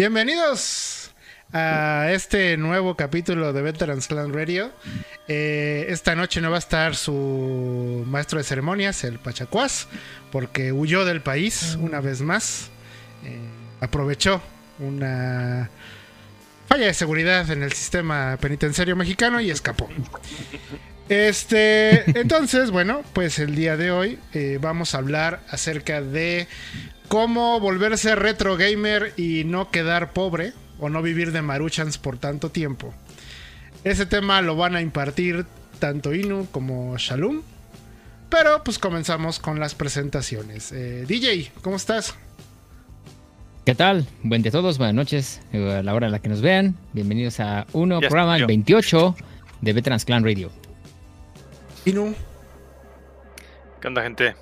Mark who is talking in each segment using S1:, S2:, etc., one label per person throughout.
S1: Bienvenidos a este nuevo capítulo de Veterans Clan Radio. Eh, esta noche no va a estar su maestro de ceremonias, el Pachacuás, porque huyó del país una vez más. Eh, aprovechó una falla de seguridad en el sistema penitenciario mexicano y escapó. Este, entonces, bueno, pues el día de hoy eh, vamos a hablar acerca de cómo volverse retro gamer y no quedar pobre o no vivir de maruchans por tanto tiempo. Ese tema lo van a impartir tanto Inu como Shalom. Pero pues comenzamos con las presentaciones. Eh, DJ, ¿cómo estás?
S2: ¿Qué tal? Buen día a todos, buenas noches, eh, a la hora en la que nos vean. Bienvenidos a uno programa 28 de Veterans Clan Radio.
S1: Inu.
S3: ¿Qué onda, gente?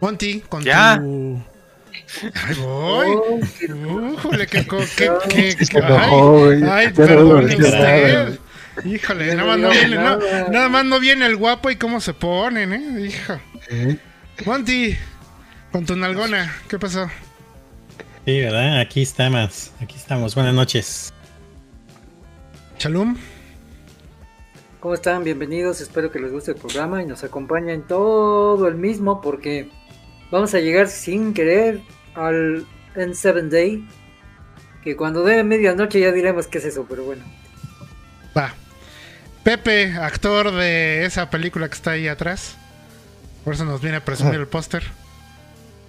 S1: Monty, con
S3: ¿Ya?
S1: tu. Ay, voy. Híjole, qué. qué, qué, qué-
S4: Se
S1: ay, ay,
S4: no
S1: perdón usted. Híjole, nada más, no viene, no- nada más no viene el guapo y cómo se ponen, ¿eh? Hijo.
S4: ¿Eh?
S1: Monty, con tu nalgona, ¿qué pasó?
S5: Sí, ¿verdad? Aquí estamos, aquí estamos. Buenas noches.
S1: Shalom.
S6: ¿Cómo están? Bienvenidos, espero que les guste el programa y nos acompañen todo el mismo porque vamos a llegar sin querer al N7 Day, que cuando dé medianoche ya diremos qué es eso, pero bueno.
S1: Va. Pepe, actor de esa película que está ahí atrás. Por eso nos viene a presumir el póster.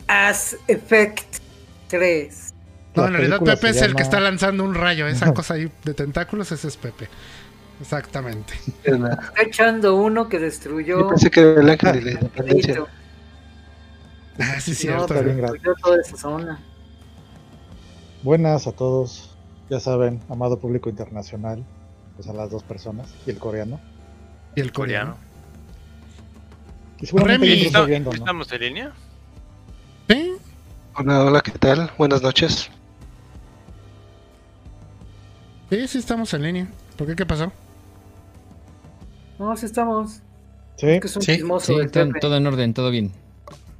S6: As Effect 3.
S1: No, en realidad Pepe es el que está lanzando un rayo. Esa cosa ahí de tentáculos, ese es Pepe. Exactamente.
S6: Está echando uno que destruyó,
S4: Yo pensé que era el ángel de la independencia.
S6: destruyó
S1: Ah, sí,
S6: No,
S1: cierto.
S4: está bien, gracias.
S6: toda esa zona.
S7: Buenas a todos. Ya saben, amado público internacional, pues a las dos personas y el coreano.
S1: Y el coreano.
S7: Y seguramente
S1: Remy.
S7: hay otros
S3: ¿Está-
S7: viendo, ¿no?
S3: ¿Estamos en línea?
S1: ¿Sí?
S4: Hola, hola, ¿qué tal? Buenas noches.
S1: Sí, sí, estamos en línea. ¿Por qué? ¿Qué pasó?
S6: No, sí estamos.
S7: Sí,
S6: Es que es un
S5: Sí,
S6: chismoso
S2: Sí,
S6: el
S2: todo, en orden, todo bien.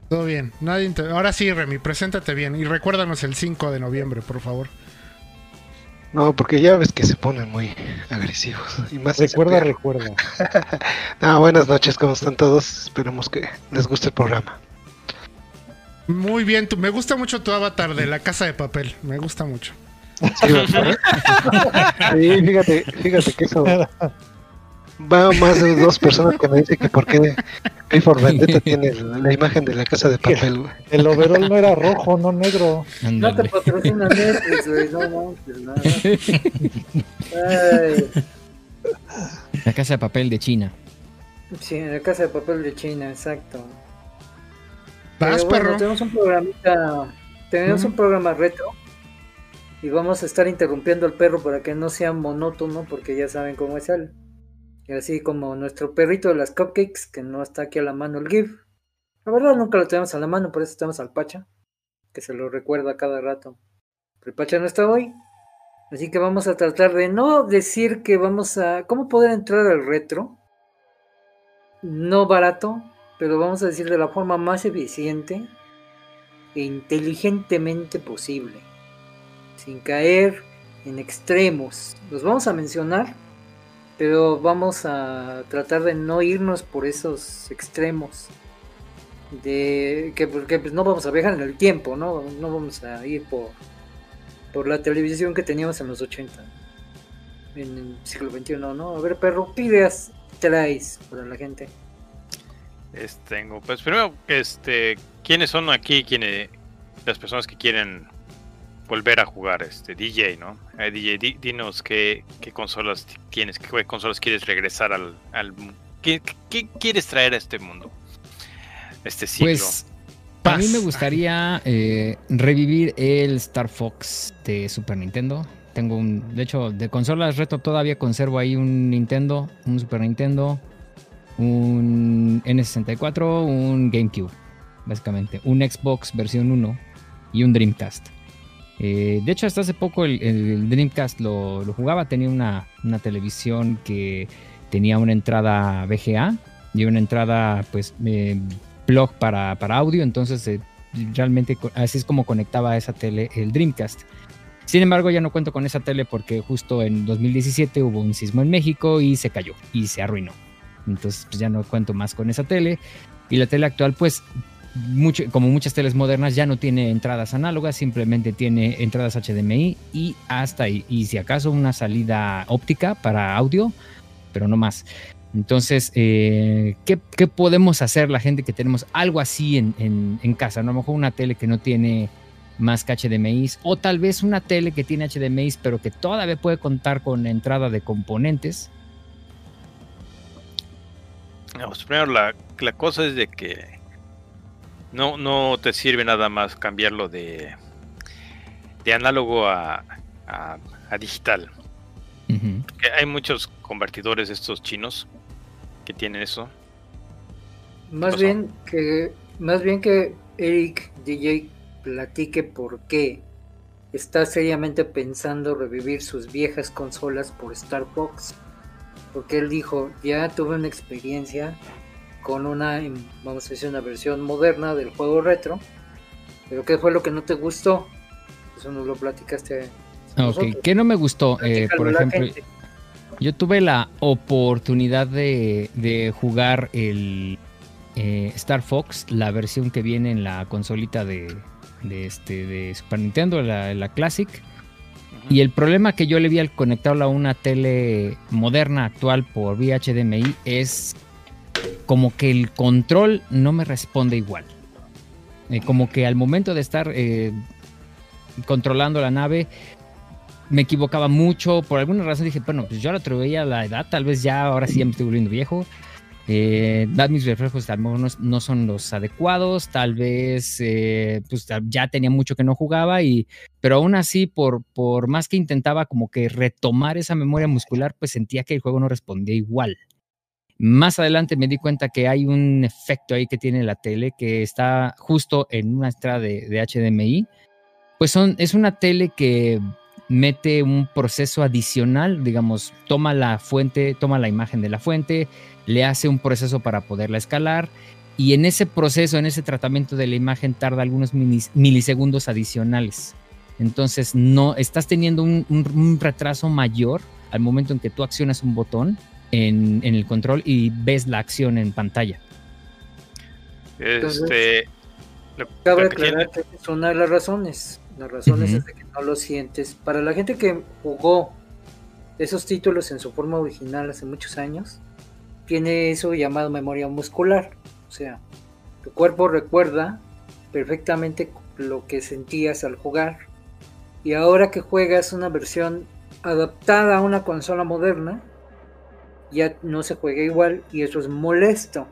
S1: Todo bien. Nadie inter- Ahora sí, Remy, preséntate bien. Y recuérdanos el 5 de noviembre, por favor.
S4: No, porque ya ves que se ponen muy agresivos. Y más
S7: recuerda, recuerda.
S4: Ah, buenas noches, ¿cómo están todos? Esperemos que les guste el programa.
S1: Muy bien, tú, me gusta mucho tu avatar de la casa de papel. Me gusta mucho.
S4: Sí. Sí, fíjate, fíjate que eso va más de dos personas que me dicen que por qué Clifford Vendetta tiene la imagen de la casa de papel, güey.
S7: El overall no era rojo, no negro.
S6: No te patrocina Netflix, güey, no manches, nada. Ay,
S2: La casa de papel de China.
S6: sí, en la casa de papel de China, exacto.
S1: Vas,
S6: Pero bueno,
S1: perro.
S6: tenemos un programita, tenemos un programa retro y vamos a estar interrumpiendo al perro para que no sea monótono porque ya saben cómo es él. Y así como nuestro perrito de las cupcakes que no está aquí a la mano el GIF. La verdad nunca lo tenemos a la mano, por eso estamos al Pacha, que se lo recuerda cada rato. Pero el Pacha no está hoy, así que vamos a tratar de no decir que vamos a... ¿Cómo poder entrar al retro? No barato, pero vamos a decir de la forma más eficiente e inteligentemente posible, sin caer en extremos. Los vamos a mencionar, pero vamos a tratar de no irnos por esos extremos. De que porque pues, no vamos a viajar en el tiempo, ¿no? No vamos a ir por, por la televisión que teníamos en los 80, en el siglo XXI, ¿no? A ver, perro, ¿qué ideas traes para la gente?
S3: Es- tengo, pues primero, este, ¿quiénes son aquí quienes, las personas que quieren volver a jugar este DJ, ¿no? Eh, DJ, di- dinos qué, consolas ti- tienes, qué consolas quieres regresar al, al ¿qué, quieres traer a este mundo? Este siglo.
S2: Pues a mí me gustaría eh, revivir el Star Fox de Super Nintendo. Tengo un, de hecho, de consolas retro todavía conservo ahí un Nintendo, un Super Nintendo, un N64, un GameCube, básicamente, un Xbox versión 1 y un Dreamcast. Eh, de hecho, hasta hace poco el, Dreamcast lo, jugaba, tenía una, televisión que tenía una entrada VGA y una entrada, pues, eh, para, audio, entonces eh, realmente así es como conectaba a esa tele el Dreamcast. Sin embargo, ya no cuento con esa tele porque justo en 2017 hubo un sismo en México y se cayó y se arruinó. Entonces, pues ya no cuento más con esa tele. Y la tele actual, pues, como muchas teles modernas, ya no tiene entradas análogas, simplemente tiene entradas HDMI y hasta ahí. Y si acaso una salida óptica para audio, pero no más. Entonces, eh, ¿qué, podemos hacer la gente que tenemos algo así en, en- casa? ¿no? A lo mejor una tele que no tiene más que HDMI o tal vez una tele que tiene HDMI pero que todavía puede contar con entrada de componentes.
S3: Primero la, la cosa es de que no, no te sirve nada más cambiarlo de, de análogo a, a- a digital. Hay muchos convertidores estos chinos que tienen eso.
S6: Más bien que más bien que Eric DJ platique por qué está seriamente pensando revivir sus viejas consolas por Star Fox. Porque él dijo, ya tuve una experiencia con una, vamos a decir, una versión moderna del juego retro. Pero ¿qué fue lo que no te gustó? Eso nos lo platicaste. a
S2: Ok,
S6: nosotros.
S2: ¿qué no me gustó? Eh, por ejemplo, yo tuve la oportunidad de, de jugar el eh, Star Fox, la versión que viene en la consolita de, de, este, de Super Nintendo, la, la Classic. Y el problema que yo le vi al conectarlo a una tele moderna actual por vía HDMI es como que el control no me responde igual. Eh, como que al momento de estar eh, controlando la nave me equivocaba mucho. Por alguna razón dije, bueno, pues yo la atribuía a la edad, tal vez ya ahora sí ya me estoy volviendo viejo. Eh, mis reflejos lo mejor no, son los adecuados, tal vez pues ya tenía mucho que no jugaba y pero aún así por, por más que intentaba como que retomar esa memoria muscular pues sentía que el juego no respondía igual. Más adelante me di cuenta que hay un efecto ahí que tiene la tele que está justo en una entrada de, HDMI. Pues son, es una tele que mete un proceso adicional, digamos, toma la fuente, toma la imagen de la fuente, le hace un proceso para poderla escalar y en ese proceso, en ese tratamiento de la imagen tarda algunos milisegundos adicionales. Entonces no estás teniendo un- un retraso mayor al momento en que tú accionas un botón en, en el control y ves la acción en pantalla.
S3: Este, lo-
S6: Cabe
S3: lo que tiene-
S6: aclarar que es una de las razones. Las razones es de que no lo sientes. Para la gente que jugó esos títulos en su forma original hace muchos años, tiene eso llamado memoria muscular. O sea, tu cuerpo recuerda perfectamente lo que sentías al jugar. Y ahora que juegas una versión adaptada a una consola moderna, ya no se juega igual y eso es molesto.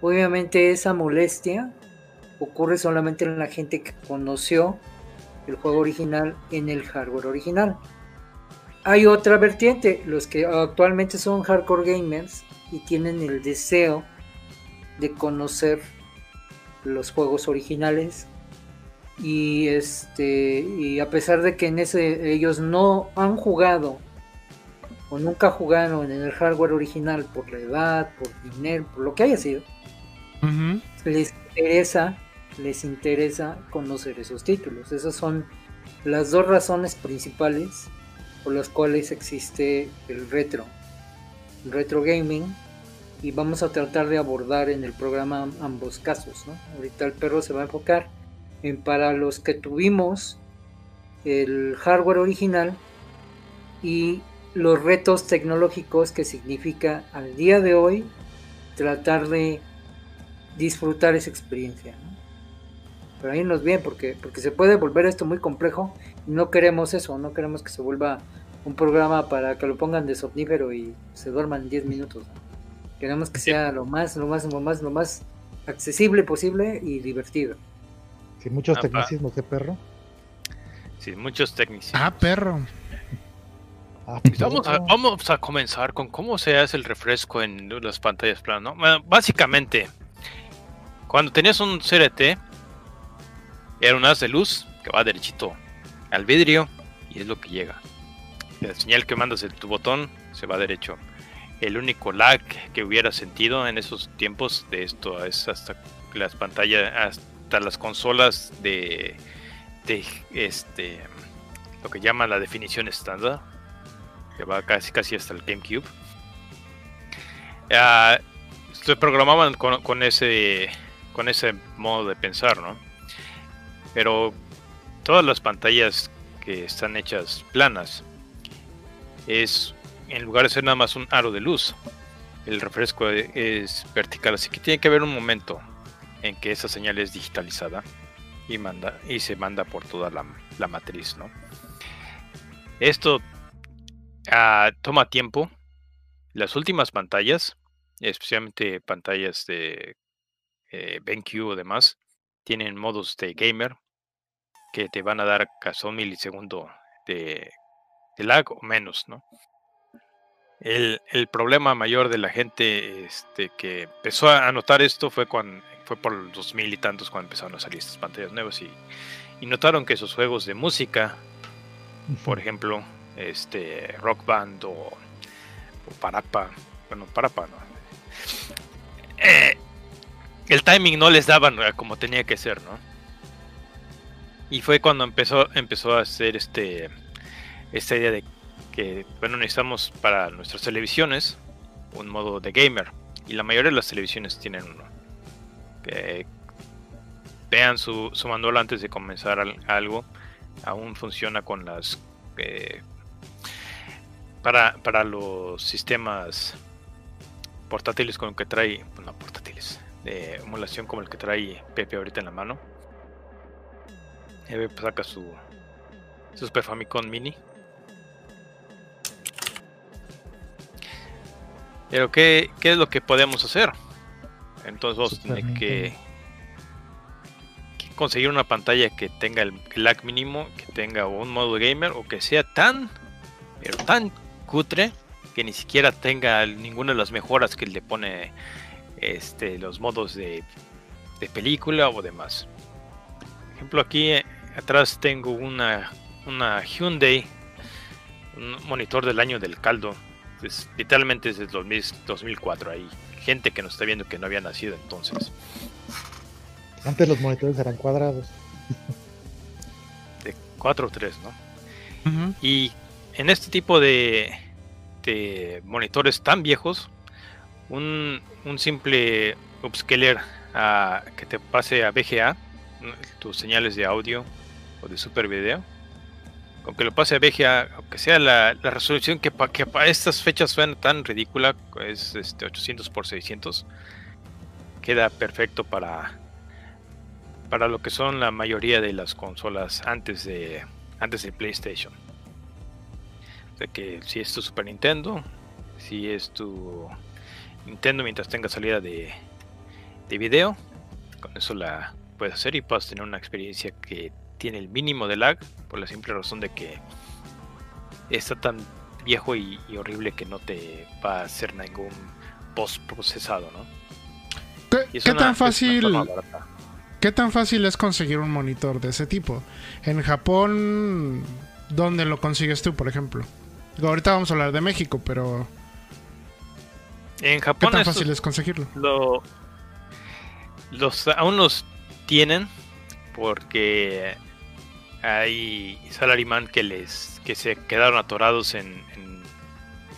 S6: Obviamente esa molestia ocurre solamente en la gente que conoció el juego original en el hardware original. Hay otra vertiente, los que actualmente son hardcore gamers y tienen el deseo de conocer los juegos originales y este y a pesar de que en ese ellos no han jugado o nunca jugaron en el hardware original por la edad, por dinero, por lo que haya sido, les interesa, les interesa conocer esos títulos. Esas son las dos razones principales por las cuales existe el retro, el retro gaming, y vamos a tratar de abordar en el programa ambos casos. ¿no? Ahorita el perro se va a enfocar en para los que tuvimos el hardware original y los retos tecnológicos que significa al día de hoy tratar de disfrutar esa experiencia. ¿no? Pero irnos bien, porque, porque se puede volver esto muy complejo y no queremos eso, no queremos que se vuelva un programa para que lo pongan de somnífero y se duerman en 10 minutos. ¿no? Queremos que sea lo más, lo más, lo más, lo más accesible posible y divertido.
S7: Sin muchos
S3: Ah, pa.
S7: tecnicismos de perro.
S3: Sí, muchos técnicos.
S1: Ah, perro.
S7: Ah,
S3: Pues Vamos a,
S7: perro.
S3: vamos a comenzar con cómo se hace el refresco en las pantallas planas. ¿no? Bueno, básicamente, cuando tenías un CRT, era un haz de luz que va derechito al vidrio y es lo que llega. La señal que mandas de tu botón se va derecho. El único lag que hubiera sentido en esos tiempos de esto es hasta las pantallas, hasta hasta las consolas de, de este lo que llama la definición estándar, que va casi casi hasta el GameCube. Ah, se programaban con, con ese con ese modo de pensar, ¿no? Pero todas las pantallas que están hechas planas es en lugar de ser nada más un aro de luz, el refresco es vertical, así que tiene que haber un momento en que esa señal es digitalizada y manda y se manda por toda la, la matriz, ¿no? Esto ah, toma tiempo. Las últimas pantallas, especialmente pantallas de eh, BenQ o demás, tienen modos de gamer que te van a dar casi un milisegundo de, de lag o menos, ¿no? El, el, problema mayor de la gente este, que empezó a notar esto fue cuando fue por los 2000 y tantos cuando empezaron a salir estas pantallas nuevas y, y notaron que esos juegos de música, por ejemplo, este Rock Band o, Parapa, bueno, Parapa no, eh, el timing no les daban como tenía que ser, ¿no? Y fue cuando empezó, empezó a hacer este esta idea de que, bueno, necesitamos para nuestras televisiones un modo de gamer. Y la mayoría de las televisiones tienen uno. Que vean su, su manual antes de comenzar algo. Aún funciona con las... Eh, para, para los sistemas portátiles con el que trae... No, portátiles. De emulación como el que trae Pepe ahorita en la mano. Pepe saca su, su Super Famicom Mini Pero ¿qué, ¿qué, es lo que podemos hacer? Entonces vamos a tener que, que, conseguir una pantalla que tenga el lag mínimo, que tenga un modo gamer o que sea tan, pero tan cutre que ni siquiera tenga ninguna de las mejoras que le pone este, los modos de, de película o demás. Por ejemplo, aquí eh, atrás tengo una, una Hyundai, un monitor del año del caldo pues, literalmente desde 2004 hay gente que nos está viendo que no había nacido entonces.
S7: Antes los monitores eran cuadrados.
S3: De 4 o 3, ¿no? Y en este tipo de, monitores tan viejos, un, simple upscaler a, que te pase a VGA, tus señales de audio o de super video, aunque lo pase a VGA, aunque sea la, resolución que, para que estas fechas suena tan ridícula, es este 800 x 600, queda perfecto para para lo que son la mayoría de las consolas antes de antes de PlayStation. Sea que si es tu Super Nintendo, si es tu Nintendo mientras tenga salida de, de video, con eso la puedes hacer y puedes tener una experiencia que tiene el mínimo de lag por la simple razón de que está tan viejo y, horrible que no te va a hacer ningún post procesado, ¿no?
S1: ¿Qué, tan fácil? ¿Qué tan fácil es conseguir un monitor de ese tipo? En Japón, ¿dónde lo consigues tú, por ejemplo? Ahorita vamos a hablar de México, pero
S3: en Japón
S1: ¿qué tan fácil es conseguirlo?
S3: los aún los tienen porque hay salaryman que les que se quedaron atorados en,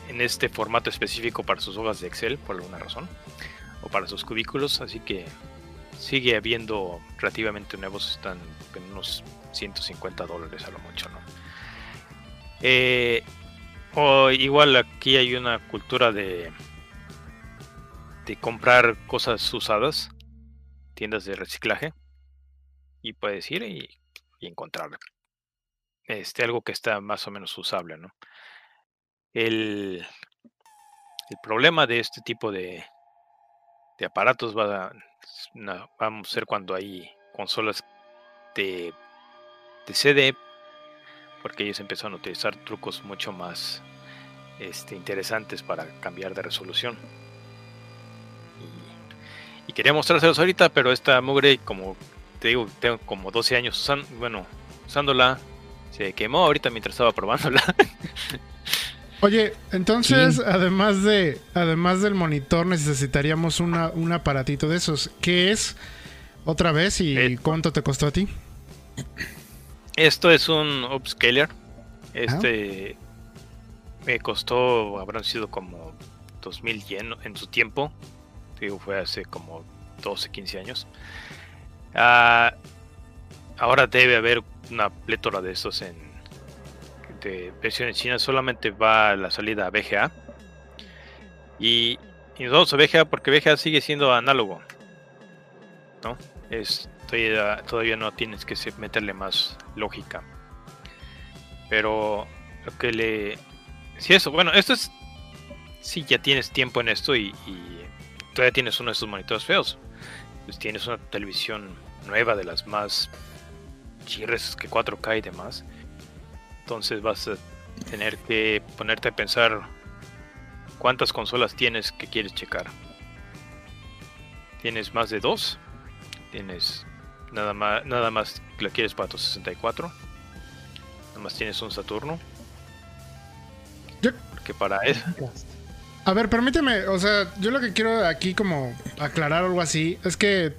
S3: en, este formato específico para sus hojas de Excel por alguna razón o para sus cubículos así que sigue habiendo relativamente nuevos están en unos 150 dólares a lo mucho no eh, o igual aquí hay una cultura de de comprar cosas usadas tiendas de reciclaje y puedes ir y encontrar este, algo que está más o menos usable, ¿no? El, el problema de este tipo de, de aparatos va a, vamos a ser cuando hay consolas de, de CD, porque ellos empezaron a utilizar trucos mucho más este, interesantes para cambiar de resolución. Y, y quería mostrárselos ahorita, pero esta mugre, como te digo, tengo como 12 años usando, bueno, usándola. Se quemó ahorita mientras estaba probándola.
S1: Oye, entonces, además de además del monitor, necesitaríamos una, un aparatito de esos. Que es otra vez y
S3: Eh,
S1: cuánto te costó a ti.
S3: Esto es un upscaler. Este me costó, habrán sido como 2000 yen en su tiempo. Digo, fue hace como 12, 15 años. Ah, ahora debe haber una plétora de estos en de versión en China. Solamente va la salida a VGA. Y, y nos vamos a VGA porque VGA sigue siendo análogo. ¿No? Es, todavía, no tienes que meterle más lógica. Pero lo que le. Si eso, bueno, esto es. Si ya tienes tiempo en esto y, y todavía tienes uno de estos monitores feos. Pues tienes una televisión nueva de las más chirres que 4K y demás. Entonces vas a tener que ponerte a pensar cuántas consolas tienes que quieres checar. ¿Tienes más de dos? ¿Tienes nada más, nada más la quieres para tu 64? Nada más tienes un Saturno.
S1: Yo-
S3: Porque para eso.
S1: A ver, permíteme, o sea, yo lo que quiero aquí como aclarar algo así es que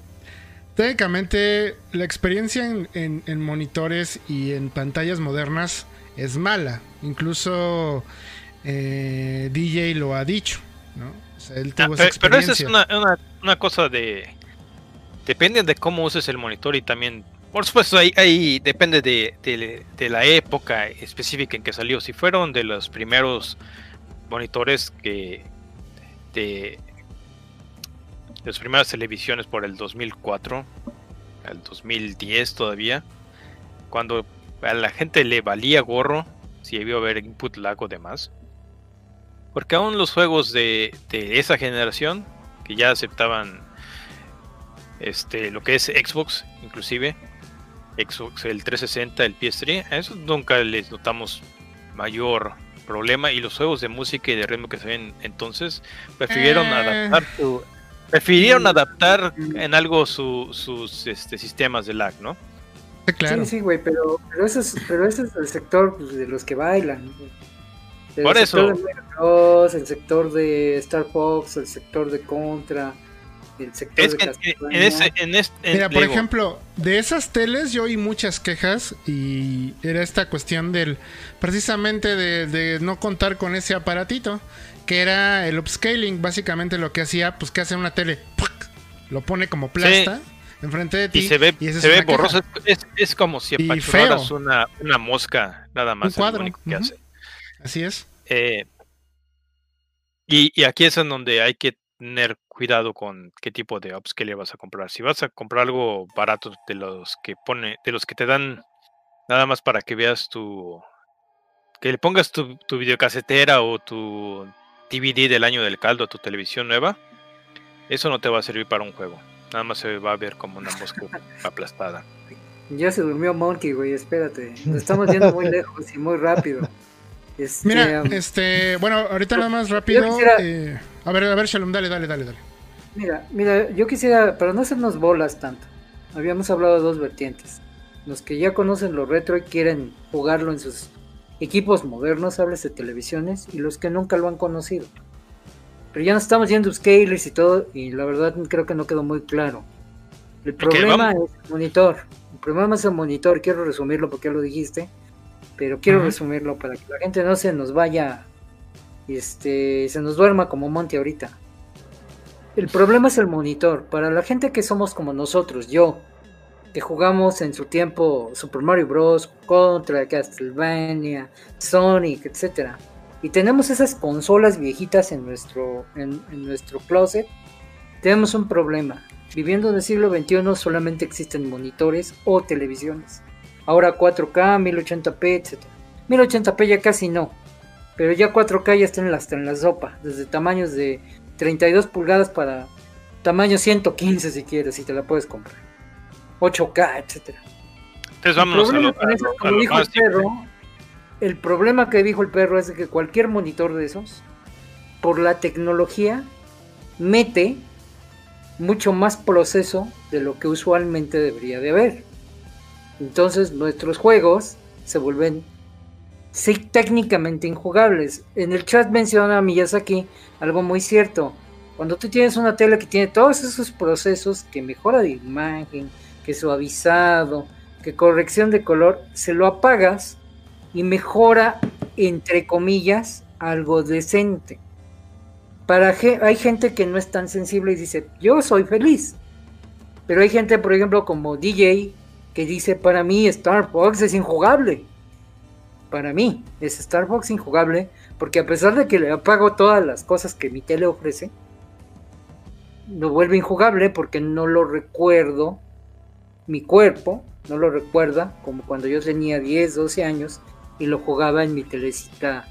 S1: técnicamente la experiencia en, en- en monitores y en pantallas modernas es mala. Incluso eh, DJ lo ha dicho, ¿no? O sea, él
S3: Ah, pero esa es
S1: experiencia.
S3: una, una- una cosa de. Depende de cómo uses el monitor y también. Por supuesto, ahí, ahí depende de, la época específica en que salió. Si fueron de los primeros monitores que. de. de las primeras televisiones por el 2004 al 2010 todavía. Cuando a la gente le valía gorro si a haber input lag o demás. Porque aún los juegos de, de esa generación, que ya aceptaban este, lo que es Xbox, inclusive, Xbox, el 360, el PS3, a eso nunca les notamos mayor problema. Y los juegos de música y de ritmo que se ven entonces, prefirieron
S1: Eh.
S3: adaptar su. Prefirieron adaptar en algo su- sus este, sistemas de lag, ¿no?
S1: Sí, claro.
S6: Sí, sí, güey, pero, pero, ese es, pero ese es el sector pues, de los que bailan. El
S3: Por
S6: sector
S3: eso.
S6: de Mega Bros, el sector de Star Fox, el sector de Contra, el sector
S3: Es
S6: de
S3: que en, ese, en este, en-
S1: Mira, por ejemplo, de esas teles yo oí muchas quejas y era esta cuestión del, precisamente de, de no contar con ese aparatito, que era el upscaling, básicamente lo que hacía, pues que hace una tele, ¡puc! lo pone como plasta enfrente de ti
S3: y se ve,
S1: y
S3: se borroso. Es, es como si apachurraras una, una mosca, nada más. es lo
S1: cuadro,
S3: único que hace.
S1: Así es.
S3: Eh, y, y aquí es en donde hay que tener cuidado con qué tipo de upscaler vas a comprar. Si vas a comprar algo barato de los que pone, de los que te dan nada más para que veas tu, que le pongas tu, tu videocasetera o tu DVD del año del caldo a tu televisión nueva, eso no te va a servir para un juego. Nada más se va a ver como una mosca aplastada.
S6: Ya se durmió Monkey, güey, espérate. Nos estamos yendo muy lejos y muy rápido. Este,
S1: Mira,
S6: um,
S1: este, bueno, ahorita nada más rápido.
S6: quisiera-
S1: eh, a ver, a ver, Shalom, dale, dale, dale, dale.
S6: Mira, mira, yo quisiera, para no hacernos bolas tanto, habíamos hablado de dos vertientes. Los que ya conocen lo retro y quieren jugarlo en sus equipos modernos, hables de televisiones, y los que nunca lo han conocido. Pero ya nos estamos yendo scalers y todo, y la verdad creo que no quedó muy claro. El problema es el monitor. El problema es el monitor, quiero resumirlo porque ya lo dijiste, pero quiero resumirlo para que la gente no se nos vaya, este, se nos duerma como Monty ahorita. El problema es el monitor. Para la gente que somos como nosotros, yo, que jugamos en su tiempo Super Mario Bros. contra Castlevania, Sonic, etcétera, y tenemos esas consolas viejitas en nuestro, en, nuestro closet, tenemos un problema. Viviendo en el siglo XXI solamente existen monitores o televisiones. Ahora 4K, 1080p, etcétera. 1080p ya casi no, pero ya 4K ya están en la sopa, desde tamaños de 32 pulgadas para tamaño 115 si quieres, si te la puedes comprar. 8K, etcétera.
S3: Entonces
S6: El
S3: vámonos a
S6: problema
S3: lo, a
S6: eso,
S3: lo- a
S6: como dijo el perro, el problema que dijo el perro es que cualquier monitor de esos, por la tecnología, mete mucho más proceso de lo que usualmente debería de haber. Entonces nuestros juegos se vuelven sí, técnicamente injugables. En el chat menciona a Miyazaki algo muy cierto. Cuando tú tienes una tele que tiene todos esos procesos que mejora de imagen, que suavizado, que corrección de color, se lo apagas y mejora, entre comillas, algo decente. Para hay gente que no es tan sensible y dice, yo soy feliz. Pero hay gente, por ejemplo, como DJ, que dice, para mí Star Fox es injugable. Para mí es Star Fox injugable, porque a pesar de que le apago todas las cosas que mi tele ofrece, lo vuelve injugable porque no lo recuerdo, mi cuerpo no lo recuerda, como cuando yo tenía 10, 12 años y lo jugaba en mi telecita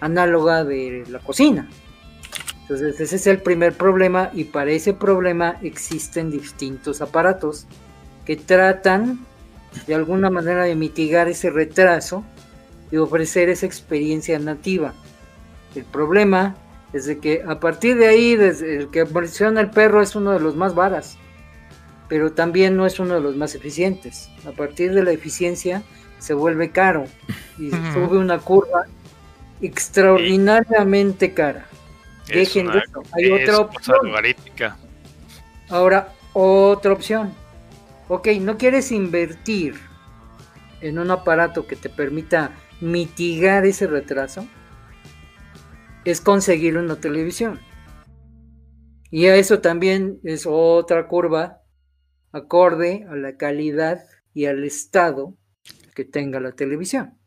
S6: análoga de la cocina. Entonces ese es el primer problema y para ese problema existen distintos aparatos que tratan de alguna manera de mitigar ese retraso y ofrecer esa experiencia nativa. El problema es de que a partir de ahí, desde el que menciona el perro es uno de los más varas, pero también no es uno de los más eficientes. A partir de la eficiencia se vuelve caro y sube una curva extraordinariamente cara. Dejen de eso. Hay otra opción. Ahora, otra opción. Ok, no quieres invertir en un aparato que te permita mitigar ese retraso. Es conseguir una televisión. Y a eso también es otra curva acorde a la calidad y al estado que tenga la televisión.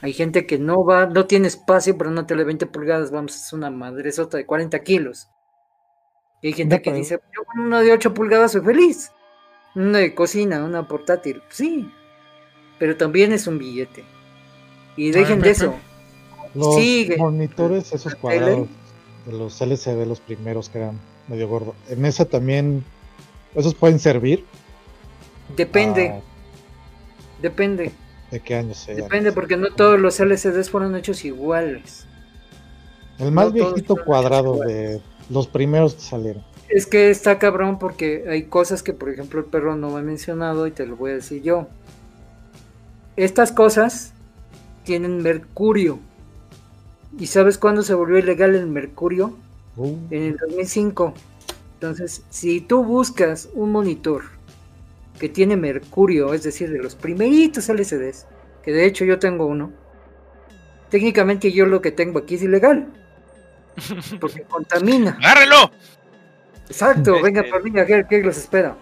S6: Hay gente que no va, no tiene espacio para una tele de 20 pulgadas, vamos, es una madresota de 40 kilos. Y hay gente que dice, yo con una de 8 pulgadas soy feliz. Una de cocina, una portátil, sí. Pero también es un billete. Y dejen de eso.
S7: Los monitores, esos cuadrados de los LCD, los primeros que eran medio gordos. En esa también, esos pueden servir.
S6: Depende. Ah. Depende.
S7: ¿De qué año sea?
S6: Depende, porque no todos los LCDs fueron hechos iguales.
S7: El más viejito cuadrado de los primeros que salieron.
S6: Es que está cabrón porque hay cosas que, por ejemplo, el perro no me ha mencionado y te lo voy a decir yo. Estas cosas tienen mercurio. ¿Y sabes cuándo se volvió ilegal el mercurio? Uh. En el 2005. Entonces, si tú buscas un monitor que tiene mercurio, es decir, de los primeritos LCDs, que de hecho yo tengo uno, técnicamente yo lo que tengo aquí es ilegal. Porque contamina.
S3: ¡Agárrelo!
S6: Exacto, venga por mí, ¿qué, los espera?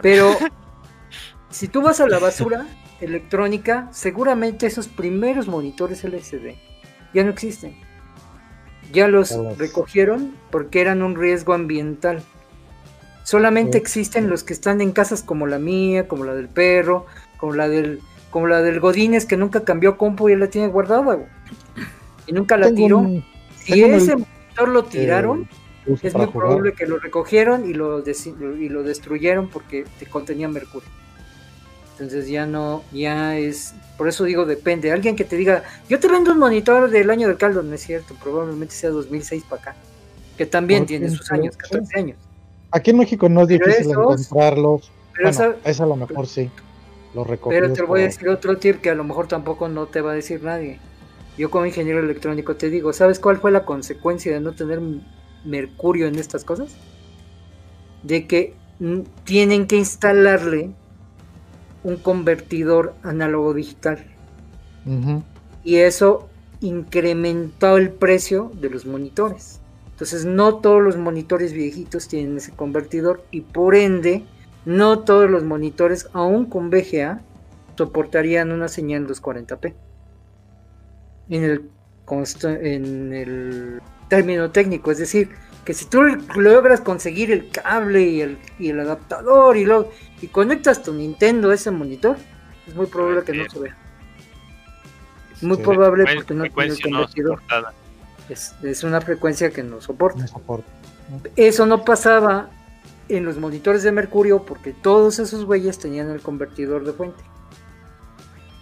S6: Pero si tú vas a la basura electrónica, seguramente esos primeros monitores LCD ya no existen. Ya los recogieron porque eran un riesgo ambiental. Solamente existen los que están en casas como la mía, como la del perro, como la del, como la del Godínez que nunca cambió compu y él la tiene guardada, Y nunca la tiró. si ese monitor lo tiraron, es muy probable que lo recogieron y lo, y lo destruyeron porque te contenía mercurio. Entonces ya no, ya es, por eso digo depende. Alguien que te diga, yo te vendo un monitor del año del caldo, no es cierto, probablemente sea 2006 para acá, que también tiene sus años, 14 años.
S7: Aquí en México no es difícil encontrarlos. Pero bueno, esa, a lo mejor sí. Los
S6: Pero te voy a decir otro tip que a lo mejor tampoco no te va a decir nadie. Yo como ingeniero electrónico te digo, ¿sabes cuál fue la consecuencia de no tener mercurio en estas cosas? De que tienen que instalarle un convertidor análogo digital. Y eso incrementó el precio de los monitores. Entonces no todos los monitores viejitos tienen ese convertidor y por ende no todos los monitores, aún con VGA, soportarían una señal 240p. En el, en el término técnico, es decir, que si tú logras conseguir el cable y el, y el adaptador y, lo, y conectas tu Nintendo a ese monitor, es muy probable que no se vea. Es muy probable porque no tiene el convertidor. Es, una frecuencia que no soporta. Eso no pasaba en los monitores de mercurio porque todos esos güeyes tenían el convertidor de fuente.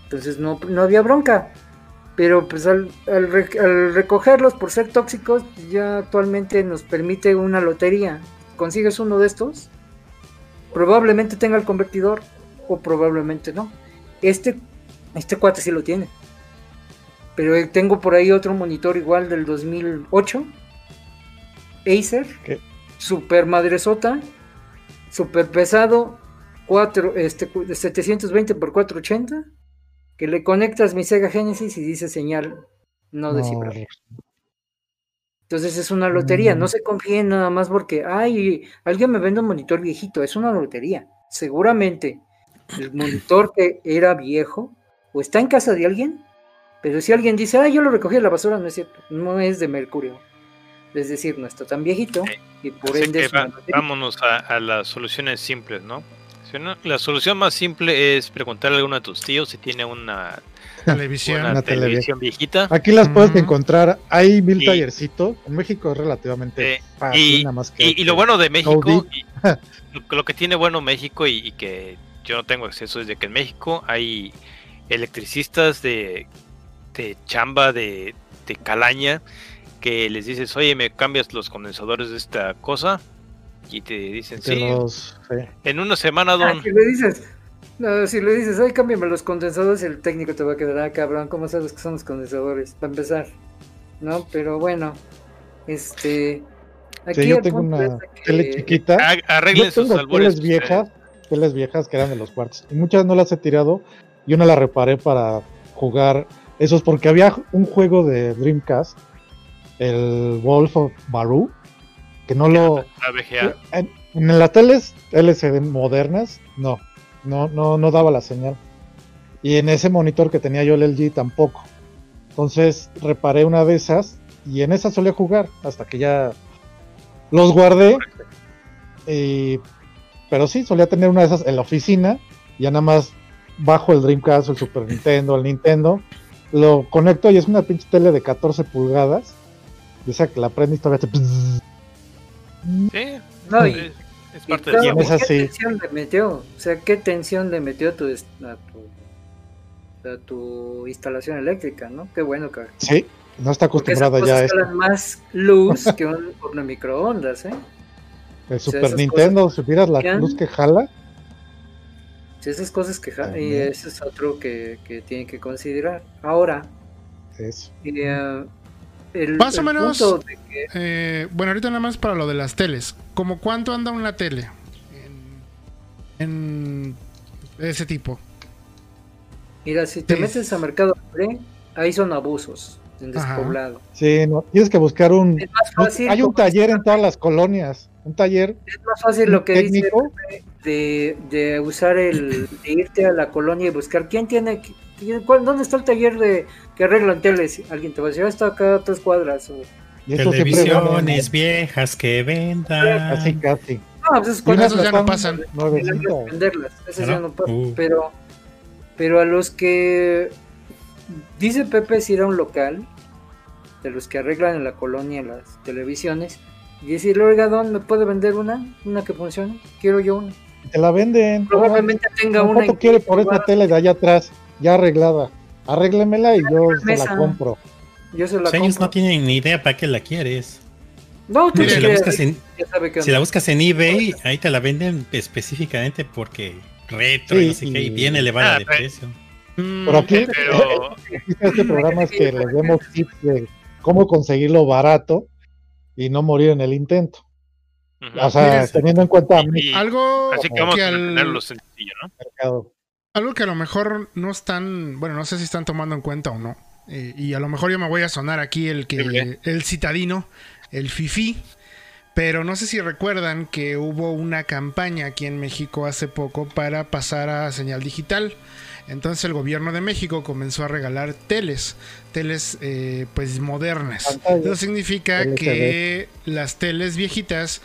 S6: Entonces no, había bronca. Pero pues al, recogerlos por ser tóxicos, ya actualmente nos permite una lotería. Consigues uno de estos, probablemente tenga el convertidor o probablemente no. Este, este cuate sí lo tiene. Pero tengo por ahí otro monitor igual del 2008 Acer, super madresota, super pesado, 4, este, 720 por 480, que le conectas mi Sega Genesis y dice señal no descifrable. Entonces es una lotería, no mm. se confíen nada más porque, ay, alguien me vende un monitor viejito, es una lotería. Seguramente el monitor que era viejo o está en casa de alguien, pero si alguien dice, ay, yo lo recogí de la basura, no es cierto, no es de mercurio. Es decir, no está tan viejito y por ende...
S3: vámonos a, las soluciones simples, ¿no? La solución más simple es preguntarle a alguno de tus tíos si tiene una
S1: televisión,
S3: una televisión viejita.
S7: Aquí las puedes encontrar. Hay mil tallercitos. En México es relativamente
S3: fácil, y, nada más que. Y, lo bueno de México, lo, que tiene bueno México y, que yo no tengo acceso es de que en México hay electricistas de, de chamba, de, de calaña, que les dices, oye, me cambias los condensadores de esta cosa y te dicen, sí, en una semana, don.
S6: Ah, si le dices, no, si le dices, ay, cámbiame los condensadores, el técnico te va a quedar, ah, cabrón, ¿cómo sabes que son los condensadores? Para empezar, ¿no? Pero bueno, este...
S7: Aquí yo tengo una tele chiquita.
S3: Arreglen yo tengo
S7: teles viejas, teles viejas que eran de los cuartos. Y muchas no las he tirado y una la reparé para jugar. Eso es porque había un juego de Dreamcast, el Wolf of Baru, que no lo. En, en las teles LCD modernas, no, no, no, no daba la señal. Y en ese monitor que tenía yo el LG tampoco. Entonces reparé una de esas y en esa solía jugar hasta que ya los guardé. pero sí, solía tener una de esas en la oficina. Ya nada más bajo el Dreamcast, el Super Nintendo, el Nintendo. Lo conecto y es una pinche tele de 14 pulgadas. Dice que la prende y todavía
S3: Sí, no, y, es, parte
S6: de ¿Qué tensión le metió? O sea, ¿qué tensión le metió a tu, a tu, instalación eléctrica, no? Qué bueno que...
S7: Sí, no está acostumbrada ya a
S6: esto. más luz que un horno microondas, ¿eh?
S7: El Super Nintendo, si vieras la luz que jala.
S6: Sí, esas cosas que jala, y eso es otro que, que tienen que considerar. Ahora,
S7: eso.
S6: Eh,
S1: más o menos. Eh, bueno, ahorita nada más para lo de las teles. ¿Cómo cuánto anda una tele? En, ese tipo.
S6: Mira, si te metes a Mercado Libre, ahí son abusos en despoblado.
S7: Sí, no, tienes que buscar un. hay un taller en todas las colonias. Un taller.
S6: Es más fácil lo que dice de, de usar el. de irte a la colonia y buscar quién tiene ¿Dónde está el taller de que arreglan teles? Alguien te va a decir, ah, está acá a tres cuadras. O...
S5: Televisiones viejas que vendan.
S7: Casi, casi.
S6: No, pues
S1: eso ya no pasan.
S6: Venderlas, eso ya no pasa. Uh. Pero, pero a los que dice Pepe si era un local, de los que arreglan en la colonia las televisiones, y decirle, oiga, ¿dónde me puede vender una? Una que funcione. Quiero yo una.
S7: Te la venden.
S6: Probablemente tenga una.
S7: ¿Cuánto quiere por esa tele de allá atrás? Ya arreglada. Arréglemela y yo se la compro.
S6: Yo se la
S5: compro. Ellos no tienen ni idea para qué la quieres.
S6: No, tú
S5: si, la buscas en, si la buscas en eBay, ahí te la venden específicamente porque retro y no sé qué, y bien elevada ah, de precio.
S7: Mm, pero aquí, pero... este programa es que les demos tips de cómo conseguirlo barato y no morir en el intento. O sea, teniendo en cuenta
S1: algo así que vamos a al... sencillo, ¿no? Mercado. Algo que a lo mejor no están, bueno, no sé si están tomando en cuenta o no. Eh, y a lo mejor yo me voy a sonar aquí el que el citadino, el fifi. Pero no sé si recuerdan que hubo una campaña aquí en México hace poco para pasar a señal digital. Entonces el gobierno de México comenzó a regalar teles, teles eh, pues modernas. Eso significa que las teles viejitas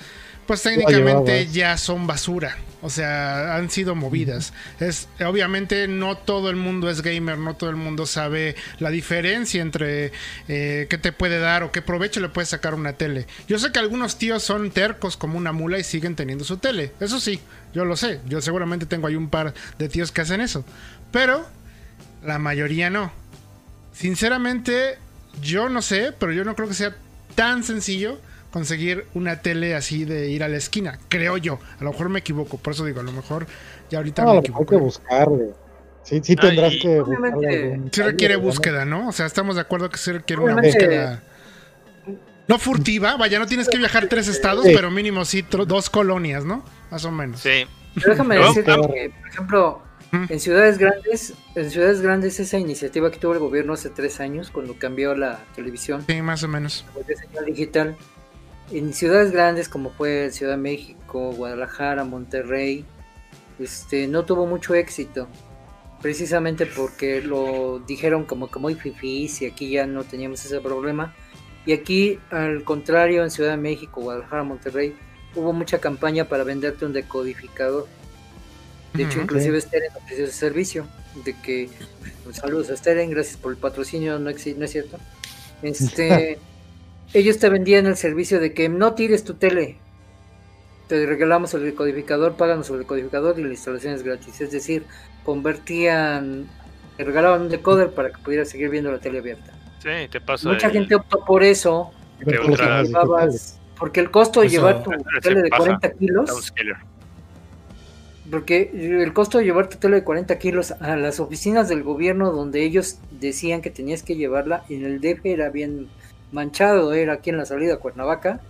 S1: pues técnicamente ya son basura. O sea, han sido movidas. Es obviamente no todo el mundo es gamer, no todo el mundo sabe la diferencia entre eh, qué te puede dar o qué provecho le puede sacar una tele. Yo sé que algunos tíos son tercos como una mula y siguen teniendo su tele. Eso sí, yo lo sé. Yo seguramente tengo ahí un par de tíos que hacen eso. Pero la mayoría no. Sinceramente, yo no sé, pero yo no creo que sea tan sencillo conseguir una tele así de ir a la esquina, creo yo. A lo mejor me equivoco, por eso digo, a lo mejor ya ahorita
S7: no,
S1: me
S7: equivoco. Hay que buscarle. Sí, sí tendrás que
S1: Sí requiere búsqueda, ¿no? O sea, estamos de acuerdo que sí requiere una búsqueda. No furtiva, vaya, no tienes que viajar tres estados, pero mínimo sí dos colonias, ¿no? Más o menos.
S3: Sí.
S6: déjame decirte que, por ejemplo, en ciudades grandes, en ciudades grandes esa iniciativa que tuvo el gobierno hace tres años cuando cambió la televisión.
S1: Sí, más o menos.
S6: señal digital. En ciudades grandes como fue Ciudad de México, Guadalajara, Monterrey, este, no tuvo mucho éxito. Precisamente porque lo dijeron como que muy fifís y aquí ya no teníamos ese problema. Y aquí, al contrario, en Ciudad de México, Guadalajara, Monterrey, hubo mucha campaña para venderte un decodificador de hecho, inclusive Steren ofreció ese servicio de que pues, saludos a Steren, gracias por el patrocinio, no, no es cierto. Este, ellos te vendían el servicio de que no tires tu tele, te regalamos el decodificador, páganos el decodificador y la instalación es gratis. Es decir, convertían, te regalaban un decoder para que pudieras seguir viendo la tele abierta.
S3: Sí, te pasa.
S6: Mucha gente optó por eso. Porque el costo de llevar tu tele de 40 kilos porque el costo de llevar tu tele de 40 kilos a las oficinas del gobierno donde ellos decían que tenías que llevarla, en el DF era bien manchado, era aquí en la salida a Cuernavaca.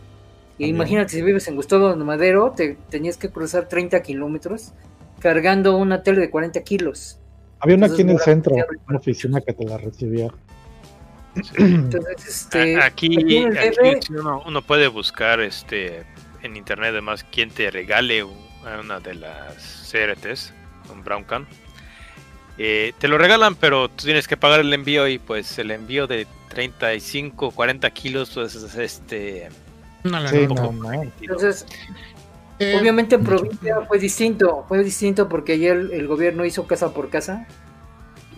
S6: Y imagínate si vives en Gustavo Madero, te tenías que cruzar 30 kilómetros cargando una tele de 40 kilos.
S7: Había una aquí en el centro, una oficina que te la recibía.
S3: Entonces, este, aquí, uno, puede buscar este en internet además quién te regale una de las CRTs, un Brown Can. Eh, te lo regalan, pero tú tienes que pagar el envío y pues el envío de 35, 40 kilos, pues es este...
S6: Entonces, eh, obviamente en provincia fue distinto, fue distinto porque ayer el, gobierno hizo casa por casa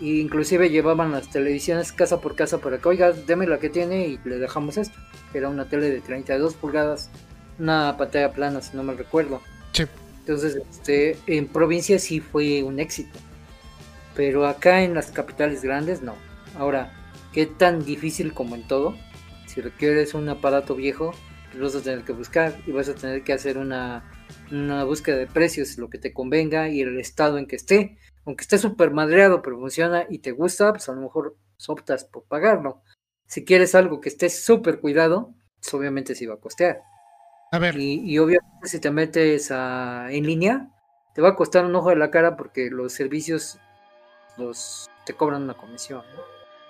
S6: e inclusive llevaban las televisiones casa por casa para que, oiga, deme la que tiene y le dejamos esto. Era una tele de 32 pulgadas, una pantalla plana, si no me recuerdo. Entonces, este, en provincia sí fue un éxito. Pero acá en las capitales grandes no. Ahora, ¿qué tan difícil como en todo? Si requieres un aparato viejo, lo vas a tener que buscar y vas a tener que hacer una, una búsqueda de precios, lo que te convenga y el estado en que esté. Aunque esté súper madreado, pero funciona y te gusta, pues a lo mejor optas por pagarlo. Si quieres algo que esté súper cuidado, pues obviamente sí va a costear.
S1: A ver.
S6: Y, obviamente si te metes en línea, te va a costar un ojo de la cara porque los servicios los te cobran una comisión.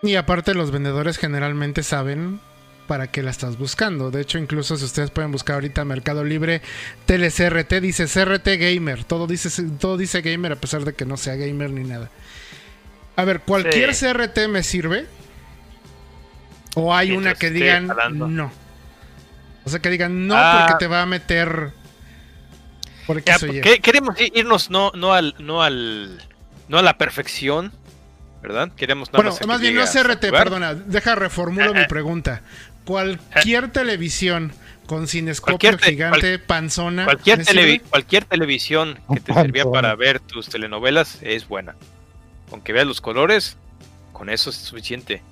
S1: Y aparte los vendedores generalmente saben para qué la estás buscando. De hecho, incluso si ustedes pueden buscar ahorita Mercado Libre, TeleCRT dice CRT Gamer. Todo dice, todo dice gamer a pesar de que no sea gamer ni nada. A ver, ¿cualquier CRT me sirve? ¿O hay una que digan no? O sea, que digan no porque ah. te va a meter.
S3: Porque queremos irnos no, no al, no al, no a la perfección, ¿verdad? Queremos
S1: Bueno, más, bien no CRT, perdona, deja reformulo mi pregunta. Cualquier televisión con cinescopio gigante, panzona.
S3: Cualquier, cualquier televisión que te servía para ver tus telenovelas es buena. Aunque veas los colores, con eso es suficiente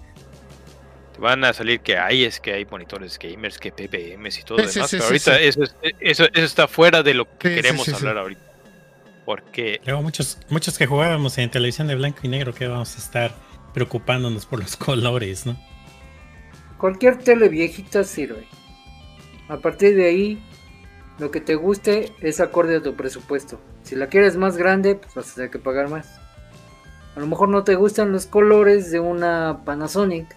S3: van a salir que hay, es que hay monitores gamers, que PPMs y todo lo demás, pero ahorita eso, eso, está fuera de lo que queremos hablar ahorita. Porque...
S5: Luego muchos, muchos que jugábamos en televisión de blanco y negro, que vamos a estar preocupándonos por los colores, ¿no?
S6: Cualquier tele viejita sirve. A partir de ahí, lo que te guste es acorde a tu presupuesto. Si la quieres más grande, pues vas a tener que pagar más. A lo mejor no te gustan los colores de una Panasonic,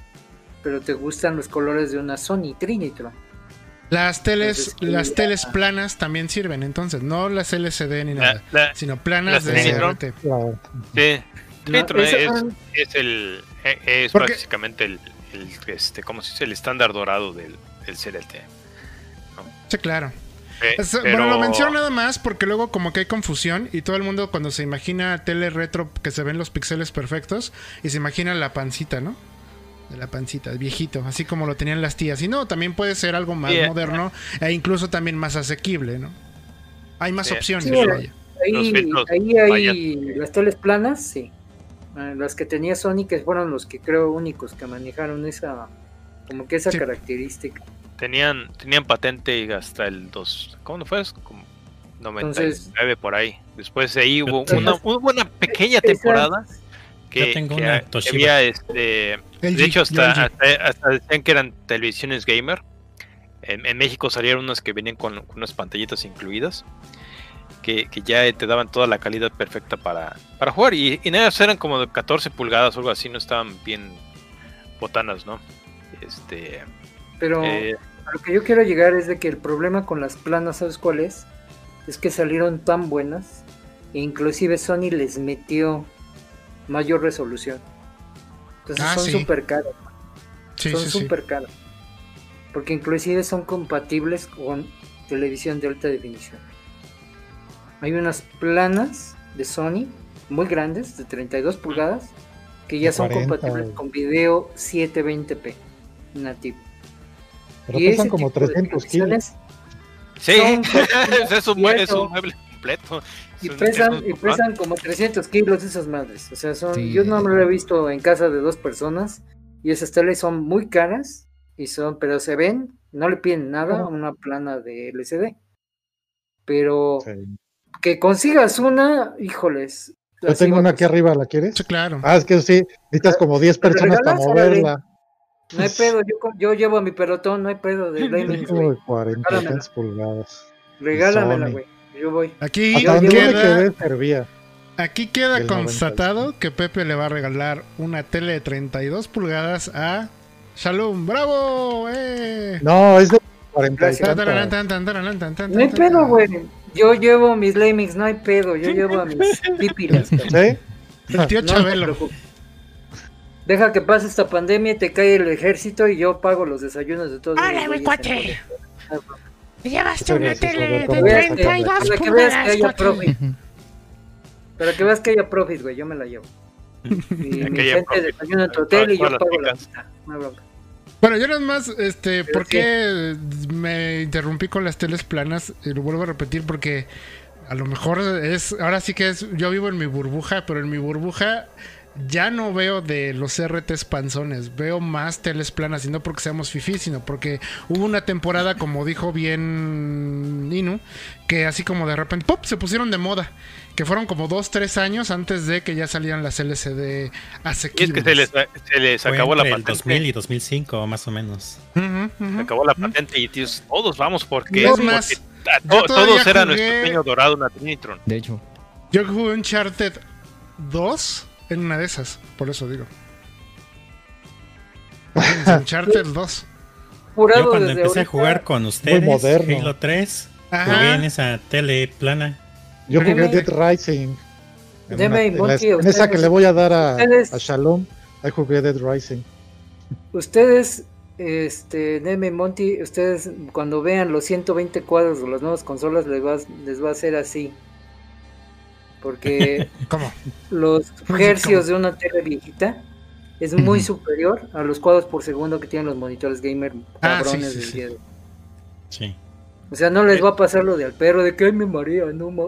S6: pero te gustan los colores de una Sony Trinitron.
S1: Las teles, las teles planas también sirven, entonces, no las LCD ni nada, sino planas de
S3: CRT. Sí, Trinitron es, el es básicamente el, este, ¿cómo se dice? el estándar dorado del, del CRT.
S1: Sí, claro. Bueno, lo menciono nada más porque luego como que hay confusión y todo el mundo cuando se imagina tele retro que se ven los píxeles perfectos y se imagina la pancita, ¿no? De la pancita, viejito, así como lo tenían las tías. Y no, también puede ser algo más moderno e incluso también más asequible, ¿no? Hay más opciones.
S6: ahí, hay las teles planas, sí. Ah, las que tenía Sony, que fueron los que creo únicos que manejaron esa, como que esa característica.
S3: Tenían, tenían patente hasta el 2, ¿cómo fue? Como 99 por ahí. Después ahí hubo una, una pequeña temporada que, tengo una había este de hecho hasta, decían que eran televisiones gamer En, en México salieron unas que venían con, con unas pantallitas incluidas. Que, que ya te daban toda la calidad perfecta para, para jugar. Y, y nada, eran como de 14 pulgadas o algo así, no estaban bien botanas, ¿no? Este.
S6: Pero
S3: eh,
S6: a lo que yo quiero llegar es de que el problema con las planas, ¿sabes cuál es? Es que salieron tan buenas, e inclusive Sony les metió mayor resolución. Entonces
S1: Ah,
S6: son
S1: sí.
S6: súper caras.
S1: Sí,
S6: son
S1: sí, sí.
S6: súper caras. Porque inclusive son compatibles con televisión de alta definición. Hay unas planas de Sony muy grandes, de 32 pulgadas, que ya son
S7: 40,
S6: compatibles con video 720p nativo.
S7: Pero
S6: Y
S7: pesan como
S6: tipo de
S7: 300 kilos.
S3: sí, es, un mueble completo.
S6: Y pesan, y pesan como 300 kilos esas madres. O sea, son,
S2: Sí.
S6: yo no me lo he visto en casa de dos personas. Y esas teles son muy caras. Y son, pero se ven, no le piden nada a
S7: Ujú.
S6: una plana de LCD. Pero
S7: Sí.
S6: que consigas una, híjoles.
S7: Yo tengo una aquí arriba, ¿la quieres?
S1: Sí, claro.
S7: Ah, es que sí, necesitas como 10
S6: ¿Me
S7: personas para moverla.
S6: No hay pedo, yo, yo llevo a mi pelotón, no hay pedo de
S7: Es
S6: gaming,
S7: como
S6: güey.
S7: de 40
S6: Regálamela.
S7: tantas pulgadas.
S6: Regálamela, güey. Yo voy.
S1: Aquí queda,
S7: quedé
S1: aquí queda constatado que Pepe le va a regalar una tele de 32 pulgadas a Shalom. ¡Bravo! ¡Eh!
S7: No, es de 40 y
S6: Gracias.
S1: Tan, tararán,
S7: tantas.
S1: tan, tan, tararán, tan, tan,
S6: No hay pedo, güey. Yo llevo mis Lamings, no hay pedo. Yo llevo a mis cabrón.
S7: ¿Sí?
S1: El tío Chabelo.
S6: Deja que pase esta pandemia y te cae el ejército y yo pago los desayunos de todos.
S8: Hola,
S6: güeyes
S8: cuate. Llevaste una tele de
S6: Para que veas que-
S8: 32
S6: para que veas que haya profit. Para que veas que haya profit, güey, yo me la llevo. Y mi gente desayuna en tu hotel y yo pago la
S3: picas.
S6: mitad. No hay bronca.
S1: Bueno, yo nada más, este,
S6: Pero
S1: ¿por qué me interrumpí con las teles planas? Y lo vuelvo a repetir porque a lo mejor es, ahora sí que es, yo vivo en mi burbuja, pero en mi burbuja ya no veo de los RTs panzones, veo más teles planas y no porque seamos fifí, sino porque hubo una temporada, como dijo bien Ninu, que así como de repente, ¡pop! se pusieron de moda. Que fueron como dos, tres años antes de que ya salían las LCD
S3: Y es
S1: asequibles.
S3: que se les, se les acabó la
S5: el
S3: patente.
S5: 2000 y 2005, más o menos.
S3: Se acabó la patente y tíos, todos vamos porque,
S1: más,
S3: to-
S1: todavía
S3: todos eran
S1: jugué-
S3: nuestro sueño dorado, una Trinitron.
S2: De hecho,
S1: Yo jugué Uncharted 2 en una de esas, por eso digo. Uncharted 2.
S6: Jurado
S5: Yo cuando
S6: desde
S5: empecé a jugar con ustedes,
S7: moderno.
S5: Halo 3,
S1: Ajá.
S5: jugué en esa tele plana.
S7: Yo jugué Dead Rising. En,
S6: Deme,
S7: una- en la-
S6: Monty,
S7: en esa que le voy a dar a,
S6: ustedes-
S7: a Shalom, ahí jugué Dead Rising.
S6: Ustedes, este, Neme Monty, ustedes cuando vean los 120 cuadros de las nuevas consolas les va, les va a hacer así. Porque
S1: ¿Cómo?
S6: los
S1: ¿Cómo?
S6: hercios de una tele viejita es muy superior a los cuadros por segundo que tienen los monitores gamer
S1: Ah, sí,
S6: cabrones
S1: sí,
S6: del
S1: sí.
S6: día de hoy.
S5: Sí.
S6: O sea, no les va a pasar lo de al perro de que ay me marea, no ma-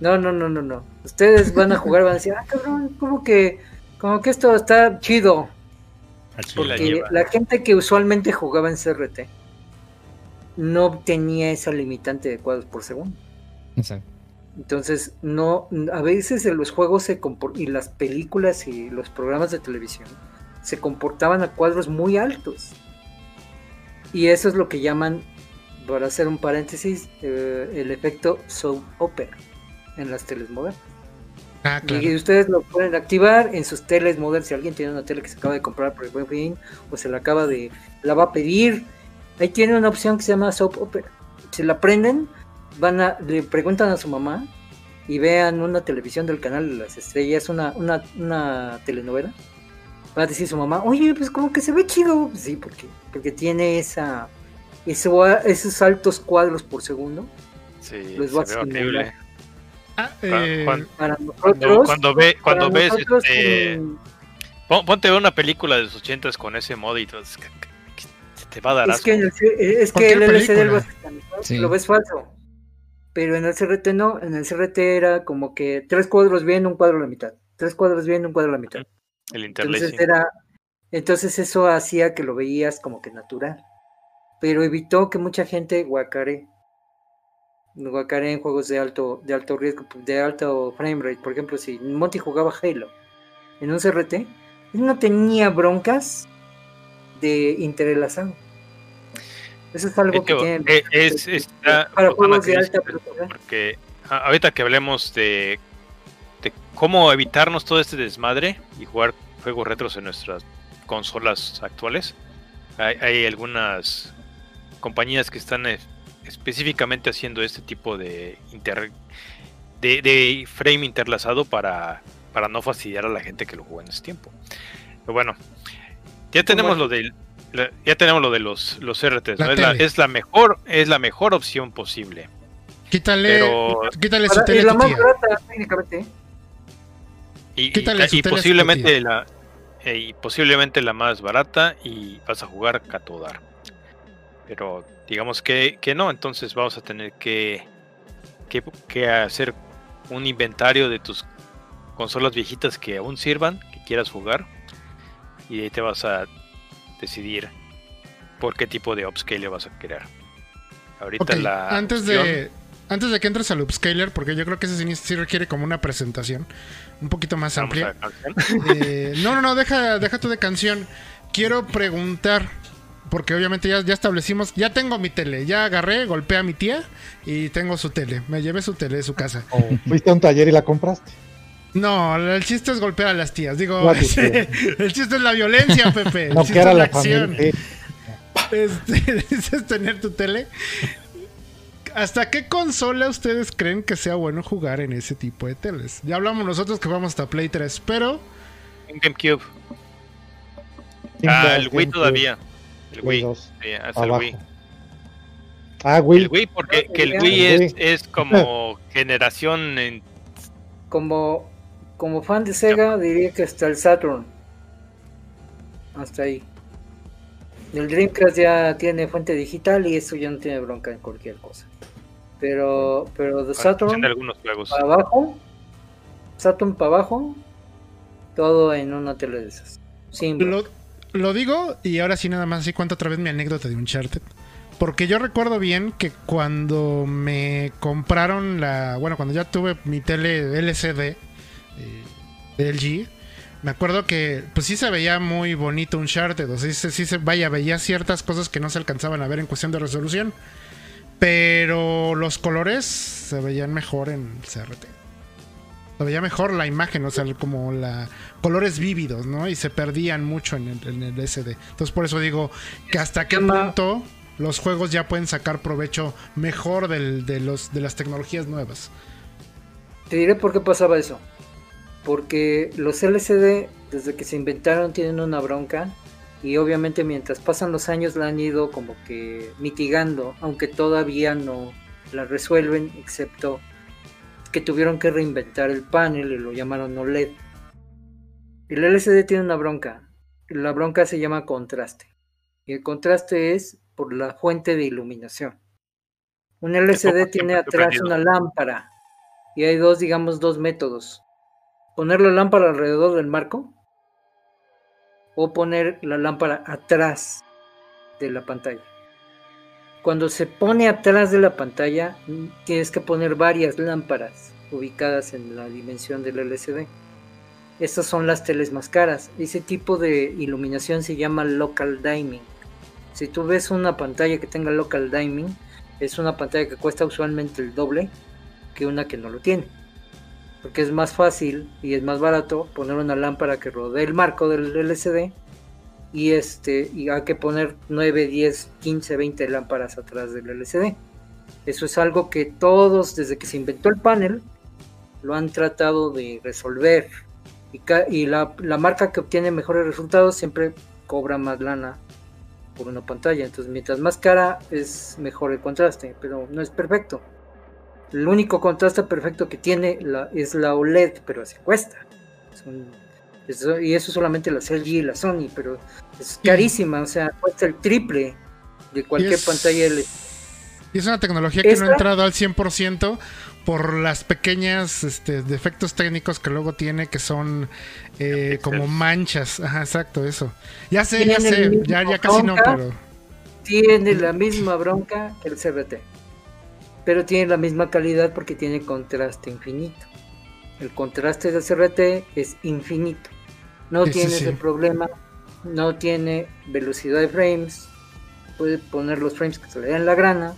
S6: No, no, no, no, no. Ustedes van a jugar, van a decir, ah, cabrón, como que, como que esto está chido.
S5: Así
S3: la
S6: Porque
S3: lleva.
S6: la gente que usualmente jugaba en CRT no tenía esa limitante de cuadros por segundo.
S2: exacto.
S6: Entonces, no, a veces en los juegos se y las películas y los programas de televisión se comportaban a cuadros muy altos. Y eso es lo que llaman, para hacer un paréntesis, eh, el efecto soap opera en las teles modernas.
S1: Ah, claro.
S6: Y ustedes lo pueden activar en sus teles modernas. Si alguien tiene una tele que se acaba de comprar por el buen fin o se la acaba de, la va a pedir, ahí tiene una opción que se llama Soap Opera. Si la prenden, van a, le preguntan a su mamá y vean una televisión del canal de las estrellas, una, una, una telenovela. Va a decir su mamá, oye, pues como que se ve chido. Sí, porque, porque tiene esa, eso- esos altos cuadros por segundo.
S3: Sí,
S6: Les
S3: se ve horrible.
S1: Ah,
S3: Cuando-
S1: eh,
S3: cuando-
S6: Para nosotros,
S3: cuando ve, cuando ves
S6: nosotros,
S3: este, pon- ponte a ver una película de los ochentas con ese modo y todo, es que- que- que te va a dar
S6: Es
S3: asco.
S6: que, el, es que el LCD lo,
S2: Sí.
S6: lo ves falso. Pero en el CRT no, en el CRT era como que tres cuadros bien, un cuadro a la mitad. Tres cuadros bien, un cuadro a la mitad.
S3: el
S6: Entonces era, entonces eso hacía que lo veías como que natural. Pero evitó que mucha gente guacare. Guacare en juegos de alto, de alto riesgo, de alto frame rate. Por ejemplo, si Monty jugaba Halo en un CRT, él no tenía broncas de interrelazado. Eso es algo que tiene.
S3: Eh, es, está,
S6: para juegos de alta velocidad.
S3: Porque ahorita que hablemos de, de cómo evitarnos todo este desmadre y jugar juegos retros en nuestras consolas actuales, hay, hay algunas compañías que están eh, específicamente haciendo este tipo de, inter, de, de, frame interlazado para, para no fastidiar a la gente que lo juega en ese tiempo. Pero bueno, ya tenemos lo del ya tenemos lo de los, los RTs, ¿no? es, la, es, la, mejor, es la mejor opción posible.
S1: Quítale,
S3: Pero,
S1: quítale su tele
S6: Es la más barata, técnicamente.
S3: y,
S1: Quítale
S3: y-
S1: su
S3: y
S1: su
S3: posiblemente la eh, y posiblemente la más barata y vas a jugar Catodar. Pero digamos que, que no, entonces vamos a tener que, que, que hacer un inventario de tus consolas viejitas que aún sirvan, que quieras jugar. Y ahí te vas a decidir por qué tipo de upscale vas a querer. Ahorita la
S1: antes
S3: opción-
S1: de, antes de que entres al upscaler, porque yo creo que ese sí, requiere como una presentación un poquito más
S3: vamos
S1: amplia. Eh, no, no, no, deja, deja tú de canción. Quiero preguntar, porque obviamente ya, ya establecimos, ya tengo mi tele, ya agarré, golpeé a mi tía y tengo su tele. Me llevé su tele de su casa.
S7: O fuiste a un taller y la compraste.
S1: No, el chiste es golpear a las tías. Digo, el chiste es la violencia, Pepe. El
S7: No
S1: chiste
S7: que era
S1: es la
S7: la
S1: acción. Este, es tener tu tele. ¿Hasta qué consola ustedes creen que sea bueno jugar en ese tipo de teles? Ya hablamos nosotros que vamos hasta Play 3, pero
S3: Un GameCube. Ah, el Wii todavía. El Wii. sí, hasta el. Wii.
S7: Ah, Wii.
S3: El Wii, porque que el. Wii
S7: El
S3: es, es como generación en
S6: Como, como fan de Sega, diría que hasta el Saturn. Hasta ahí. El Dreamcast ya tiene fuente digital y eso ya no tiene bronca en cualquier cosa. Pero, pero de
S3: en
S6: Saturn
S3: algunos juegos.
S6: para abajo, Saturn para abajo, todo en una tele de esas. Sin
S1: lo, lo digo y ahora sí nada más así cuento otra vez mi anécdota de Uncharted. Porque yo recuerdo bien que cuando me compraron la... Bueno, cuando ya tuve mi tele LCD eh, de LG, me acuerdo que pues sí se veía muy bonito Uncharted. O sea, sí, se- sí se, vaya, veía ciertas cosas que no se alcanzaban a ver en cuestión de resolución. Pero los colores se veían mejor en CRT. Se veía mejor la imagen, o sea, como la colores vívidos, ¿no? Y se perdían mucho en el, en el SD. Entonces por eso digo que hasta qué punto los juegos ya pueden sacar provecho mejor del- de, los, de las tecnologías nuevas.
S6: Te diré por qué pasaba eso. Porque los LCD, desde que se inventaron, tienen una bronca. Y obviamente mientras pasan los años la han ido como que mitigando, aunque todavía no la resuelven, excepto que tuvieron que reinventar el panel y lo llamaron OLED. El LCD tiene una bronca. La bronca se llama contraste. Y el contraste es por la fuente de iluminación. Un LCD tiene atrás una lámpara. Y hay dos, digamos, dos métodos. Poner la lámpara alrededor del marco o poner la lámpara atrás de la pantalla. Cuando se pone atrás de la pantalla, mm, tienes que poner varias lámparas ubicadas en la dimensión del LCD. Estas son las teles más caras. Ese tipo de iluminación se llama local dimming. Si tú ves una pantalla que tenga local dimming, es una pantalla que cuesta usualmente el doble que una que no lo tiene. Porque es más fácil y es más barato poner una lámpara que rodee el marco del LCD y este hay que poner 9, 10, 15, 20 lámparas atrás del LCD. Eso es algo que todos desde que se inventó el panel lo han tratado de resolver y, la marca que obtiene mejores resultados siempre cobra más lana por una pantalla. Entonces mientras más cara es mejor el contraste, pero no es perfecto. El único contraste perfecto que tiene la, es la OLED, pero así cuesta. Es un- eso- y eso solamente la LG y la Sony, pero es carísima, o sea, cuesta el triple de cualquier
S1: es-
S6: pantalla LCD.
S1: Y es una tecnología que no ha entrado al 100% por las pequeñas este, defectos técnicos que luego tiene, que son eh, como manchas. Ajá, exacto, eso. Ya sé, ya sé, ya, ya casi no, pero...
S6: Tiene la misma bronca que el CRT, pero tiene la misma calidad porque tiene contraste infinito. El contraste del CRT es infinito. No
S1: Sí,
S6: tiene
S1: sí.
S6: ese problema, no tiene velocidad de frames, puede poner los frames que se le den la grana,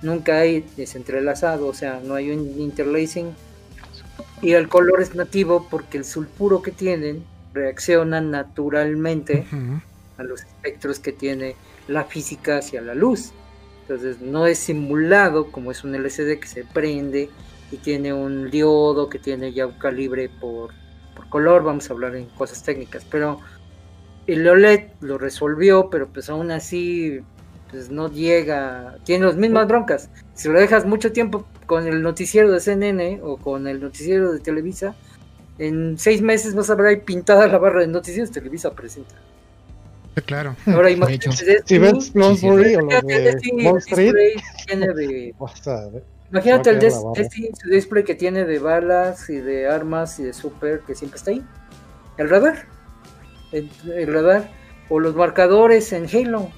S6: nunca hay desentrelazado, o sea, no hay un interlacing. Y el color es nativo porque el sulfuro que tienen reacciona naturalmente a los espectros que tiene la física hacia la luz. Entonces no es simulado como es un LCD que se prende y tiene un diodo que tiene ya un calibre por, por color, vamos a hablar en cosas técnicas, pero el OLED lo resolvió, pero pues aún así pues no llega, tiene las mismas broncas. Si lo dejas mucho tiempo con el noticiero de CNN o con el noticiero de Televisa, en seis meses vas a ahí pintada la barra de noticias, Televisa presenta.
S1: Claro.
S6: Ahora imagínate.
S7: Si ves Bloomsbury o los de Wall Street,
S6: tiene de, Imagínate el display que tiene de balas y de armas y de super que siempre está ahí. El radar. El, radar. O los marcadores en Halo.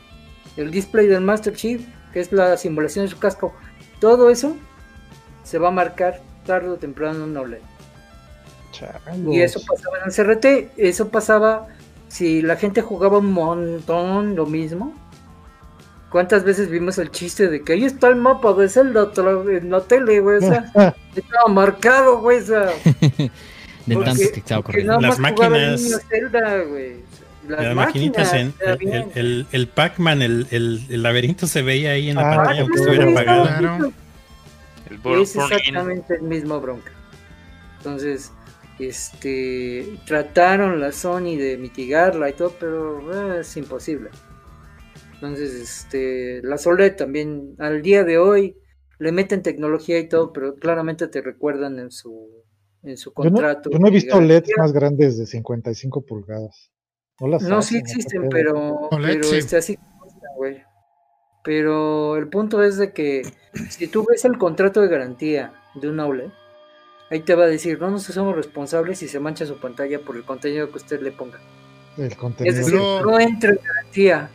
S6: El display del Master Chief, que es la simulación de su casco. Todo eso se va a marcar tarde o temprano en OLED. Y eso pasaba en el CRT. Eso pasaba si la gente jugaba un montón lo mismo ¿Cuántas veces vimos el chiste de que ahí está el mapa de Zelda en la tele, güey? O sea, estaba marcado, güey. O sea,
S2: de tantos que estaba corriendo.
S5: Las máquinas. Zelda, Las, Las maquinitas, en, el, el, el Pac-Man, el, el, laberinto se veía ahí en la ah, pantalla, aunque estuviera apagado.
S6: Es exactamente el mismo bronca. Entonces, este trataron la Sony de mitigarla y todo, pero eh, es imposible. Entonces, este, la OLED también al día de hoy le meten tecnología y todo, pero claramente te recuerdan en su en su contrato.
S7: Yo no, he visto LEDs más grandes de 55 pulgadas.
S6: No, no sí existen, pero, pero este, así güey. Pero el punto es de que si tú ves el contrato de garantía de una OLED, ahí te va a decir, no nos somos responsables si se mancha su pantalla por el contenido que usted le ponga.
S7: El contenido.
S6: Es decir, no entra en garantía.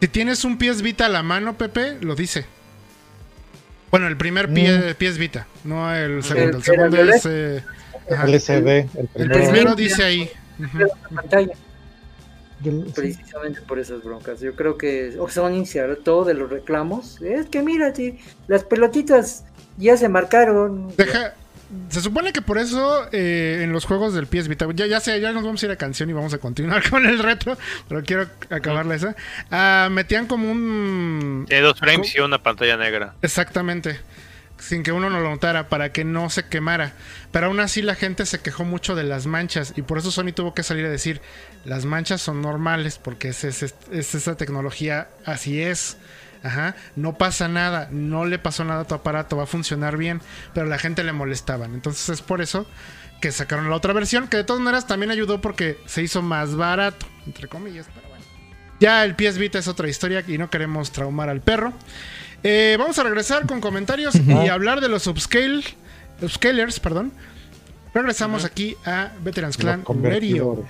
S1: Si tienes un pies Vita a la mano, Pepe, lo dice. Bueno, el primer pie, mm. Vita, no el segundo. El, segundo es. Eh,
S7: LCD.
S1: El primero, dice ahí.
S6: Precisamente por esas broncas. Yo creo que Sony se todo de los reclamos. Es que mira, las pelotitas ya se marcaron.
S1: Deja, se supone que por eso eh, en los juegos del PS Vita, ya, ya sé, ya nos vamos a ir a canción y vamos a continuar con el retro, pero quiero acabarla esa. Ah, metían como un.
S3: De dos frames y una pantalla negra.
S1: Exactamente. Sin que uno no lo notara, para que no se quemara. Pero aún así la gente se quejó mucho de las manchas. Y por eso Sony tuvo que salir a decir: las manchas son normales, porque es, es esa tecnología, así es. Ajá, no pasa nada, no le pasó nada a tu aparato, va a funcionar bien, pero la gente le molestaban. Entonces es por eso que sacaron la otra versión, que de todas maneras también ayudó porque se hizo más barato, entre comillas, pero bueno. Ya el PS Vita es otra historia y no queremos traumar al perro. Eh, vamos a regresar con comentarios y hablar de los upscale, upscalers, perdón. Regresamos aquí a Veterans Clan Radio.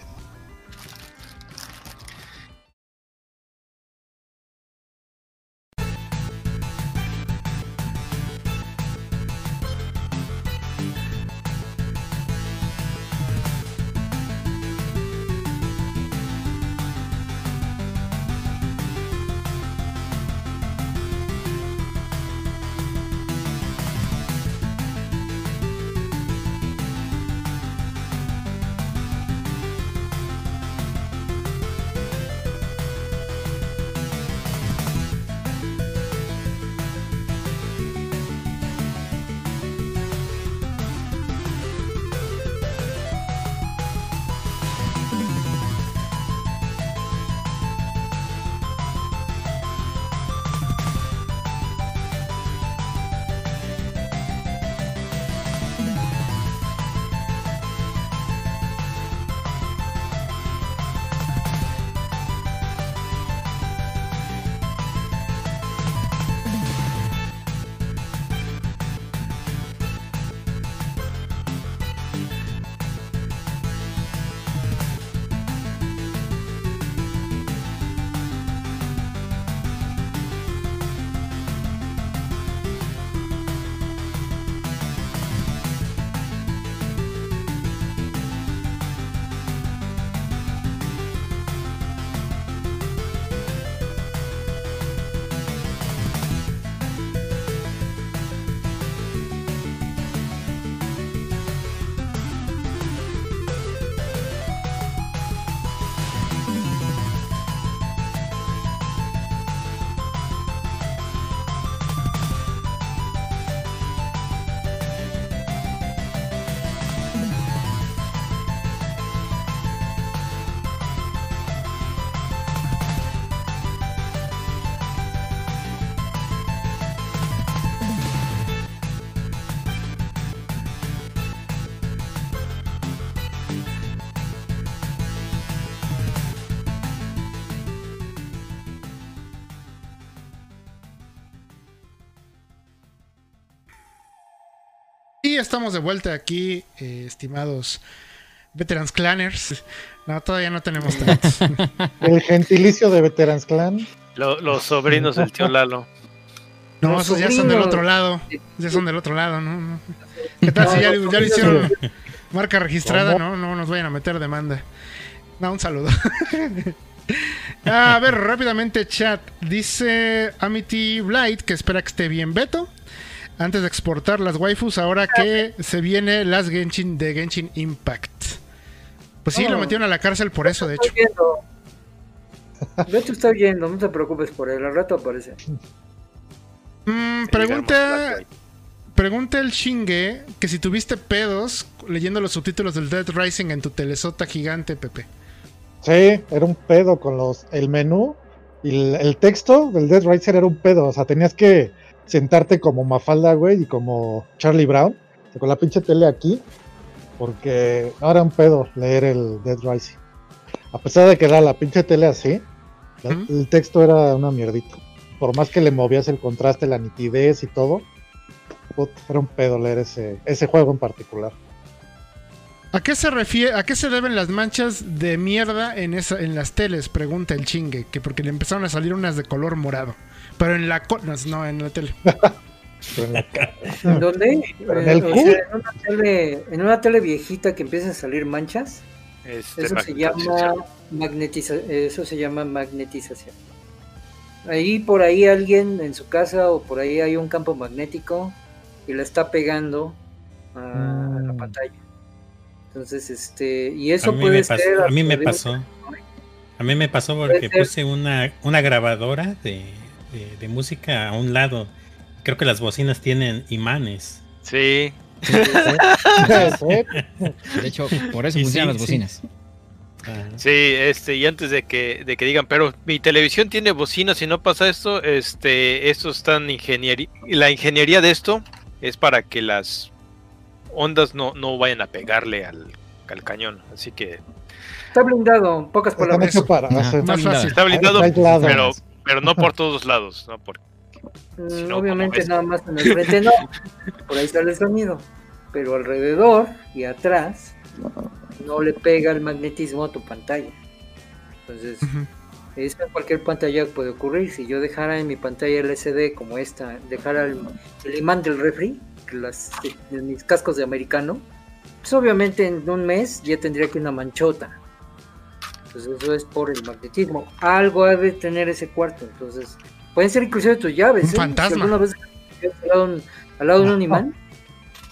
S1: Estamos de vuelta aquí, eh, estimados Veterans Clanners. No, todavía no tenemos tantos.
S7: El gentilicio de Veterans Clan.
S3: los sobrinos del tío Lalo.
S1: No, esos ya son del otro lado. Ya son del otro lado, ¿no? ¿Qué tal si ya, ya le hicieron marca registrada? No, no nos vayan a meter demanda. No, un saludo. a ver, rápidamente, chat. Dice Amity Blight que espera que esté bien Beto. Antes de exportar las waifus, ahora que se viene las Genshin de Genshin Impact. Pues sí, lo metieron a la cárcel por eso, de hecho.
S6: De hecho está viendo, no te preocupes por él, al rato aparece.
S1: Mm, pregunta, pregunta el Shinge que si tuviste pedos leyendo los subtítulos del Dead Rising en tu telesota gigante, Pepe.
S7: Sí, era un pedo con los el menú y el, texto del Dead Rising era un pedo, o sea, tenías que sentarte como Mafalda, güey, y como Charlie Brown, con la pinche tele aquí, porque no era un pedo leer el Dead Rising. A pesar de que era la pinche tele así, el texto era una mierdita. Por más que le movías el contraste, la nitidez y todo, era un pedo leer ese, ese juego en particular.
S1: ¿A qué se refiere, a qué se deben las manchas de mierda en esa, en las teles? Pregunta el chingue, que porque le empezaron a salir unas de color morado. Pero en la no, en la tele.
S6: ¿En dónde? Eh, en, una tele, viejita que empiezan a salir manchas. Este, eso se llama eso se llama magnetización. Ahí por ahí alguien en su casa o por ahí hay un campo magnético y la está pegando a la mm. pantalla. Entonces, este, y eso puede ser.
S5: A mí me pasó. A mí me pasó porque puse una, una grabadora de, de, música a un lado. Creo que las bocinas tienen imanes.
S3: Sí.
S2: de hecho, por eso funcionan las bocinas.
S3: Sí. este, y antes de que, de que digan, pero mi televisión tiene bocinas y no pasa esto, este, esto está en ingeniería. La ingeniería de esto es para que las ondas no, no vayan a pegarle al, cañón. Así que.
S6: Está blindado, pocas palabras.
S3: Está blindado, pero, pero no por todos lados. No por,
S6: mm, obviamente nada más en el frente no. Por ahí sale el sonido. Pero alrededor y atrás no le pega el magnetismo a tu pantalla. Entonces, eso en cualquier pantalla puede ocurrir. Si yo dejara en mi pantalla LCD como esta, dejara el, el imán del refri, las, de, mis cascos de americano, pues obviamente en un mes ya tendría que una manchota. Entonces eso es por el magnetismo. Algo ha de tener ese cuarto. Entonces, pueden ser inclusive tus llaves. Un
S1: ¿eh? fantasma.
S6: alguna vez al lado, de un imán.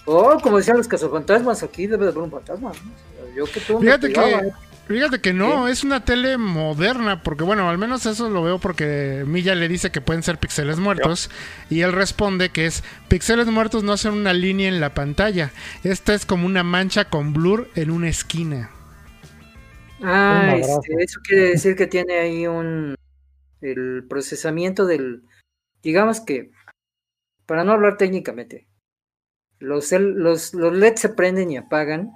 S6: O como decían los cazafantasmas, aquí debe de haber un fantasma. Yo que
S1: Fíjate que Fíjate que no, es una tele moderna, porque bueno, al menos eso lo veo porque Milla le dice que pueden ser píxeles muertos y él responde que es píxeles muertos no hacen una línea en la pantalla, esta es como una mancha con blur en una esquina.
S6: Ah, este, eso quiere decir que tiene ahí un el procesamiento del digamos que para no hablar técnicamente los, los, los LEDs se prenden y apagan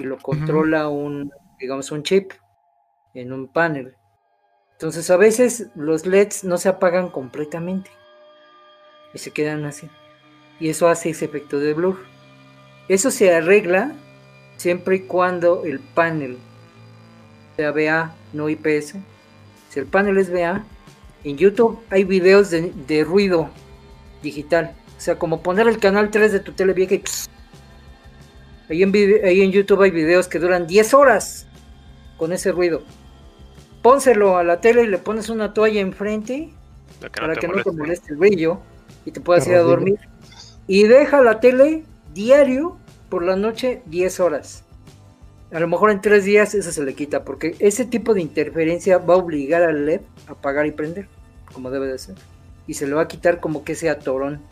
S6: y lo controla un digamos, un chip en un panel. Entonces a veces los LEDs no se apagan completamente y se quedan así. Y eso hace ese efecto de blur. Eso se arregla siempre y cuando el panel sea VA, no IPS. Si el panel es VA, en YouTube hay videos de, ruido digital. O sea, como poner el canal 3 de tu tele vieja y... Ahí en, ahí en YouTube hay videos que duran 10 horas con ese ruido. Pónselo a la tele y le pones una toalla enfrente para que no te moleste el brillo y te puedas ir a dormir. Y deja la tele diario por la noche 10 horas. A lo mejor en 3 días eso se le quita porque ese tipo de interferencia va a obligar al LED a apagar y prender como debe de ser. Y se le va a quitar como que ese atorón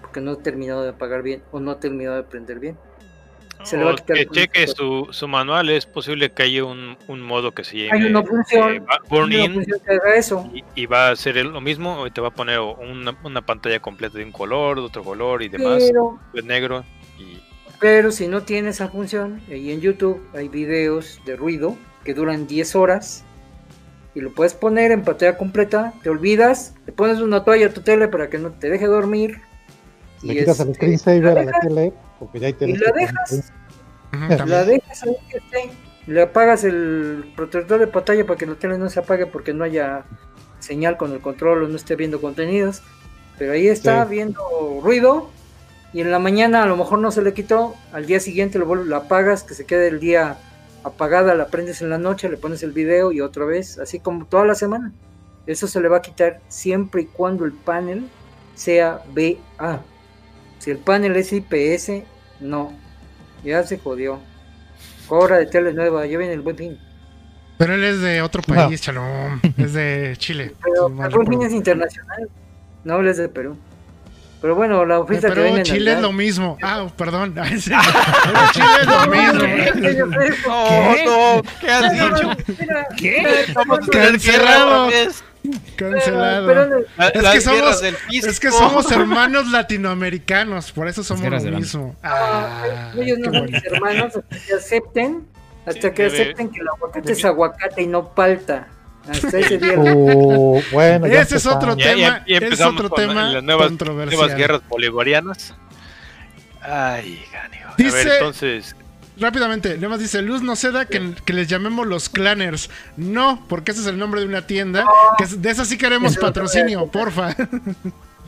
S6: porque no ha terminado de apagar bien o no ha terminado de prender bien
S3: que cheque su, su, manual, es posible que haya un, un modo que se llame
S6: Hay una función, eh,
S3: Burn In eso. Y, va a hacer lo mismo, y te va a poner una, una, pantalla completa de un color, de otro color y demás, pero, de negro. Y...
S6: Pero si no tiene esa función, ahí en YouTube hay videos de ruido que duran 10 horas y lo puedes poner en pantalla completa, te olvidas, te pones una toalla a tu tele para que no te deje dormir
S7: Le
S6: Y
S7: quitas el
S6: este,
S7: screensaver
S6: la
S7: a la
S6: dejas-
S7: tele, porque ya hay
S6: y
S7: teles
S6: la dejas. La dejas ahí que esté. Le apagas el protector de pantalla para que la tele no se apague porque no haya señal con el control o no esté viendo contenidos. Pero ahí está
S7: Sí.
S6: viendo ruido y en la mañana a lo mejor no se le quitó. Al día siguiente lo vuelves, la apagas, que se quede el día apagada, la prendes en la noche, le pones el video y otra vez, así como toda la semana. Eso se le va a quitar siempre y cuando el panel sea BA. Si el panel es IPS, no. Ya se jodió. Cobra de tele nueva, ya viene el buen fin.
S1: Pero él es de otro país, Chalón. Es de Chile.
S6: Pero el buen fin es internacional. No hables de Perú. Pero bueno, la oferta que
S1: Pero
S6: en
S1: Chile es lo mismo. Ah, perdón. Sí. Pero Chile es lo mismo.
S3: No, no, ¿qué has dicho?
S2: ¿Qué?
S1: Cancelado. Cancelado.
S6: Pero,
S3: La-
S1: Es que somos-. Es que somos hermanos latinoamericanos, por eso somos lo mismo.
S6: Ah,
S1: Ah,
S6: ellos no
S1: qué
S6: son mis hermanos hasta que acepten, hasta
S3: Sí,
S6: que acepten que el aguacate es aguacate y no palta. Hasta ese día.
S7: Uh, bueno, ya
S1: Ese es otro
S3: Ya- ya-
S1: tema,
S3: ya
S1: es
S3: empezamos
S1: otro
S3: con
S1: tema
S3: las nuevas-
S1: controversial.
S3: Nuevas guerras bolivarianas. Ay, ganijo. A
S1: Dice-
S3: ver, entonces.
S1: Rápidamente, nada más dice Luz no ceda que, que les llamemos los clanners. No, porque ese es el nombre de una tienda. Que es- de esa sí queremos patrocinio, porfa.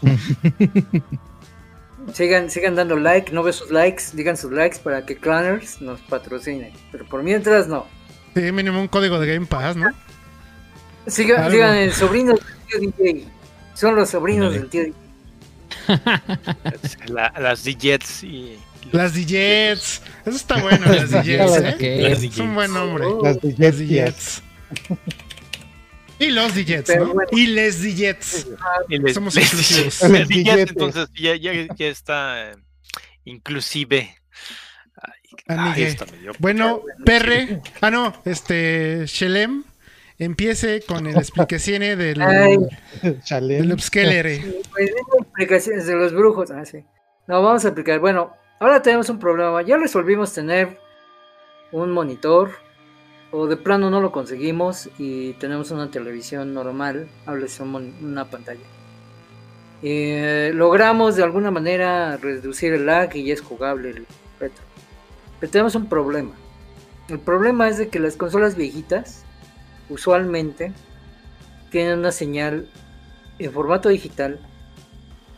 S6: Sigan, sigan dando like, no veo sus likes, digan sus likes para que Clanners nos patrocine. Pero por mientras no.
S1: Sí, mínimo un código de Game Pass, ¿no?
S6: Sigan, sigan el sobrino del tío DJ. Son los sobrinos del tío DJ.
S3: la- las DJs y.
S1: Las DJs. Eso está bueno, las DJs, ¿eh? Es un buen nombre.
S7: Las
S6: Oh,
S1: Las
S7: DJs.
S1: Y los DJs,
S6: Pero
S1: ¿no?
S6: bueno.
S1: Y les DJs.
S3: y les-
S1: Somos
S3: les-
S1: inclusivos.
S3: las
S7: Los
S3: DJs,
S7: DJs.
S3: entonces ya, ya, ya está eh, inclusive. Ay,
S1: Amigue.
S3: ay, está medio-
S1: Bueno, Perre. Ah, no, este. Shelem. Empiece con el explicación del, del upscaler.
S6: Pues, explicaciones de los brujos. Ah, sí. No, vamos a aplicar. Bueno, ahora tenemos un problema. Ya resolvimos tener un monitor. O de plano no lo conseguimos y tenemos una televisión normal. Háblese una pantalla. Eh, logramos de alguna manera reducir el lag y ya es jugable el retro. Pero tenemos un problema. El problema es de que las consolas viejitas usualmente tienen una señal en formato digital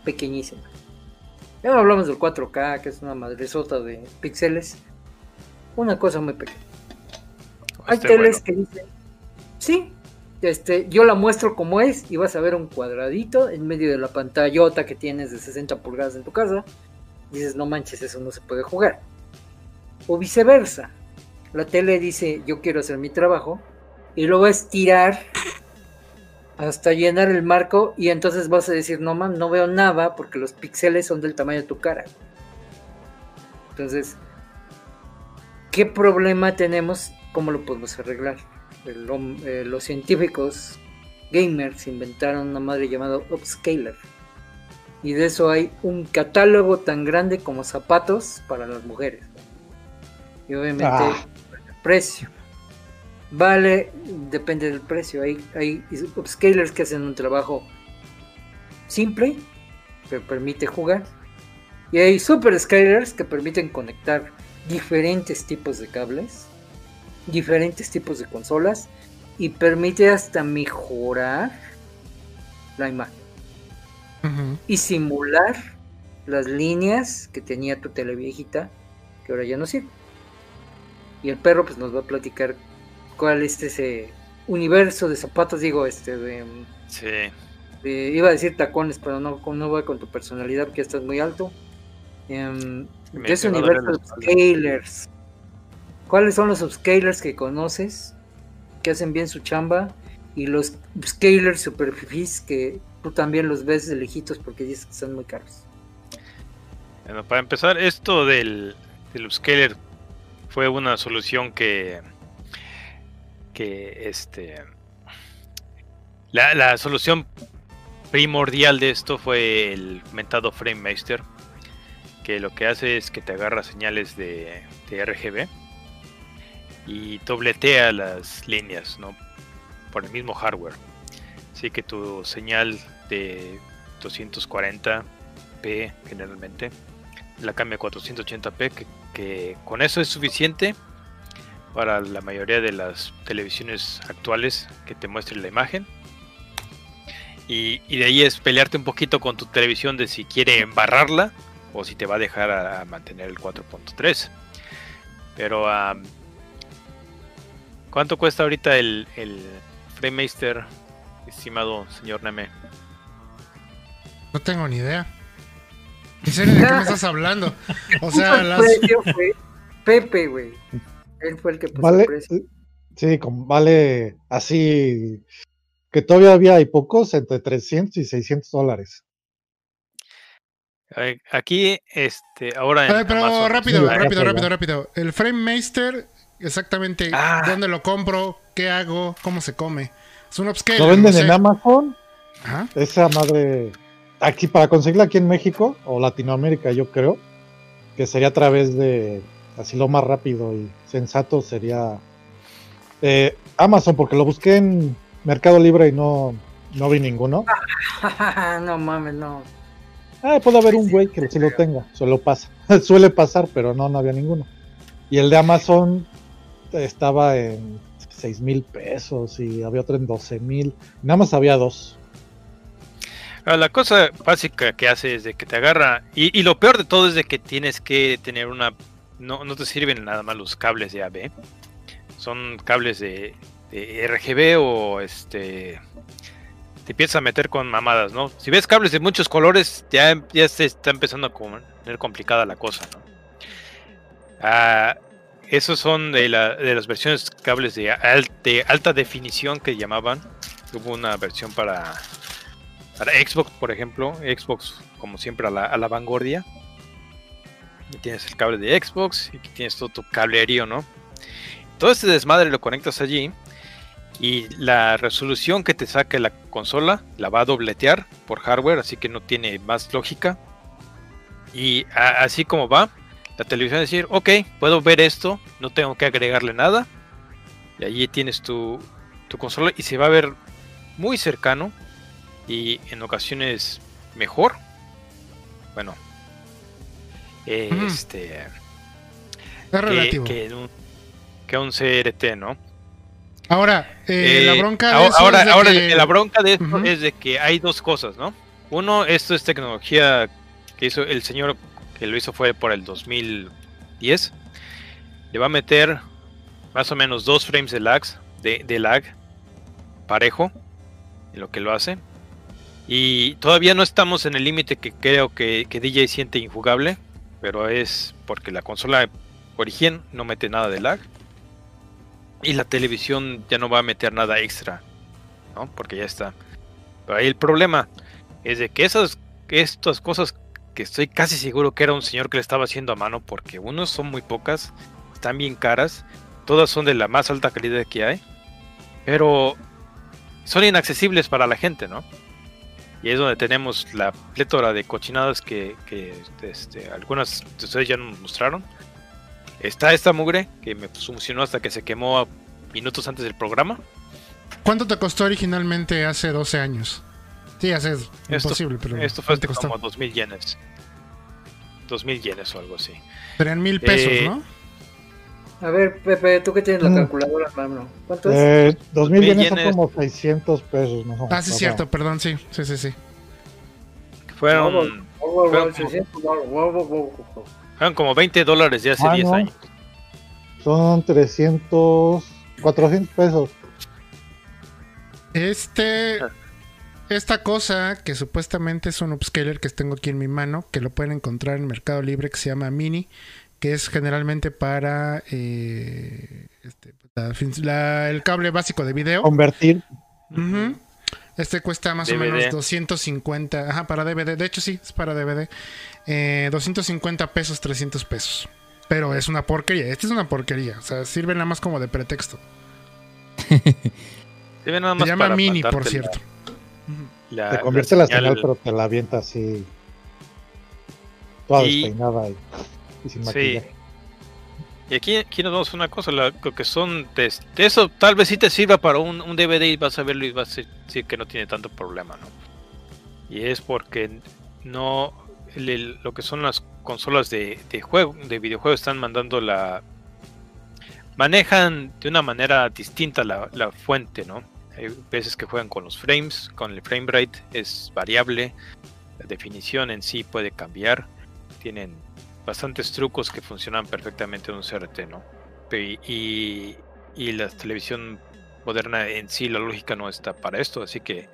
S6: pequeñísima. Ya no hablamos del 4K, que es una madresota de píxeles. Una cosa muy pequeña. Hay
S3: Este,
S6: teles
S3: bueno.
S6: que dicen, sí, este, yo la muestro como es y vas a ver un cuadradito en medio de la pantallota que tienes de 60 pulgadas en tu casa. Dices, no manches, eso no se puede jugar. O viceversa. La tele dice, yo quiero hacer mi trabajo y a estirar hasta llenar el marco y entonces vas a decir, no man, no veo nada porque los píxeles son del tamaño de tu cara. Entonces, ¿qué problema tenemos? ¿Cómo lo podemos arreglar? El eh, los científicos gamers inventaron una madre llamada Upscaler. Y de eso hay un catálogo tan grande como zapatos para las mujeres. Y obviamente
S7: Ah.
S6: el precio. Vale, depende del precio. Hay, hay upscalers que hacen un trabajo simple, que permite jugar. Y hay super scalers que permiten conectar diferentes tipos de cables, diferentes tipos de consolas y permite hasta mejorar la imagen y simular las líneas que tenía tu tele viejita que ahora ya no sirve. Y el perro pues nos va a platicar cuál es ese universo de zapatos, digo, este de,
S3: Sí.
S6: de- iba a decir tacones, pero no, no va con tu personalidad porque ya estás muy alto.
S3: Me-
S6: de ese universo de upscalers. ¿Cuáles son los upscalers que conoces? Que hacen bien su chamba. Y los upscalers superfifis que tú también los ves de lejitos porque dices que son muy caros.
S3: Bueno, para empezar, esto del, del upscaler fue una solución que. Que este. La, la solución primordial de esto fue el mentado FrameMaster, que lo que hace es que te agarra señales de, de RGB y dobletea las líneas, ¿no? Por el mismo hardware. Así que tu señal de 240 1080p generalmente. La cambia a 480p, que, que con eso es suficiente para la mayoría de las televisiones actuales que te muestren la imagen. Y, y de ahí es pelearte un poquito con tu televisión de si quiere embarrarla o si te va a dejar a, a mantener el 4.3. Pero, am, ¿cuánto cuesta ahorita el, el FrameMaster, estimado señor Neme?
S1: No tengo ni idea. ¿En serio de qué me estás hablando? O sea,
S6: El
S1: las...
S6: precio fue Pepe, güey. Él fue el que puso
S7: Vale,
S6: el precio.
S7: sí, como vale así que todavía había hay pocos entre 300 y 600 dólares.
S3: Eh, Aquí, este, ahora en
S1: A ver, pero
S3: Amazon-
S1: rápido,
S7: Sí,
S1: rápido,
S7: rápido.
S1: rápido, rápido. El Frame Master, exactamente,
S3: Ah.
S1: ¿dónde lo compro? ¿Qué hago? ¿Cómo se come? Es un upscale.
S7: Lo venden
S1: no sé.
S7: en Amazon,
S1: Ajá.
S7: esa madre aquí para conseguirla aquí en México o Latinoamérica, yo creo que sería a través de así lo más rápido y sensato sería eh, Amazon porque lo busqué en Mercado Libre y no no vi ninguno.
S6: no mames, no.
S7: Ah, puede haber un güey que sí lo tenga, solo pasa. Suele pasar, pero no, no había ninguno. Y el de Amazon estaba en 6 mil pesos y había otro en 12 mil. Nada más había dos.
S3: La cosa básica que hace es de que te agarra. Y, y lo peor de todo es de que tienes que tener una. No, no te sirven nada más los cables de AB. Son cables de, RGB o este. Te empiezas a meter con mamadas, ¿no? Si ves cables de muchos colores, ya, ya se está empezando a poner complicada la cosa, ¿no? Ah, esos son de, la- de las versiones cables de alta definición que llamaban. Hubo una versión para para Xbox, por ejemplo, Xbox como siempre a la, a la vanguardia. Tienes el cable de Xbox y tienes todo tu cablerío, ¿no? Todo este desmadre lo conectas allí y la resolución que te saque la consola la va a dobletear por hardware, así que no tiene más lógica. Y así como va, la televisión decir, ok, puedo ver esto, no tengo que agregarle nada. Y allí tienes tu, tu consola y se va a ver muy cercano y en ocasiones mejor. Bueno, eh, este
S1: Es
S3: que,
S1: relativo.
S3: que un, que un CRT, ¿no?
S1: Ahora, eh, la
S3: Eh,
S1: bronca de
S3: ahora, ahora,
S1: es de
S3: ahora
S1: que-
S3: la bronca de esto es de que hay dos cosas, ¿no? Uno, esto es tecnología que hizo el señor que lo hizo fue por el 2010. Le va a meter más o menos dos frames de lag, de, de lag parejo en lo que lo hace. Y todavía no estamos en el límite que creo que, que DJ siente injugable, pero es porque la consola origen no mete nada de lag. Y la televisión ya no va a meter nada extra, ¿no? Porque ya está. Pero ahí el problema es de que esas estas cosas que estoy casi seguro que era un señor que le estaba haciendo a mano, porque unos son muy pocas, están bien caras, todas son de la más alta calidad que hay, pero son inaccesibles para la gente, ¿no? Y es donde tenemos la plétora de cochinadas que, que, este, algunas de ustedes ya nos mostraron. Está esta mugre que me funcionó hasta que se quemó a minutos antes del programa.
S1: ¿Cuánto te costó originalmente hace 12 años? Sí, hace es
S3: Esto-
S1: imposible, pero
S3: Esto fue
S1: ¿cuánto te costó?
S3: como 2000 yenes. 2000 yenes o algo así.
S1: Serían mil pesos,
S3: Eh,
S1: ¿no?
S6: A ver, Pepe, tú que tienes la
S7: Mm.
S6: calculadora, mano. ¿Cuánto es?
S7: Eh, 2000
S3: Mil
S7: yenes son como 600 pesos. ¿no?
S1: Ah, sí, es cierto, perdón, sí, sí, sí, sí.
S3: Fueron,
S6: Wow, wow, wow,
S3: fueron-
S6: 600 dólares, wow, wow, wow, wow.
S3: fueron como 20 dólares de hace
S7: Ah,
S3: 10
S7: no.
S3: años.
S7: Son 300, 400 pesos.
S1: Este. Esta cosa que supuestamente es un upscaler que tengo aquí en mi mano, que lo pueden encontrar en Mercado Libre, que se llama Mini, que es generalmente para eh, este, la fin- la- el cable básico de video.
S7: Convertir.
S1: Este cuesta más o menos 250. Ajá, para DVD. De hecho, sí, es para DVD. Eh, 250 pesos, 300 pesos. Pero es una porquería. Esta es una porquería. O sea, sirve nada más como de pretexto.
S3: Sirve nada
S1: Se
S3: más
S1: llama
S3: para
S1: Mini, por cierto.
S3: la-
S7: Te convierte la
S3: señal-
S7: señal, pero te la avienta así. Toda
S3: Y-
S7: despeinada y, y sin
S3: Sí. Y aquí, aquí nos vamos a una cosa, la- lo que son de, de eso tal vez sí te sirva para un, un DVD y vas a verlo y vas a decir que no tiene tanto problema, ¿no? Y es porque no el- el- lo que son las consolas de, de juego, de videojuegos están mandando la manejan de una manera distinta la, la fuente, ¿no? Hay veces que juegan con los frames, con el frame rate es variable, la definición en sí puede cambiar, tienen bastantes trucos que funcionan perfectamente en un CRT, ¿no? Pe- Y, y la televisión moderna en sí, la lógica no está para esto, así que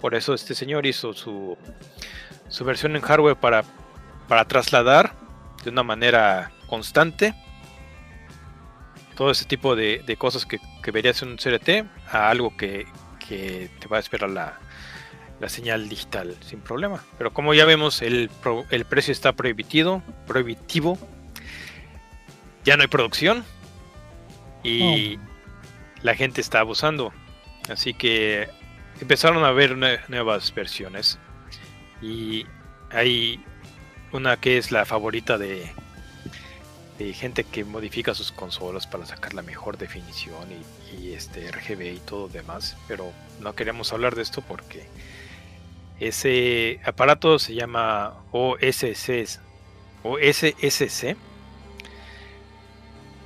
S3: por eso este señor hizo su, su versión en hardware para, para trasladar de una manera constante todo ese tipo de, de cosas que, que verías en un CRT a algo que, que te va a esperar la, la señal digital sin problema. Pero como ya vemos, el, pro- el precio está prohibitivo, prohibitivo. Ya no hay producción. Y la gente está abusando. Así que empezaron a ver nue- nuevas versiones. Y hay una que es la favorita de, de gente que modifica sus consolas para sacar la mejor definición y, y este RGB y todo demás. Pero no queremos hablar de esto porque ese aparato se llama OSC, OSSC,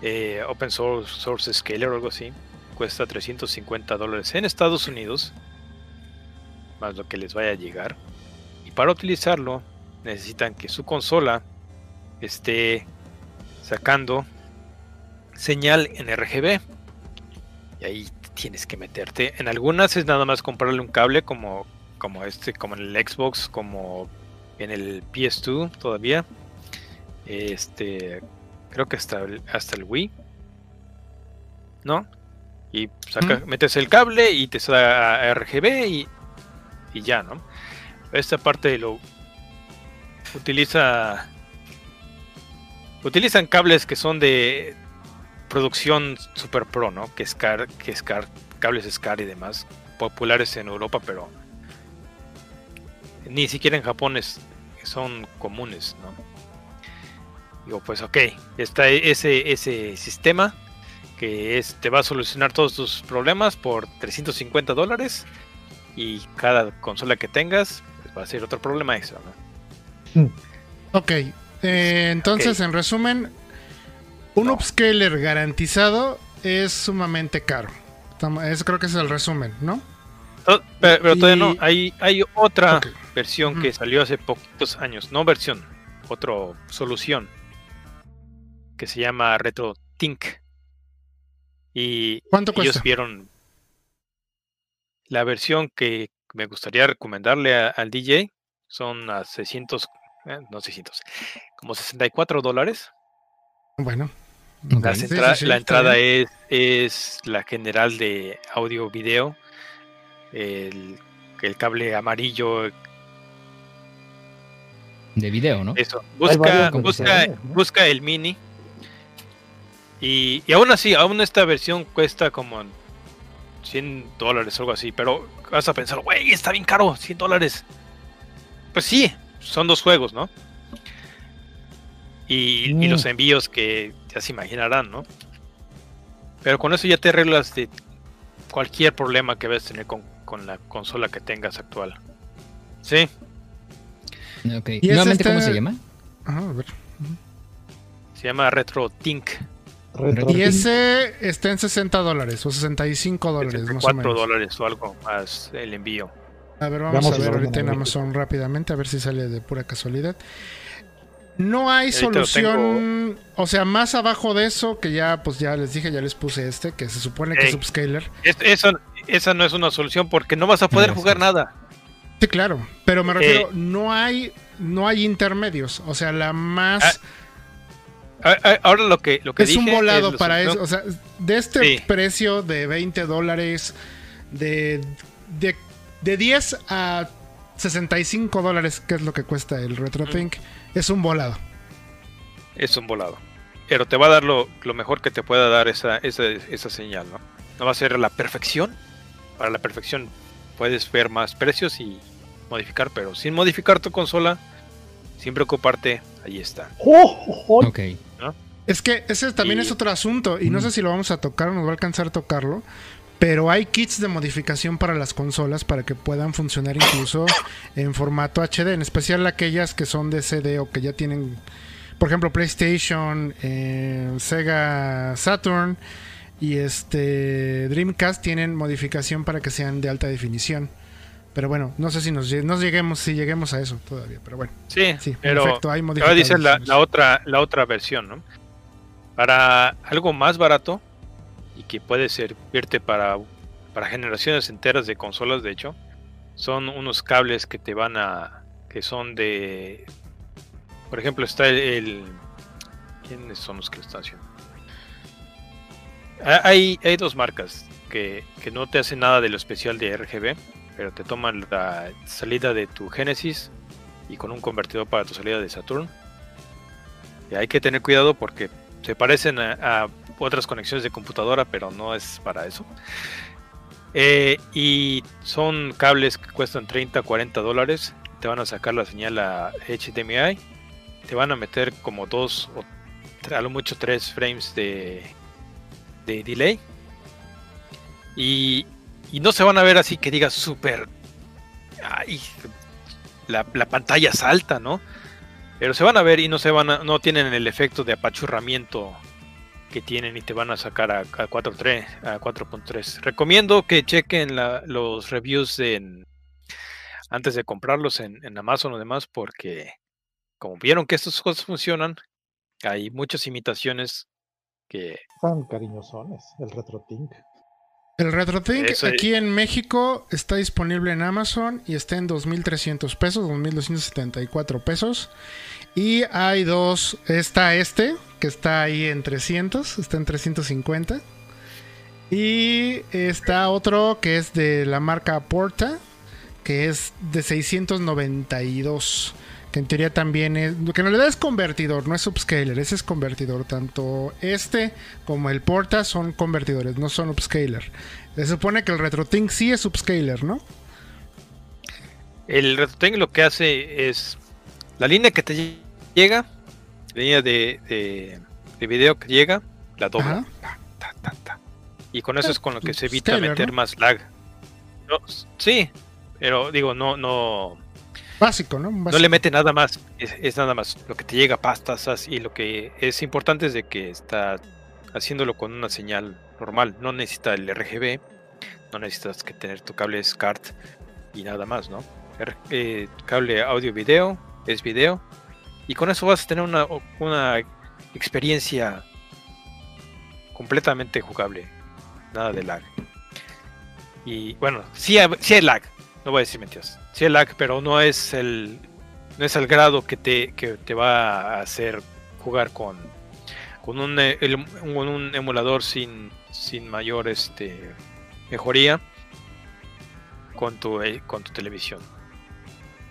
S3: eh, Open Source, Source Scaler o algo así. Cuesta 350 dólares en Estados Unidos, más lo que les vaya a llegar. Y para utilizarlo necesitan que su consola esté sacando señal en RGB. Y ahí tienes que meterte. En algunas es nada más comprarle un cable como, como este, como en el Xbox, como en el PS2 todavía. Este, creo que hasta el, hasta el Wii. ¿No? Y saca, metes el cable y te da a RGB y, y ya, ¿no? Esta parte lo utiliza utilizan cables que son de producción super pro, ¿no? Que es car, que es car, cables SCAR y demás, populares en Europa, pero ni siquiera en Japón es, son comunes, ¿no? Digo, pues ok, está ese, ese sistema que es, te va a solucionar todos tus problemas por 350 dólares y cada consola que tengas pues va a ser otro problema extra, ¿no?
S1: Ok, eh, entonces en resumen, un
S3: No.
S1: upscaler garantizado es sumamente caro. Toma- Es, creo que ese es el resumen, ¿no?
S3: Pero, pero todavía no, hay, hay otra. Versión que salió hace poquitos años, no versión, otra solución que se llama RetroTink. Y
S1: ¿Cuánto
S3: ellos
S1: cuesta?
S3: vieron la versión que me gustaría recomendarle a- al DJ son a 600, eh, no 600, como 64 dólares.
S1: Bueno,
S3: entra-
S1: sí, sí,
S3: la
S1: está
S3: entrada es, es la general de audio video. El, el cable amarillo.
S2: De video, ¿no?
S3: Eso. Busca, busca, busca el mini. Y, y aún así, aún esta versión cuesta como 100 dólares o algo así. Pero vas a pensar, güey, está bien caro, 100 dólares. Pues sí, son dos juegos, ¿no? Y, y
S7: Mm.
S3: los envíos que ya se imaginarán, ¿no? Pero con eso ya te arreglas de cualquier problema que vayas a tener con, con la consola que tengas actual. Sí,
S2: Ok.
S1: Y ese
S2: ¿Nuevamente
S1: está-
S2: cómo se llama?
S1: Ajá, a ver.
S3: se llama.
S7: Retro-
S1: Y ese está en 60 dólares o 65 dólares, más o
S3: 4
S1: menos.
S3: dólares o algo más el envío.
S1: A ver, vamos a ver ahorita en. Amazon rápidamente, a ver si sale de pura casualidad. No hay solución, o sea, más abajo de eso, que ya, pues ya les dije, ya les puse este, que se supone que es
S3: Ey.
S1: upscaler.
S3: Es- eso, esa no es una solución porque no vas a poder
S2: Ah,
S3: jugar
S2: sí.
S3: nada.
S1: Sí, claro, pero me refiero,
S3: Eh.
S1: no hay, no hay intermedios, o sea, la más
S3: A- a- Ahora lo que, lo que
S1: es un volado
S3: es
S1: para eso, o sea, de este
S3: Sí.
S1: precio de 20 dólares, de, de, de 10 a 65 dólares, que es lo que cuesta el RetroThink, es un volado.
S3: Es un volado. Pero te va a dar lo, lo mejor que te pueda dar esa, esa, esa señal, ¿no? No va a ser la perfección. Para la perfección puedes ver más precios y modificar, pero sin modificar tu consola, sin preocuparte, ahí está.
S7: ¡Oh, oh, oh!
S2: Ok.
S1: Es que ese también
S3: Y-
S1: es otro asunto, y no sé si lo vamos a tocar, nos va a alcanzar a tocarlo, Pero hay kits de modificación para las consolas para que puedan funcionar incluso en formato HD, en especial aquellas que son de CD o que ya tienen, por ejemplo, PlayStation, eh, Sega Saturn y este Dreamcast tienen modificación para que sean de alta definición. Pero bueno, no sé si nos, nos lleguemos, si lleguemos a eso todavía, pero bueno.
S3: Sí, pero perfecto, hay ahora dice la, la, otra, la otra versión, ¿no? Para algo más barato, y que puede servirte para, para generaciones enteras de consolas, de hecho, son unos cables que te van a. que son de. Por ejemplo, está el. ¿Quiénes son los que lo están haciendo? Ah, hay, dos marcas que, que no te hacen nada de lo especial de RGB, pero te toman la salida de tu Genesis y con un convertidor para tu salida de Saturn. Y hay que tener cuidado porque se parecen a otras conexiones de computadora, pero no es para eso. Eh, y son cables que cuestan 30, 40 dólares. Te van a sacar la señal a HDMI. Te van a meter como dos o a lo mucho tres frames de, de delay. Y, no se van a ver así que digas súper. La, la, pantalla salta, ¿no? Pero se van a ver y no se van a, no tienen el efecto de apachurramiento que tienen y te van a sacar a, a 4.3, a 4.3. Recomiendo que chequen los reviews antes de comprarlos en, Amazon o demás, porque como vieron que estas cosas funcionan, hay muchas imitaciones que...
S7: Están cariñosones, el RetroTink.
S1: El RetroTink aquí en México está disponible en Amazon y está en 2.300 pesos, 2.274 pesos. Y hay dos, está este, que está ahí en 300, está en 350. Y está otro que es de la marca Porta, que es de 692. Que en teoría también es. Que en realidad es convertidor, no es upscaler, ese es convertidor. Tanto este como el Porta son convertidores, no son upscaler. Se supone que el RetroTink sí es upscaler, ¿no?
S3: El RetroTink lo que hace es. La línea que te llega, línea de, de, video que llega, la dobla. y con eso es con lo que se evita meter más lag. sí, pero digo, no, no.
S1: Básico, ¿no?
S3: No le mete nada más. Es, nada más lo que te llega, pastas, y lo que es importante es de que está haciéndolo con una señal normal. No necesita el RGB, no necesitas que tener tu cable SCART y nada más, ¿no? Eh, cable audio-video es video y con eso vas a tener una, una experiencia completamente jugable. Nada de lag. Y bueno, sí hay, hay lag. No voy a decir mentiras. Lag, pero no es el no es el grado que te, que te va a hacer jugar con con un, un emulador sin, sin mayor este mejoría con tu eh, con tu televisión.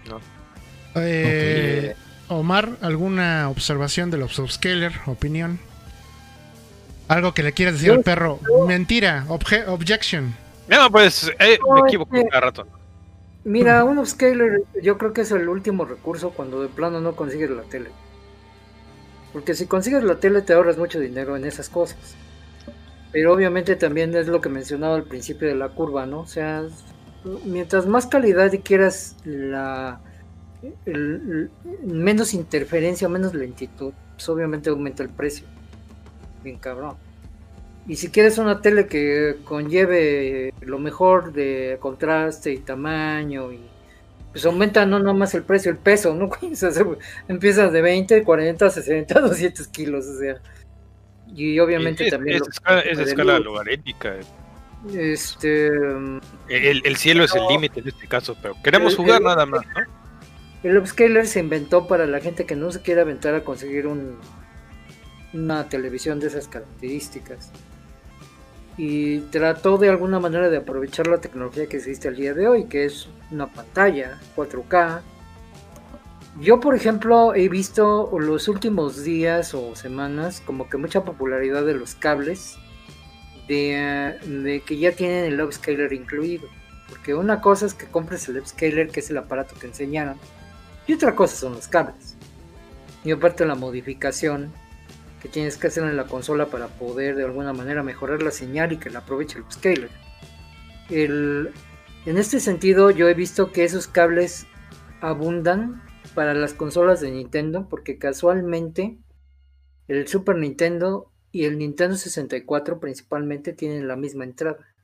S3: ¿no?
S1: Eh, Omar, ¿alguna observación de los upscaler? ¿Opinión? Algo que le quieras decir al perro. Mentira, objection.
S3: No, pues eh, me equivoco cada rato.
S6: Mira, un upscaler yo creo que es el último recurso cuando de plano no consigues la tele. Porque si consigues la tele te ahorras mucho dinero en esas cosas. Pero obviamente también es lo que mencionaba al principio de la curva, ¿no? O sea, mientras más calidad quieras la menos interferencia, menos lentitud, pues obviamente aumenta el precio. Bien cabrón. Y si quieres una tele que conlleve lo mejor de contraste y tamaño, y pues aumenta no nomás el precio, el peso, ¿no? empieza de 20, 40, 60, 200 kilos, o sea. Y obviamente también...
S3: Es, escala, logarítmica.
S6: Este...
S3: El, cielo es el límite en este caso, pero queremos jugar nada más, ¿no?
S6: El upscaler se inventó para la gente que no se quiere aventar a conseguir un, una televisión de esas características. Y trató de alguna manera de aprovechar la tecnología que existe al día de hoy, que es una pantalla 4K. Yo, por ejemplo, he visto los últimos días o semanas como que mucha popularidad de los cables, de, que ya tienen el upscaler incluido. Porque una cosa es que compres el upscaler, que es el aparato que enseñaron, y otra cosa son los cables. Y aparte la modificación que tienes que hacer en la consola para poder de alguna manera mejorar la señal y que la aproveche el upscaler. el, en este sentido yo he visto que esos cables abundan para las consolas de Nintendo porque casualmente el Super Nintendo y el Nintendo 64 principalmente tienen la misma entrada.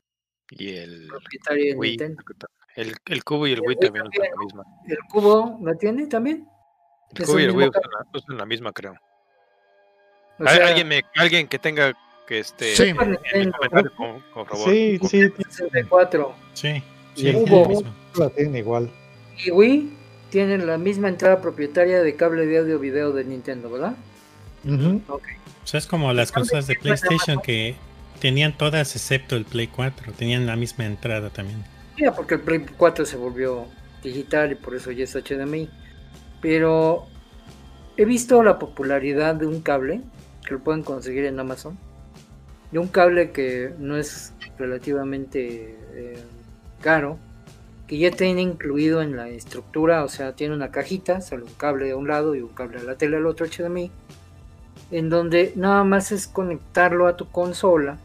S3: Y el
S6: propietaria de
S3: Wii,
S6: Nintendo.
S3: el, el cubo y el
S6: El
S3: Wii
S6: Wii
S3: también usan
S6: también,
S3: la misma.
S6: ¿El cubo lo tiene también?
S3: El cubo y
S6: el
S3: Wii usan la, usan la misma, creo.
S6: O
S3: Al-
S6: sea,
S3: alguien, me, alguien que tenga que este
S1: Sí.
S3: en por favor.
S7: Sí,
S3: por-
S7: sí,
S6: 64
S5: Sí,
S7: Y
S5: sí, mismo.
S7: la tienen igual.
S6: y Wii tienen la misma entrada propietaria de cable de audio video de Nintendo, ¿verdad?
S7: Ujú.
S6: Ok.
S5: O sea, es como las consolas de PlayStation que tenían todas excepto el Play 4, tenían la misma entrada también.
S6: Ya, porque el Play 4 se volvió digital y por eso ya es HDMI. Pero he visto la popularidad de un cable que lo pueden conseguir en Amazon. De un cable que no es relativamente eh, caro, que ya tiene incluido en la estructura, o sea, tiene una cajita, sale un cable de un lado y un cable a la tele al otro HDMI, en donde nada más es conectarlo a tu consola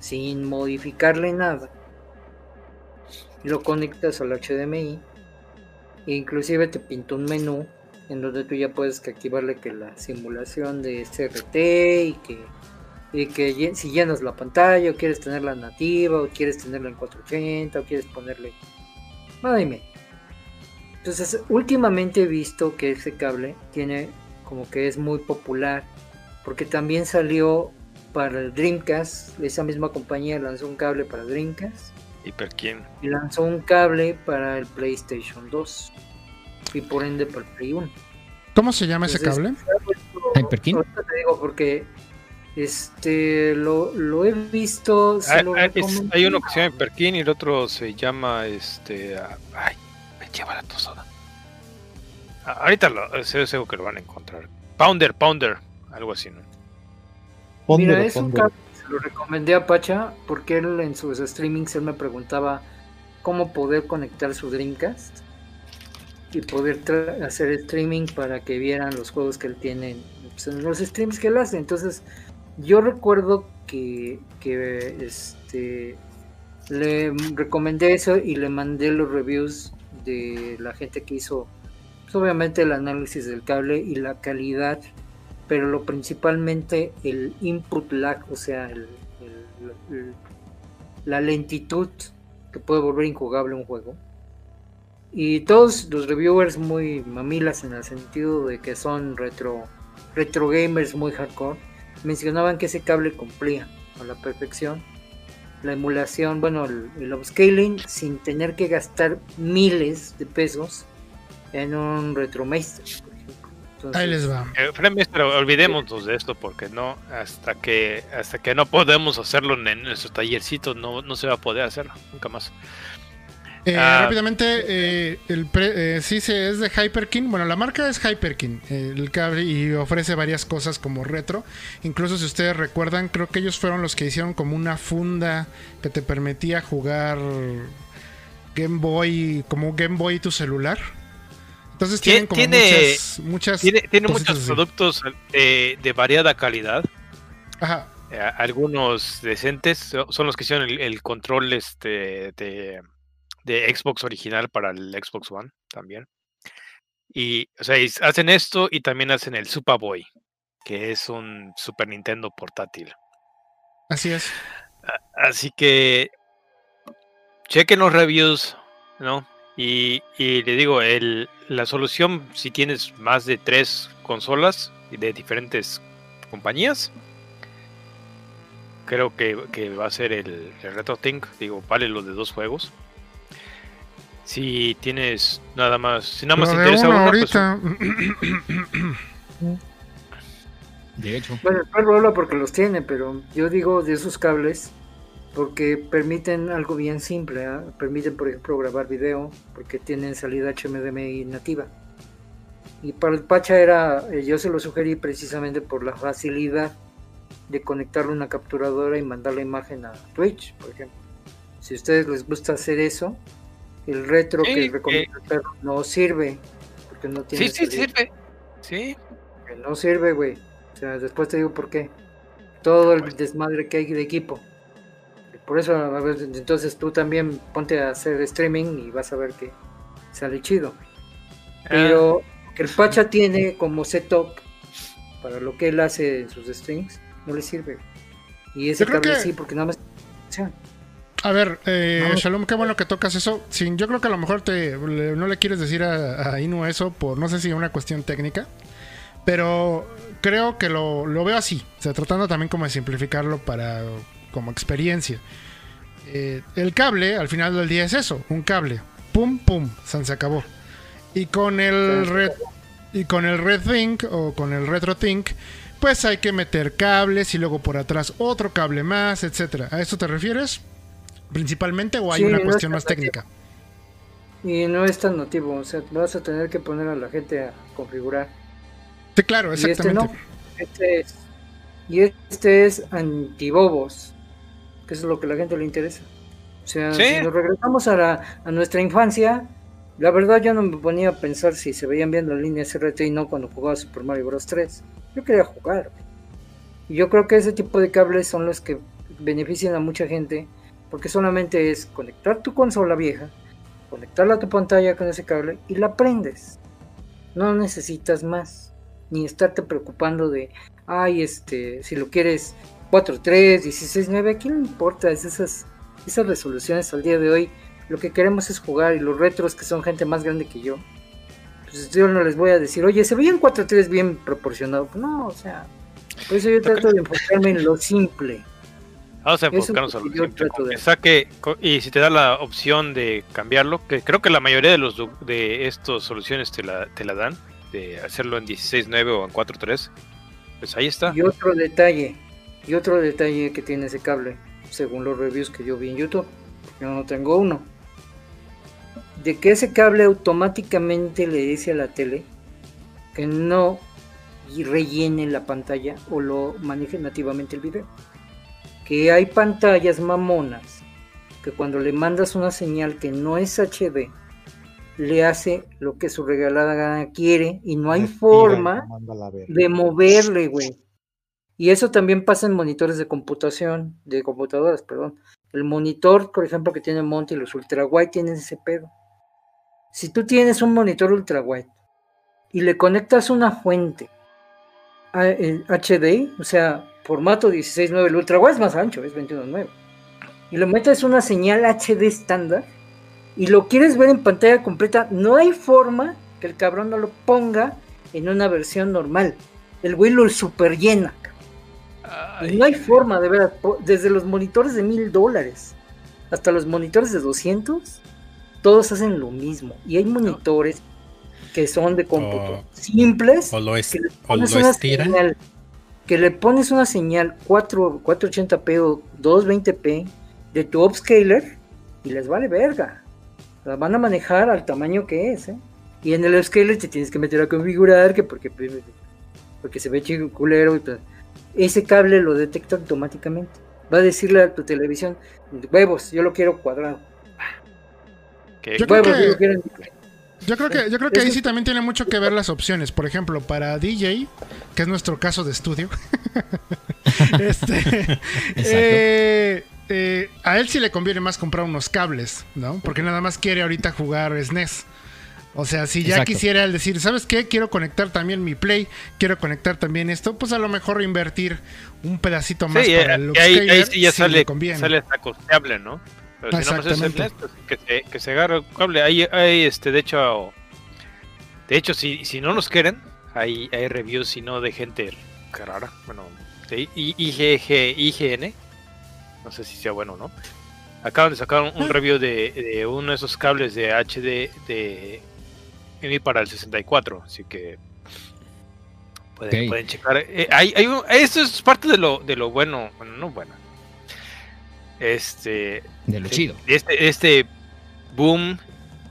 S6: sin modificarle nada lo conectas al HDMI e inclusive te pinta un menú en donde tú ya puedes que activarle que la simulación de CRT y que, y que si llenas la pantalla o quieres tenerla nativa o quieres tenerla en 480 o quieres ponerle y medio. Entonces últimamente he visto que ese cable tiene como que es muy popular porque también salió para el Dreamcast, esa misma compañía lanzó un cable para Dreamcast. Y lanzó un cable para el PlayStation 2 y por ende para el Play 1.
S1: ¿Cómo se llama ese cable?
S2: ¿Hyperkin?
S6: Ahorita te digo porque este lo, lo he visto. se
S3: Ah,
S6: lo
S3: ah, es- hay uno que se llama Hiperkin y el otro se llama este. ah, Ay, me lleva la tosada. Ah, ahorita lo, sé seguro que lo van a encontrar. Pounder, Pounder, algo así, ¿no?
S7: Póndelo,
S6: Mira, es un cable que se lo recomendé a Pacha porque él en sus streamings él me preguntaba cómo poder conectar su Dreamcast y poder hacer streaming para que vieran los juegos que él tiene en, pues, en los streams que él hace. Entonces, yo recuerdo que, que este le recomendé eso y le mandé los reviews de la gente que hizo pues, obviamente el análisis del cable y la calidad pero lo principalmente el input lag, o sea, la lentitud que puede volver injugable un juego. Y todos los reviewers muy mamilas en el sentido de que son retro, retro gamers muy hardcore, mencionaban que ese cable cumplía a la perfección la emulación, bueno, el, el upscaling sin tener que gastar miles de pesos en un retromaster, por ejemplo. Entonces,
S1: Ahí les va.
S3: Eh, pero olvidémonos de esto porque no, hasta que hasta que no podemos hacerlo en nuestro tallercito no, no se va a poder hacerlo, nunca más.
S1: Eh,
S3: Ah.
S1: rápidamente, eh, el pre- eh, sí se es de Hyperkin. Bueno, la marca es Hyperkin, eh, el cable, y ofrece varias cosas como retro. Incluso si ustedes recuerdan, creo que ellos fueron los que hicieron como una funda que te permitía jugar Game Boy, como Game Boy y tu celular. Entonces tienen como
S3: Tiene-
S1: muchas, muchas
S3: Tiene, muchos
S1: así.
S3: productos eh, de variada calidad.
S1: Ajá.
S3: eh, algunos decentes so- son los que hicieron el, el control este de, de Xbox original para el Xbox One también. Y o sea, hacen esto y también hacen el Super Boy, que es un Super Nintendo portátil.
S1: Así es.
S3: Así que chequen los reviews, ¿no? Y, y le digo, el, la solución, si tienes más de tres consolas de diferentes compañías, creo que, que va a ser el, el RetroTink. Digo, vale los de dos juegos. Si tienes nada más, si nada más te interesa pues,
S1: ahorita.
S2: De hecho.
S6: Bueno, el perro habla porque los tiene, pero yo digo de esos cables porque permiten algo bien simple. ¿ah? Permiten, por ejemplo, grabar video porque tienen salida HDMI nativa. Y para el Pacha era, eh, yo se lo sugerí precisamente por la facilidad de conectarle una capturadora y mandar la imagen a Twitch, por ejemplo. Si a ustedes les gusta hacer eso, el retro
S3: Sí,
S6: que recomienda el perro no sirve porque no tiene
S3: sí, sí, sirve. Sí,
S6: Que no sirve, güey. O sea, después te digo por qué. Todo el desmadre que hay de equipo. Por eso, a ver, entonces tú también ponte a hacer streaming y vas a ver que sale chido. Pero que el Pacha tiene como setup para lo que él hace en sus streams, no le sirve. Y ese cable
S1: que-
S6: sí, porque nada más.
S1: A ver, eh,
S6: No.
S1: Shalom, qué bueno que tocas eso. Yo creo que a lo mejor te, le- no le quieres decir a, a Inu eso por no sé si una cuestión técnica, pero creo que lo, lo veo así, o sea, tratando también como de simplificarlo para como experiencia. Eh, el cable, al final del día es eso, un cable, pum pum, se acabó. Y con el red y con el o con el retro think, pues hay que meter cables y luego por atrás otro cable más, etcétera. ¿A eso te refieres? Principalmente o hay
S6: Sí,
S1: una
S6: no
S1: cuestión más técnica.
S6: Y no es tan nativo, o sea, vas a tener que poner a la gente a configurar.
S1: Sí, claro,
S6: Y este
S1: exactamente.
S6: no. Este es. Y este es antibobos, que es lo que a la gente le interesa. O sea,
S3: Sí.
S6: si nos regresamos a, la- a nuestra infancia, la verdad yo no me ponía a pensar si se veían bien las líneas RT y no cuando jugaba Super Mario Bros. 3. Yo quería jugar. Y yo creo que ese tipo de cables son los que benefician a mucha gente, porque solamente es conectar tu consola vieja, conectarla a tu pantalla con ese cable y la prendes. No necesitas más, ni estarte preocupando de, ay, este, si lo quieres 4.3, 16.9, ¿a quién le importa? Es esas, esas resoluciones al día de hoy. Lo que queremos es jugar y los retros que son gente más grande que yo. Pues yo no les voy a decir, oye, se veían 4.3 bien proporcionado. No, o sea, por eso yo trato de enfocarme en lo simple.
S3: Vamos a enfocarnos a lo simple. con que saque, y si te da la opción de cambiarlo, que creo que la mayoría de los de estas soluciones te la, te la dan, de hacerlo en 16.9 o en 4.3, pues ahí está.
S6: Y otro detalle, y otro detalle que tiene ese cable, según los reviews que yo vi en YouTube, yo no tengo uno, de que ese cable automáticamente le dice a la tele que no rellene la pantalla o lo maneje nativamente el video. Que hay pantallas mamonas que cuando le mandas una señal que no es HD, le hace lo que su regalada gana quiere y no hay
S7: Respira
S6: forma de moverle, güey. Y eso también pasa en monitores de computación, de computadoras, perdón. El monitor, por ejemplo, que tiene Monty, los ultra wide tienen ese pedo. Si tú tienes un monitor ultra wide y le conectas una fuente a- HD, o sea, formato 16.9, el ultra es más ancho, es 21.9, y le metes una señal HD estándar y lo quieres ver en pantalla completa, no hay forma que el cabrón no lo ponga en una versión normal. El güey lo super llena.
S3: Ay,
S6: Y no hay forma, de po- Desde los monitores de mil dólares hasta los monitores de 200, todos hacen lo mismo. Y hay monitores que son de cómputo
S5: O-
S6: simples,
S5: O lo, es,
S6: que
S5: o lo
S6: una
S5: estira.
S6: señal, que le pones una señal 4, 480p o 220p de tu upscaler y les vale verga. La van a manejar al tamaño que es, ¿eh? Y en el upscaler te tienes que meter a configurar que porque, porque se ve chico culero y pues, ese cable lo detecta automáticamente. Va a decirle a tu televisión, huevos, yo lo quiero cuadrado.
S3: que-
S1: Yo creo
S6: Huevos,
S1: que-
S6: yo lo quiero en-
S1: Yo creo que, yo creo que ahí sí también tiene mucho que ver las opciones. Por ejemplo, para DJ, que es nuestro caso de estudio, este, eh, eh, a él sí le conviene más comprar unos cables, ¿no? Porque nada más quiere ahorita jugar SNES. O sea, si ya
S2: Exacto.
S1: quisiera él decir, ¿sabes qué? Quiero conectar también mi Play, quiero conectar también esto, pues a lo mejor invertir un pedacito más
S3: Sí,
S1: para
S3: eh,
S1: el
S3: y ahí, ahí sí ya
S1: sí le
S3: sale,
S1: conviene.
S3: sale hasta costeable, ¿no? Pero si no, pues es que se, que se agarre el cable. Hay, hay, este, de hecho, de hecho, si, si no nos quieren, hay, hay reviews, si no, de gente rara, bueno, de IGG, IGN, no sé si sea bueno o no. Acaban de sacar un, un review de, de uno de esos cables de HD de MI para el 64, así que pueden, pueden checar. Eh, hay, hay un- esto es parte de lo, de lo bueno, bueno, no bueno. Este,
S2: De lo chido.
S3: Este, este boom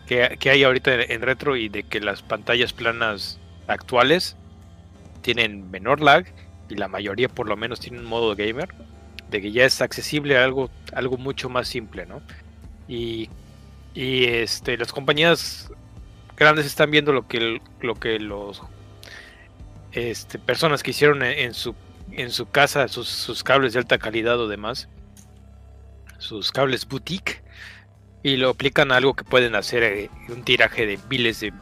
S3: que, que hay ahorita en, retro y de que las pantallas planas actuales tienen menor lag y la mayoría por lo menos tienen un modo gamer, de que ya es accesible a algo, algo mucho más simple, ¿no? Y, y este, las compañías grandes están viendo lo que, lo que los este, personas que hicieron en, en su, en su casa sus, sus cables de alta calidad o demás sus cables boutique y lo aplican a algo que pueden hacer eh, un tiraje de miles de,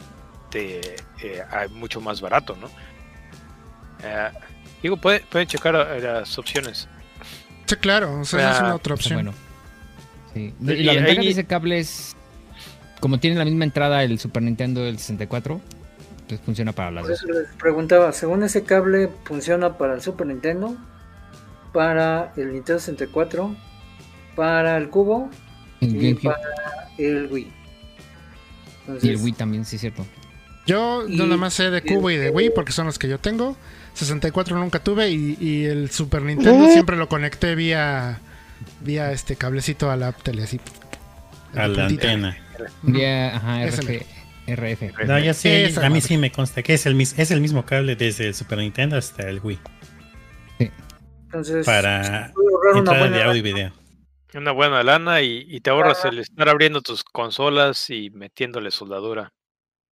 S3: de eh, a mucho más barato, ¿no? Eh, digo, puede- pueden checar eh, las opciones.
S1: Sí, claro, o sea, esa es
S3: Ah,
S1: una otra opción.
S2: bueno. Sí.
S3: Y
S2: Y la ventaja de ese cable es. Como tiene la misma entrada el Super Nintendo del 64, pues funciona para las
S6: Por
S2: dos.
S6: eso les preguntaba, según ese cable funciona para el Super Nintendo, para el Nintendo 64, para el Cubo
S2: El
S6: y
S2: GameCube
S6: para el Wii.
S2: y el
S6: Entonces,
S2: Wii también, sí, es cierto.
S1: Yo
S6: Y-
S1: nada más sé de
S6: y-
S1: Cubo y de Wii porque son los que yo tengo. 64 nunca tuve y, y el Super Nintendo siempre lo conecté vía vía este cablecito a la tele así.
S5: A la
S1: puntita.
S5: antena.
S2: Ya, ajá, RF, RF.
S5: No, ya sí,
S1: Esa
S5: a mí sí me consta que es el, mis- es el mismo cable desde el Super Nintendo hasta el Wii.
S6: entonces
S5: Para entrada de audio y video.
S3: Una buena lana y, y te ahorras
S6: Ah.
S3: el estar abriendo tus consolas y metiéndole soldadura.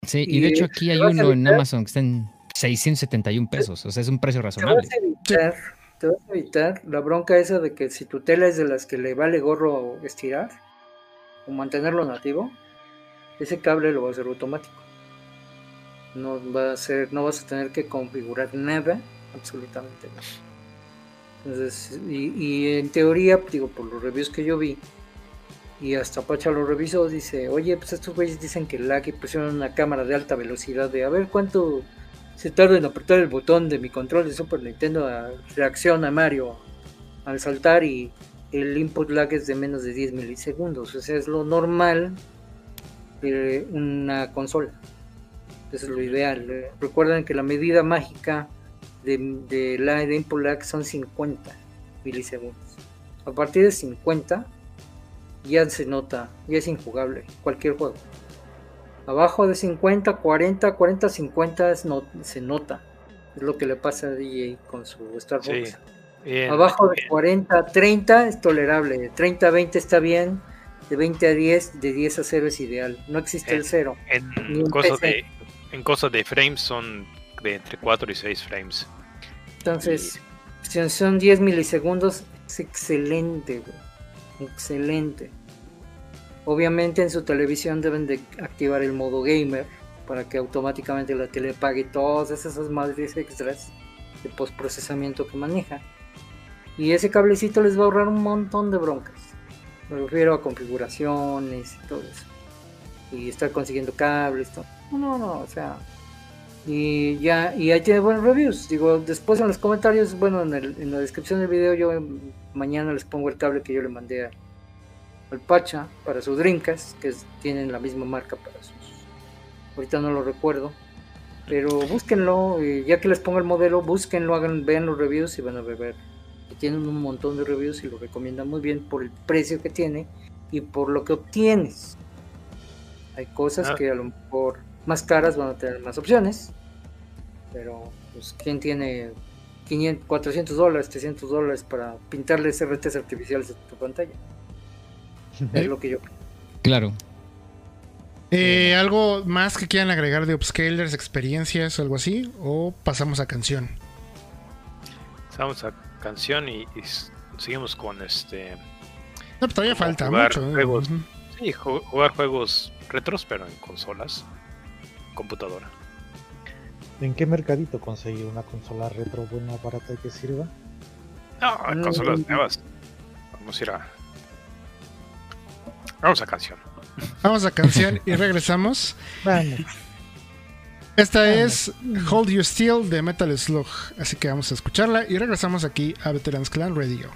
S2: Sí, y de hecho aquí hay uno en Amazon que está en 671 pesos. O sea, es un precio
S6: te vas
S2: razonable.
S6: a evitar, te vas a evitar la bronca esa de que si tu tela es de las que le vale gorro estirar o mantenerlo nativo, ese cable lo va a hacer automático. No va a ser, no vas a tener que configurar nada, absolutamente nada. Entonces, y, y en teoría, digo, por los reviews que yo vi, y hasta Pacha lo revisó, dice, oye, pues estos güeyes dicen que lag y pusieron una cámara de alta velocidad de a ver cuánto se tarda en apretar el botón de mi control de Super Nintendo a reacción a Mario al saltar y el input lag es de menos de 10 milisegundos. O sea, es lo normal de una consola. Eso es lo ideal. Recuerden que la medida mágica de, de, la, de input lag son 50 milisegundos. A partir de 50 ya se nota, ya es injugable cualquier juego. Abajo de 50, 40, 40, 50 es no, se nota. Es lo que le pasa a DJ con su Star
S3: Sí. Bien,
S6: Abajo de
S3: bien.
S6: 40 a 30 es tolerable. De 30 a 20 está bien. De 20 a 10, de 10 a 0 es ideal. No existe el
S3: Eh,
S6: 0. Ni
S3: En cosas de, en cosas de frames son de entre 4 y 6 frames.
S6: Entonces, si son 10 milisegundos, es excelente, güey. Excelente. Obviamente en su televisión deben de activar el modo gamer para que automáticamente la tele pague todas esas madres extras de postprocesamiento que maneja. Y ese cablecito les va a ahorrar un montón de broncas. Me refiero a configuraciones y todo eso. Y estar consiguiendo cables, todo. No, no, no, o sea, y ya, y ahí tiene buenos reviews. Digo, después en los comentarios, bueno, en, el- en la descripción del video, yo mañana les pongo el cable que yo le mandé a- al Pacha para su Dreamcast, que es- tienen la misma marca para sus. Ahorita no lo recuerdo. Pero búsquenlo, y ya que les pongo el modelo, búsquenlo, hagan, vean los reviews y van a ver. que Tienen un montón de reviews y lo recomiendan muy bien por el precio que tiene y por lo que obtienes. Hay cosas
S3: Ah.
S6: que a lo mejor más caras van a tener más opciones. Pero, pues, ¿quién tiene 500, 400 dólares, 300 dólares para pintarles RTs artificiales a tu pantalla? Es lo que yo
S2: Claro.
S1: Eh, ¿Algo más que quieran agregar de upscalers, experiencias o algo así? ¿O pasamos a canción?
S3: Vamos a canción y, y seguimos con este.
S1: No, pero todavía falta
S3: jugar
S1: mucho. ¿eh?
S3: juegos. Sí, ju- jugar juegos retros, pero en consolas, computadora.
S7: ¿En qué mercadito conseguir una consola retro buena, barata y que sirva?
S3: No, en
S6: Mm.
S3: consolas nuevas. Vamos a ir a. Vamos a canción.
S1: Vamos a canción y regresamos.
S7: Vamos.
S1: Esta es Hold You Still de Metal Slug. Así que vamos a escucharla y regresamos aquí a Veterans Clan Radio.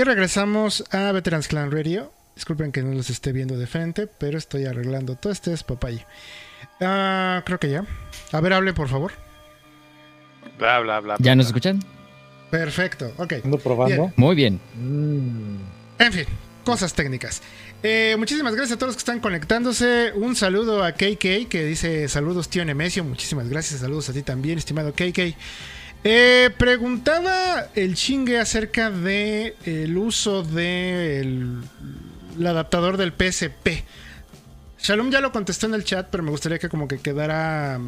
S1: Y regresamos a Veterans Clan Radio. Disculpen que no los esté viendo de frente, pero estoy arreglando todo este es papaya. Uh, creo que ya. A ver, hable por favor.
S3: Bla, bla, bla.
S2: ¿Ya nos escuchan?
S1: Perfecto, ok.
S7: Probando.
S2: Muy bien.
S7: Mm.
S1: En fin, cosas técnicas. Eh, muchísimas gracias a todos los que están conectándose. Un saludo a KK que dice saludos tío Nemesio. Muchísimas gracias, saludos a ti también, estimado KK. Eh, preguntaba el chingue acerca de el uso del el adaptador del PSP. Shalom ya lo contestó en el chat, pero me gustaría que como que quedara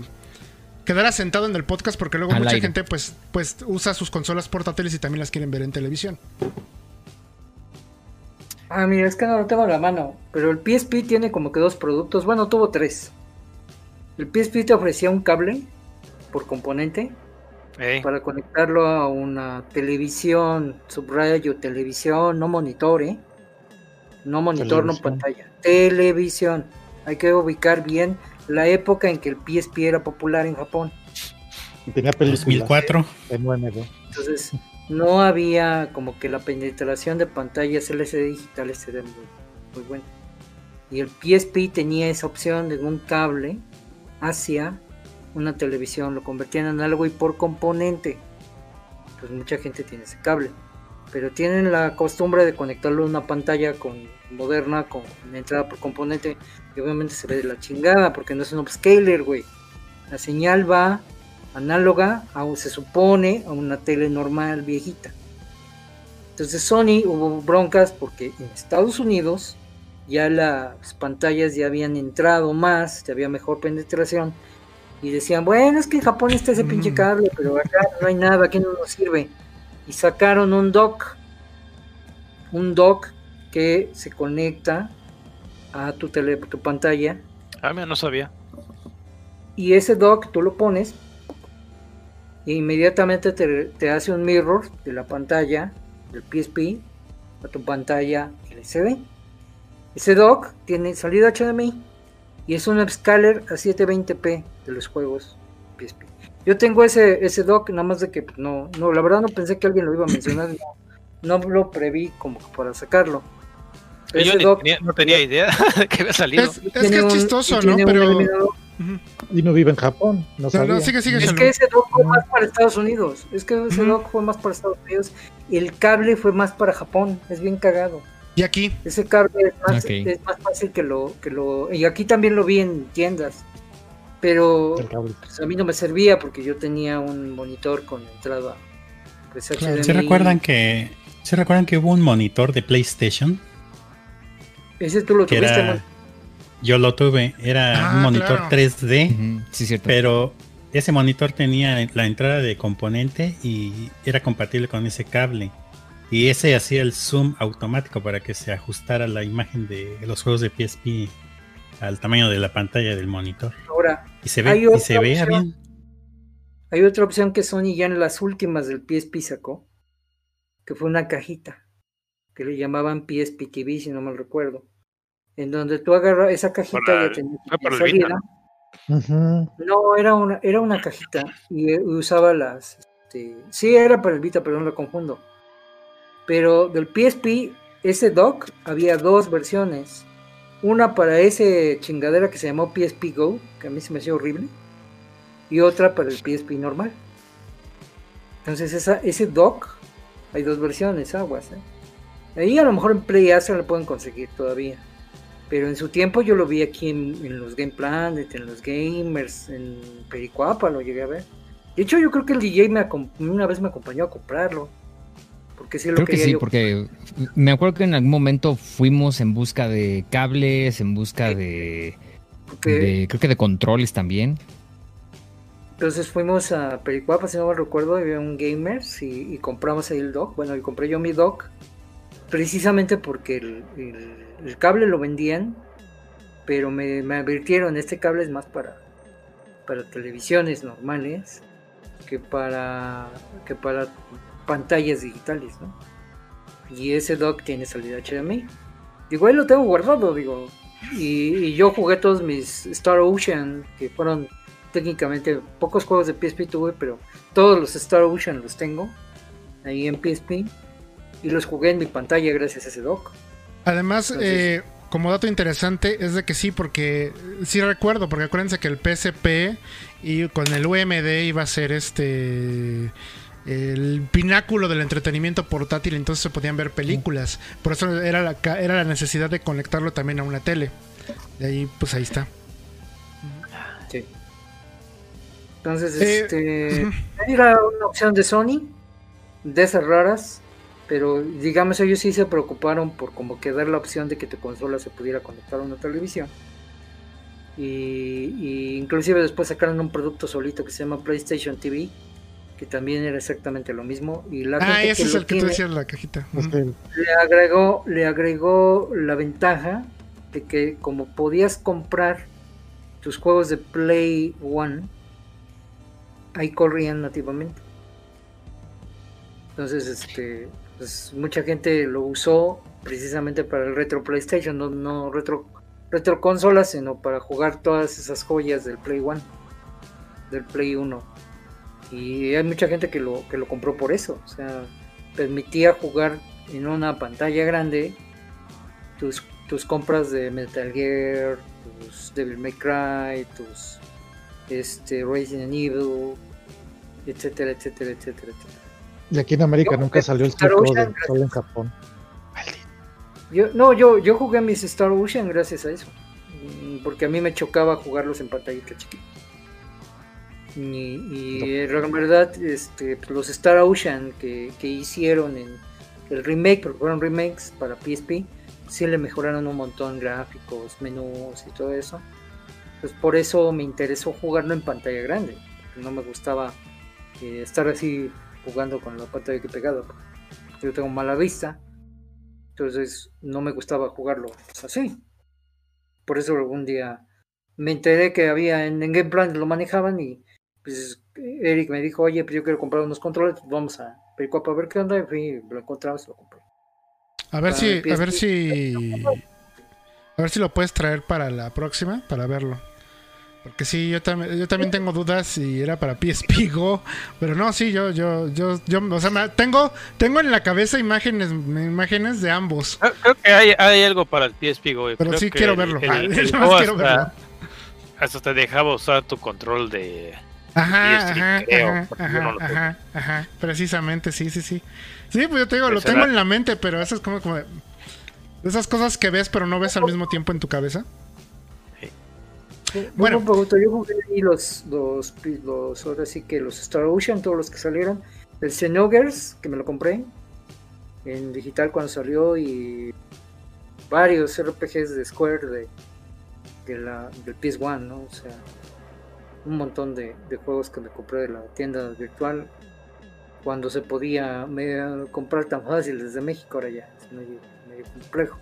S1: quedara sentado en el podcast porque luego
S2: Al
S1: mucha
S2: aire.
S1: gente pues pues usa sus consolas portátiles y también las quieren ver en televisión.
S6: Ah, mira, es que no lo tengo en la mano. Pero el PSP tiene como que dos productos. Bueno, tuvo tres. El PSP te ofrecía un cable por componente Para conectarlo a una televisión, subrayo, televisión, no monitor, ¿eh? No monitor, no pantalla. Televisión. Hay que ubicar bien la época en que el PSP era popular en Japón.
S7: Y tenía películas
S5: 2004.
S7: en UMD.
S6: Entonces, no había como que la penetración de pantallas LCD digitales era muy, muy buena. Y el PSP tenía esa opción de un cable hacia una televisión, lo convertían en análogo y por componente. Pues mucha gente tiene ese cable. Pero tienen la costumbre de conectarlo a una pantalla con moderna, con entrada por componente. Y obviamente se ve de la chingada porque no es un upscaler, güey. La señal va análoga, aún se supone, a una tele normal viejita. Entonces Sony hubo broncas porque en Estados Unidos ya las pantallas ya habían entrado más, ya había mejor penetración y decían, bueno, es que en Japón está ese pinche
S1: Mm.
S6: cable, pero acá no hay nada, aquí no nos sirve. Y sacaron un dock, un dock que se conecta a tu, tele, tu pantalla
S3: ah, mira, no sabía.
S6: y ese dock tú lo pones e inmediatamente te, te hace un mirror de la pantalla del PSP a tu pantalla LCD. Ese dock tiene salida HDMI y es un upscaler a 720p de los juegos PSP. Yo tengo ese, ese dock, nada más de que pues, no, no, la verdad no pensé que alguien lo iba a mencionar, no, no lo preví como que para sacarlo.
S3: Yo
S6: Ese
S3: ni
S6: dock
S3: tenía- no tenía idea de que había salido.
S1: Es, es que es
S6: un-
S1: chistoso, ¿no? Pero.
S7: Y no vive en Japón, no
S1: No,
S7: sabía.
S1: no, sigue, sigue.
S6: Es que ese dock fue más para Estados Unidos. Es que ese dock fue más para Estados Unidos. El cable fue más para Japón. Es bien cagado.
S1: Y aquí,
S6: Ese cable es más,
S2: Ok.
S6: es más fácil que lo, que lo. Y aquí también lo vi en tiendas. Pero
S7: El cable.
S6: pues, a mí no me servía porque yo tenía un monitor con entrada. Pues,
S1: Claro.
S5: ¿Se recuerdan que se recuerdan que hubo un monitor de PlayStation?
S6: Ese tú lo
S5: Que
S6: tuviste,
S5: era
S6: ¿no?
S5: yo lo tuve, era
S1: Ah,
S5: un monitor
S1: claro.
S5: 3D,
S2: Ujú, Sí, cierto.
S5: pero ese monitor tenía la entrada de componente y era compatible con ese cable. Y ese hacía el zoom automático para que se ajustara la imagen de los juegos de PSP al tamaño de la pantalla del monitor.
S6: Ahora,
S5: Y se
S6: Hay
S5: ve, y se vea bien.
S6: hay otra opción que Sony ya en las últimas del PSP sacó. Que fue una cajita. Que le llamaban PSP TV, si no mal recuerdo. En donde tú agarras esa cajita
S3: Para-
S6: ya tenía
S3: fue para el
S6: salida. No, era una, era una cajita y eh, usaba las. este, sí, era para el Vita, pero no lo confundo. Pero del PSP, ese dock, había dos versiones. Una para ese chingadera que se llamó PSP Go, que a mí se me hacía horrible. Y otra para el PSP normal. Entonces, ese dock, hay dos versiones, aguas. ¿eh? Ahí a lo mejor en Play se lo pueden conseguir todavía. Pero en su tiempo yo lo vi aquí en, los Game Planet, en los Gamers, en Pericuapa lo llegué a ver. De hecho, yo creo que el DJ me una vez me acompañó a comprarlo. Porque sí lo
S2: Creo que sí,
S6: yo.
S2: porque me acuerdo que en algún momento fuimos en busca de cables, en busca de, creo que de controles también.
S6: Entonces fuimos a Pericuapa, si no me recuerdo, había un Gamers y, y compramos ahí el dock. Bueno, y compré yo mi dock precisamente porque el, el- el cable lo vendían, pero me, me advirtieron, este cable es más para, para televisiones normales que para, que para pantallas digitales, ¿no? Y ese dock tiene salida HDMI. Digo, ahí lo tengo guardado, digo. Y, y yo jugué todos mis Star Ocean, que fueron técnicamente pocos juegos de PSP tuve, pero todos los Star Ocean los tengo ahí en PSP. Y los jugué en mi pantalla gracias a ese dock.
S1: Además,
S6: Entonces-
S1: eh, como dato interesante, es de que sí, porque sí recuerdo, porque acuérdense que el PSP y con el UMD iba a ser este el pináculo del entretenimiento portátil, entonces se podían ver películas. Por eso era la, era la necesidad de conectarlo también a una tele. De ahí, pues ahí está.
S6: Sí. Entonces,
S1: Eh,
S6: este. Era una opción de Sony, de esas raras, pero digamos ellos sí se preocuparon por como que dar la opción de que tu consola se pudiera conectar a una televisión. Y, y inclusive después sacaron un producto solito que se llama PlayStation TV, que también era exactamente lo mismo. Y la
S1: Ah,
S6: gente
S1: ese
S6: que
S1: es
S6: lo
S1: el que tú
S6: tiene
S1: decías, la cajita.
S6: Le agregó, le agregó la ventaja de que como podías comprar tus juegos de Play One, ahí corrían nativamente. Entonces, este, pues mucha gente lo usó precisamente para el retro PlayStation, no, no retro, retro consolas, sino para jugar todas esas joyas del Play One, del Play 1. Y hay mucha gente que lo, que lo compró por eso. O sea, permitía jugar en una pantalla grande tus, tus compras de Metal Gear, tus Devil May Cry, tus este, Resident Evil, etcétera, etcétera, etcétera, etcétera.
S7: y aquí en América
S6: Yo
S7: nunca salió el
S6: Star Ocean,
S7: de solo en Japón.
S6: Yo, no, yo, yo jugué mis Star Ocean gracias a eso. Mm, Porque a mí me chocaba jugarlos en pantallita chiquita. Y, y en verdad, este, pues, los Star Ocean que, que hicieron en el remake, porque fueron remakes para PSP, sí le mejoraron un montón gráficos, menús y todo eso. Pues por eso me interesó jugarlo en pantalla grande. no me gustaba eh, estar así jugando con la pantalla que pegada. Yo tengo mala vista. Entonces no me gustaba jugarlo pues, así. Por eso algún día me enteré que había en, en Game Plan lo manejaban y pues Eric me dijo, oye, pues yo quiero comprar unos controles, vamos a Pericuapa a ver qué onda. Y fui, lo encontramos y lo compré.
S1: A ver
S6: Para
S1: si, a ver si, a ver si lo puedes traer para la próxima, para verlo. Porque sí, yo también, yo también tengo dudas si era para PSP Go, pero no, sí, yo, yo, yo, yo, o sea, me- tengo, tengo en la cabeza imágenes, imágenes de ambos.
S3: Creo, que hay, hay algo para el PSP Go.
S1: Pero
S3: Creo
S1: sí
S3: que
S1: quiero
S3: el-
S1: verlo.
S3: el-
S1: Ah, quiero
S3: hasta-
S1: verlo.
S3: Hasta te dejaba usar tu control de.
S1: Ajá, ajá,
S3: creo,
S1: ajá,
S3: porque yo
S1: ajá,
S3: no lo tengo.
S1: ajá, ajá, precisamente, sí, sí, sí. Sí, pues yo te digo, lo tengo
S3: era-
S1: en la mente, pero eso es como, como de- esas cosas que ves pero no ves al mismo tiempo en tu cabeza. Bueno.
S6: Bueno, pregunto, yo jugué ahí los, los, los, ahora sí que los Star Ocean, todos los que salieron. El Xenogears, que me lo compré en digital cuando salió, y varios RPGs de Square de, de la, del PS1, ¿no? O sea, un montón de, de juegos que me compré de la tienda virtual cuando se podía me- comprar tan fácil desde México, ahora ya es medio, medio complejo.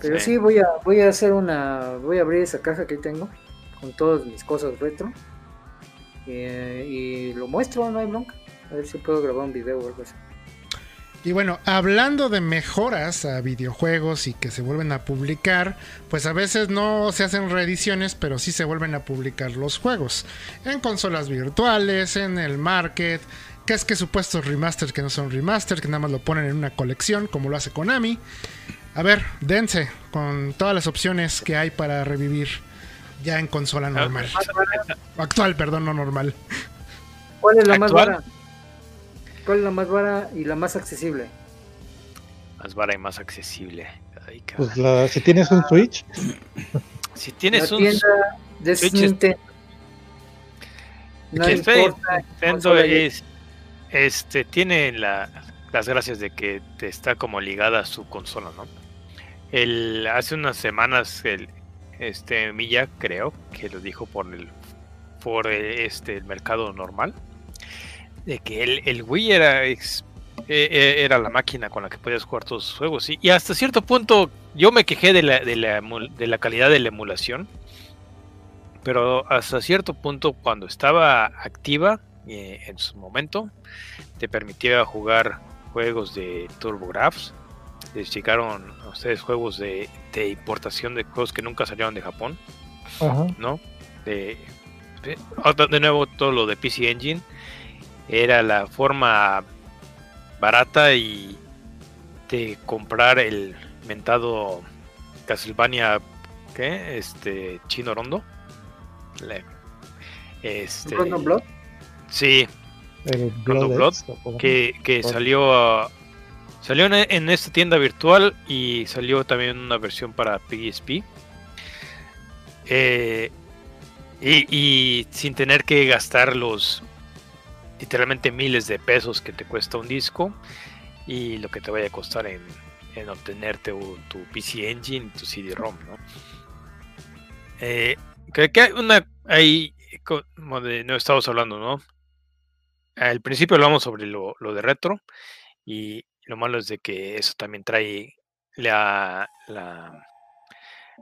S6: Pero
S3: Sí.
S6: sí, voy a voy a hacer una voy a abrir esa caja que tengo con todas mis cosas retro eh, y lo muestro, no hay bronca. A ver si puedo grabar un video o algo así.
S1: Y bueno, hablando de mejoras a videojuegos y que se vuelven a publicar, pues a veces no se hacen reediciones, pero sí se vuelven a publicar los juegos. En consolas virtuales, en el market, que es que supuestos remasters que no son remasters, que nada más lo ponen en una colección, como lo hace Konami. A ver, dense con todas las opciones que hay para revivir ya en consola normal. Actual, perdón, no normal.
S6: ¿Cuál es la más
S3: ¿Actual?
S6: ¿Cuál es la más vara y la más accesible?
S3: Más vara y más accesible. Ay.
S7: Pues la, si tienes un Switch,
S3: si tienes
S6: la
S3: un
S6: tienda de
S3: Switch es-
S6: Nintendo. No
S3: que esté
S6: importa.
S3: Nintendo es este tiene la- las gracias de que te está como ligada a su consola, ¿no? El hace unas semanas el este Milla creo que lo dijo por el por este el mercado normal de que el, el Wii era ex- eh, eh, era la máquina con la que podías jugar todos sus juegos y, y hasta cierto punto yo me quejé de la, de la emu- de la calidad de la emulación pero hasta cierto punto cuando estaba activa eh, en su momento te permitía jugar juegos de TurboGrafx les llegaron a ustedes juegos de, de importación de juegos que nunca salieron de Japón
S7: ajá,
S3: ¿no? De, de, de nuevo todo lo de PC Engine era la forma barata y de comprar el mentado Castlevania ¿qué? este chino rondo Le- este
S6: Rondo Blood.
S3: sí
S7: El
S3: Rondo
S7: Blood
S3: que, que
S7: Blood.
S3: salió a- salió en, en esta tienda virtual y salió también una versión para PSP. Eh, y, y sin tener que gastar los literalmente miles de pesos que te cuesta un disco y lo que te vaya a costar en, en obtenerte un- tu PC Engine, tu CD-ROM, ¿no? Eh, creo que hay una hay como no estamos hablando, ¿no? Al principio hablamos sobre lo, lo de retro y lo malo es de que eso también trae la, la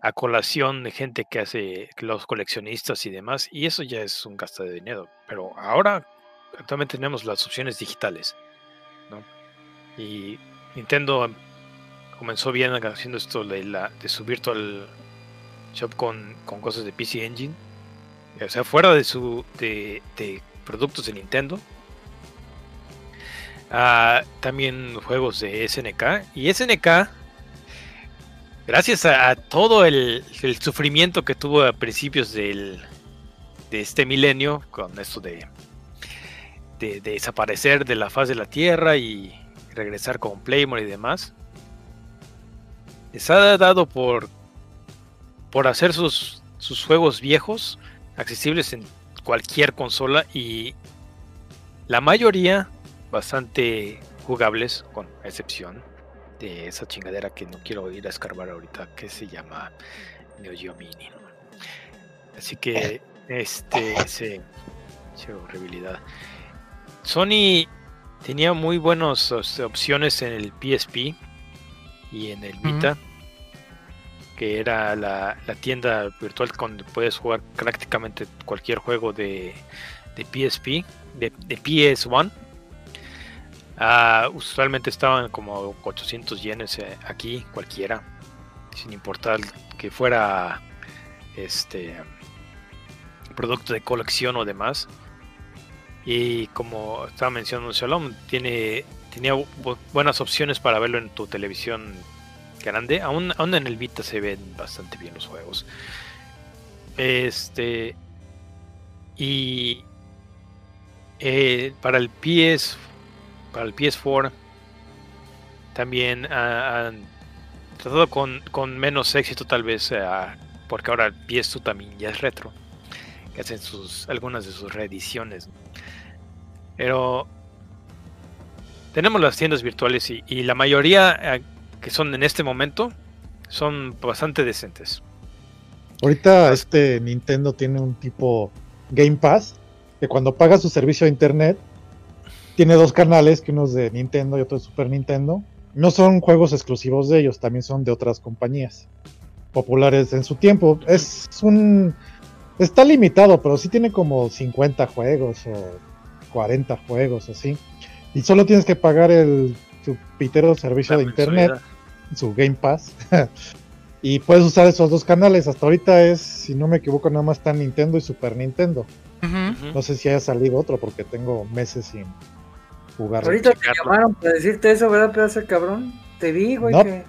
S3: a colación de gente que hace los coleccionistas y demás y eso ya es un gasto de dinero. Pero ahora actualmente tenemos las opciones digitales, ¿no? Y Nintendo em- comenzó bien haciendo esto de, la, de su Virtual Shop con, cosas de PC Engine. O sea, fuera de su de, productos de Nintendo. Ah, también juegos de SNK. Y SNK, gracias a, todo el, el sufrimiento que tuvo a principios del, de este milenio, con esto de, de, de desaparecer de la faz de la Tierra y regresar con Playmore y demás, les ha dado por, por hacer sus, sus juegos viejos accesibles en cualquier consola y la mayoría bastante jugables, con excepción de esa chingadera que no quiero ir a escarbar ahorita, que se llama Neo Geo Mini. Así que, este, sí, sí, horribilidad. Sony tenía muy buenas este, opciones en el PSP y en el. Vita, que era la, la tienda virtual donde puedes jugar prácticamente cualquier juego de, de PSP, de, de PS1. Ah, usualmente estaban como 800 yenes eh, aquí, cualquiera, sin importar que fuera este producto de colección o demás. Y como estaba mencionando Shalom, tiene, tenía bu- buenas opciones para verlo en tu televisión grande. Aún, aún en el Vita se ven bastante bien los juegos. Este. Y. eh, para el PS. Para el PS4. También han tratado con, con menos éxito, tal vez. ah, porque ahora el PS2 también ya es retro. Que hacen sus, algunas de sus reediciones. Pero. Tenemos las tiendas virtuales y, la mayoría eh, que son en este momento son bastante decentes.
S7: Ahorita este Nintendo tiene un tipo Game Pass que cuando paga su servicio de internet tiene dos canales, que uno es de Nintendo y otro de Super Nintendo. No son juegos exclusivos de ellos, también son de otras compañías populares en su tiempo. Es un está limitado, pero sí tiene como 50 juegos o 40 juegos así. Y solo tienes que pagar el su pitero servicio
S3: La
S7: de internet su Game Pass. y puedes usar esos dos canales. Hasta ahorita es, si no me equivoco, nada más están Nintendo y Super Nintendo. No sé si haya salido otro porque tengo meses sin jugar.
S6: Ahorita te llamaron para decirte eso, ¿verdad, pedazo de cabrón? Te vi, güey,
S7: No.
S6: que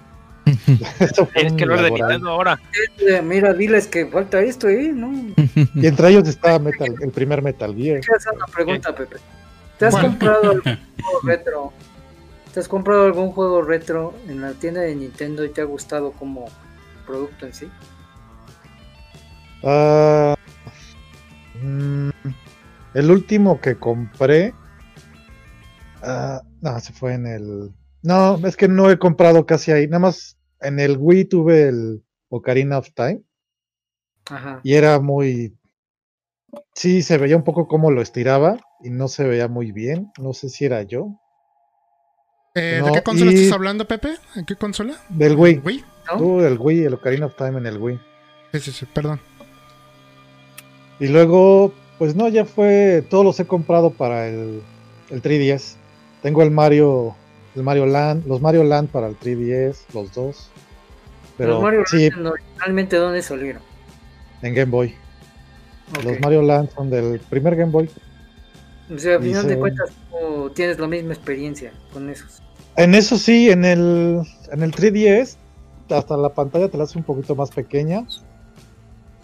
S3: Tienes que hablar de. Nintendo ahora.
S6: eh, mira, diles que falta esto ahí, ¿no?
S7: Y entre ellos está Metal, el primer Metal Gear.
S6: Quiero hacer una pregunta, Pepe. ¿Te has
S1: Bueno.
S6: comprado algún juego retro? ¿Te has comprado algún juego retro en la tienda de Nintendo y te ha gustado como producto en sí?
S7: Ah, mm, el último que compré. ah, no, se fue en el. No, es que no he comprado casi ahí. Nada más en el Wii tuve el Ocarina of Time.
S6: Ajá.
S7: y era muy sí se veía un poco como lo estiraba y no se veía muy bien no sé si era yo
S1: Eh, ¿De qué consola
S7: y-
S1: estás hablando, Pepe? ¿En qué consola?
S7: del Wii
S1: Wii.
S6: ¿No?
S7: tú el Wii el Ocarina of Time en el Wii
S1: Sí, sí, sí, perdón.
S7: y luego pues no ya fue todos los he comprado para el, el 3DS tengo el Mario el Mario Land los Mario Land para el 3DS los dos pero
S6: Los Mario
S7: sí
S6: Land, originalmente, ¿dónde salieron?
S7: en Game Boy los Mario Land son del primer Game Boy
S6: O sea, al final de cuentas, tienes la misma experiencia con esos.
S7: En eso sí, en el, en el 3DS, hasta la pantalla te la hace un poquito más pequeña.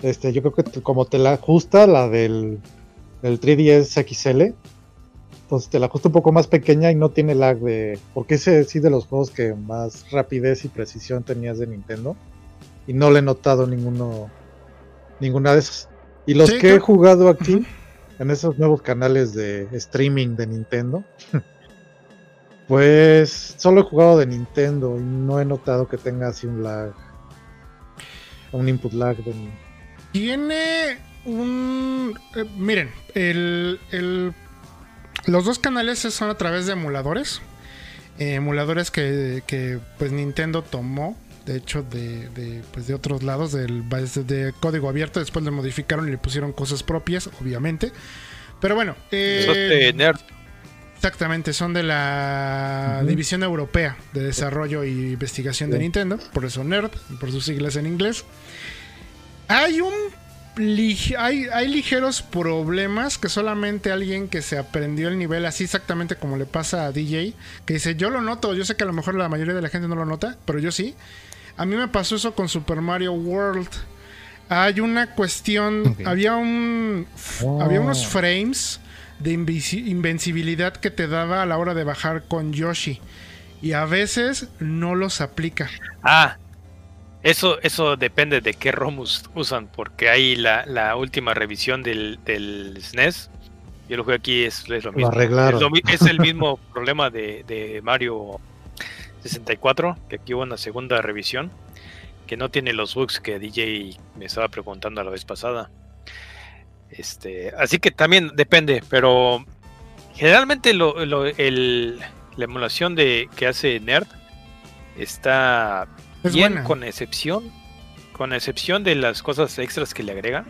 S7: Este, yo creo que como te la ajusta la del, del 3DS XL, Entonces te la ajusta un poco más pequeña y no tiene lag de. Porque ese sí de los juegos que más rapidez y precisión tenías de Nintendo. Y no le he notado ninguno. Ninguna de esas. Y los
S1: Sí,
S7: que he jugado aquí, en esos nuevos canales de streaming de Nintendo. Pues solo he jugado de Nintendo y no he notado que tenga así un lag. Un input lag de
S1: Tiene un. eh, miren, el, el- los dos canales son a través de emuladores. Eh, emuladores que, que, pues Nintendo tomó. De hecho, de, de, pues, de otros lados, del, de código abierto. Después le modificaron y le pusieron cosas propias, obviamente. Pero bueno. eh,
S3: nerd.
S1: Exactamente, son de la. División Europea de Desarrollo y Investigación de. Nintendo, por eso NERD, por sus siglas en inglés. Hay un hay, hay ligeros problemas que solamente alguien que se aprendió el nivel así exactamente como le pasa a DJ, que dice, yo lo noto, yo sé que a lo mejor la mayoría de la gente no lo nota, pero yo sí. A mí me pasó eso con Super Mario World. Hay una cuestión, había un
S7: Oh.
S1: había unos frames de invencibilidad que te daba a la hora de bajar con Yoshi. Y a veces no los aplica.
S3: Ah, eso, eso depende de qué ROM us- usan, porque hay la, la última revisión del, del SNES. Yo lo jugué aquí, es, es lo mismo.
S7: arreglaron.
S3: Es, lo es el mismo problema de, de Mario 64, que aquí hubo una segunda revisión, que no tiene los bugs que DJ me estaba preguntando la vez pasada. Este, así que también depende, pero generalmente lo, lo- el- la emulación de que hace Nerd está
S1: Es
S3: bien
S1: buena.
S3: con excepción con excepción de las cosas extras que le agregan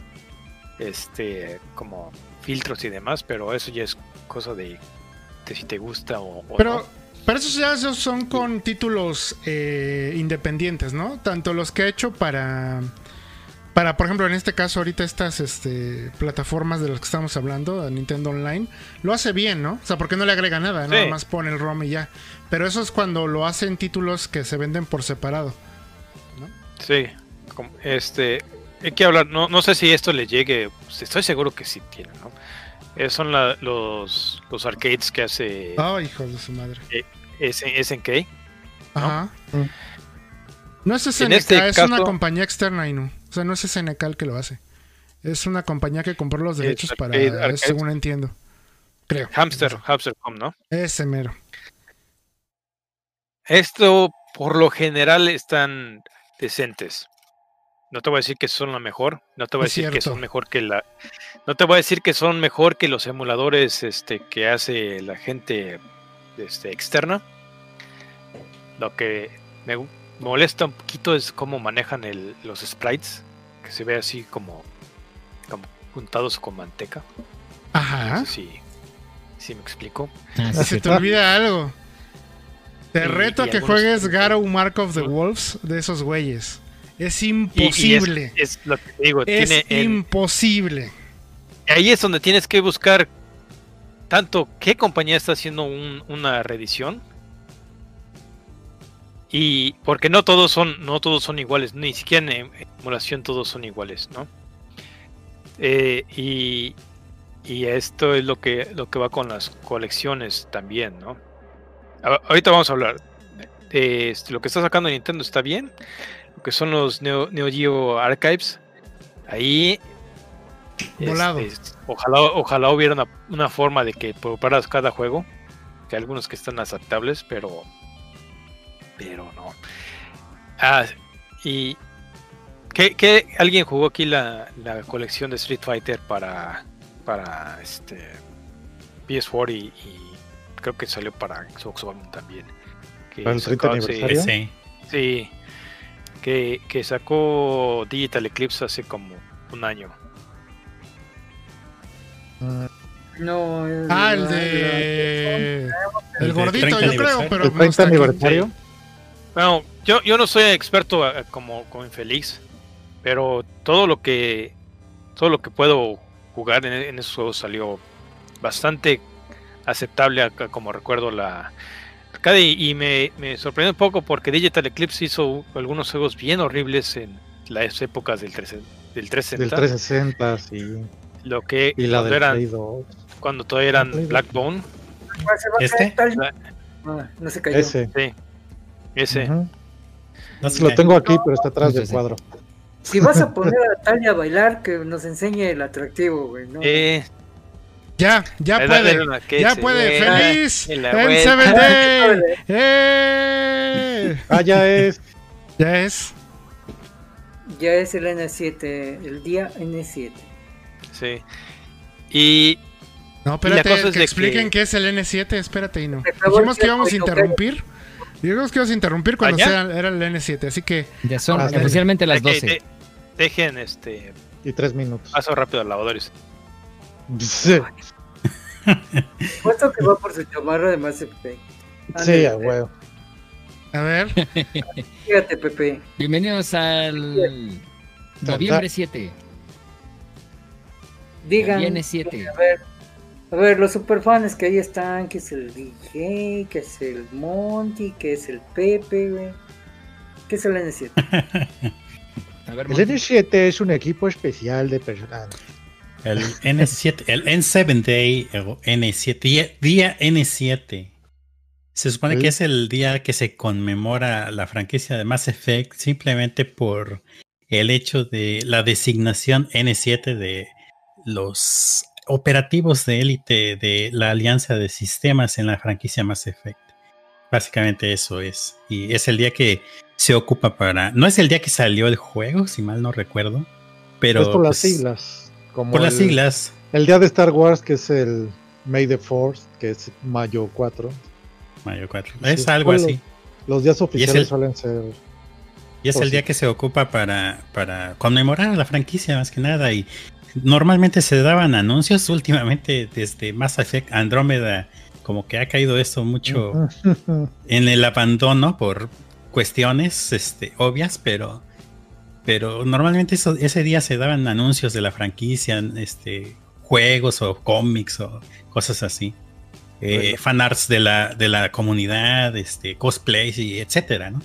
S3: este como filtros y demás pero eso ya es cosa de, de si te gusta o, o
S1: Pero,
S3: no.
S1: pero esos ya son con títulos eh, independientes, ¿no? Tanto los que ha hecho para. Para, por ejemplo, en este caso, ahorita estas este, plataformas de las que estamos hablando, Nintendo Online, lo hace bien, ¿no? O sea, porque no le agrega nada, nada
S3: Sí.
S1: más pone el ROM y ya. Pero eso es cuando lo hacen títulos que se venden por separado.
S3: sí como- este hay que hablar no, no sé si esto le llegue pues, estoy seguro que sí tiene no Eh, son la- los los arcades que hace
S1: Oh, hijos de su madre.
S3: S- SNK
S1: Ajá.
S7: Mm.
S1: No es SNK,
S3: este
S1: es una compañía externa, Inu. O sea, no es SNK el que lo hace. Es una compañía que compró los derechos para
S3: Arcade-
S1: según entiendo. Creo.
S3: Hamster Hamster.com no
S1: Ese mero.
S3: Esto por lo general están decentes. No te voy a decir que son la mejor, no te voy a
S1: Es
S3: decir que son mejor que la No te voy a decir que son mejor que los emuladores este que hace la gente este externa. Lo que me molesta un poquito es cómo manejan el- los sprites, que se ve así como como juntados con manteca. No
S1: Ajá.
S3: sé si, si me explico.
S2: Ah, sí,
S1: Se te olvida algo. Te reto a que
S3: algunos-
S1: juegues Garou Mark of the Wolves de esos güeyes. Es
S3: Y- y es-
S1: imposible.
S3: es, lo que te digo,
S1: es
S3: tiene el-
S1: imposible.
S3: ahí es donde tienes que buscar tanto qué compañía está haciendo un- una reedición y porque no todos son no todos son iguales ni siquiera en em- emulación todos son iguales no Eh, y y esto es lo que lo que va con las colecciones también no ahorita vamos a hablar de este, lo que está sacando Nintendo está bien lo que son los Neo, Neo Geo Archives ahí
S1: Volado.
S3: este, ojalá, ojalá hubiera una, una forma de que preparas cada juego. Que hay algunos que están aceptables, pero. Pero no. Ah, y. ¿qué, qué- alguien jugó aquí la, la colección de Street Fighter para. Para este. PS4 y, y creo que salió para Xbox One también. Que
S7: ¿Para el 30
S3: sacó hace-
S7: aniversario?
S5: Sí.
S3: Sí. Que, que sacó Digital Eclipse hace como un año.
S6: No, el,
S1: Ah, el
S6: la-
S1: de.
S5: El
S1: gordito,
S5: 30
S1: yo creo,
S5: aniversario.
S1: pero
S7: ¿El
S1: no
S7: 30
S1: está aquí.
S7: aniversario?
S3: Bueno, yo, yo no soy experto eh, como, como infeliz, pero todo lo que todo lo que puedo jugar en, en esos juegos salió bastante aceptable acá, como recuerdo la arcade y, y me, me sorprendió un poco porque Digital Eclipse hizo algunos juegos bien horribles en las épocas del, 13 del 360,
S7: Del 360, sí.
S3: lo que
S7: Y la
S3: cuando,
S7: del
S3: eran,
S7: Play 2.
S3: cuando todavía eran. Blackbone
S6: ¿Cuál se
S5: ¿Este?
S6: Ah, no se cayó.
S7: Ese.
S3: Sí. Ese.
S7: Ujú. No sé, lo tengo aquí, pero está atrás del
S2: Ese.
S7: cuadro.
S6: Si vas a poner a Talia a bailar, que nos enseñe el atractivo, güey. ¿no?
S3: Eh,
S1: Ya, ya puede. Ya puede. ¡Feliz!
S3: en
S1: ¡En. Seven Day! ¡Eh!
S7: Ah, ya es.
S1: Ya es.
S6: Ya es el N7, el día N7.
S3: sí. Y
S1: No,
S3: Y la
S1: espérate,
S3: cosa es
S1: que expliquen
S3: que-
S1: qué es el N7, espérate y no. Dijimos que íbamos a interrumpir. Dijimos que íbamos a interrumpir cuando sea- era el N7, así que
S2: Ya son
S7: Ah,
S2: oficialmente las
S3: de que
S2: 12.
S3: de- dejen este
S7: Y tres minutos.
S3: paso rápido al lavador.
S7: Sí,
S6: Puesto que va por su chamarra de Mass Effect.
S7: sí,
S6: Ándale,
S7: a huevo.
S1: a ver.
S6: Fíjate, Pepe.
S2: Bienvenidos al noviembre 7.
S6: Digan.
S2: Viene 7.
S6: A ver, a ver, los superfans que ahí están, que es el DJ, que es el Monty, que es el Pepe, güey. ¿Qué es el N7?
S2: A ver,
S7: El
S2: Monty.
S7: N7 es un equipo especial de personal.
S5: El N7, el N7 Day, o N7, día, día N7. Se supone
S7: El-
S5: que es el día que se conmemora la franquicia de Mass Effect simplemente por el hecho de la designación N7 de los operativos de élite de la alianza de sistemas en la franquicia Mass Effect. Básicamente eso es. Y es el día que se ocupa para... No es el día que salió el juego, si mal no recuerdo. Pero...
S7: es por las
S5: pues,
S7: siglas. Como
S5: Por las
S7: el-
S5: siglas.
S7: El día de Star Wars, que es el May the Force, que es mayo 4.
S5: Mayo 4.
S7: Sí,
S5: Es algo
S7: bueno,
S5: así.
S7: Los días oficiales
S5: el-
S7: suelen ser.
S5: Y es el día que se ocupa para, para conmemorar a la franquicia más que nada. Y normalmente se daban anuncios últimamente desde Mass Effect Andrómeda. Como que ha caído esto mucho en el abandono por cuestiones este, obvias, pero, pero normalmente eso, ese día se daban anuncios de la franquicia, este, juegos o cómics o cosas así. Eh,
S7: Bueno.
S5: fanarts de la, de la comunidad, este, cosplays y etcétera, ¿no?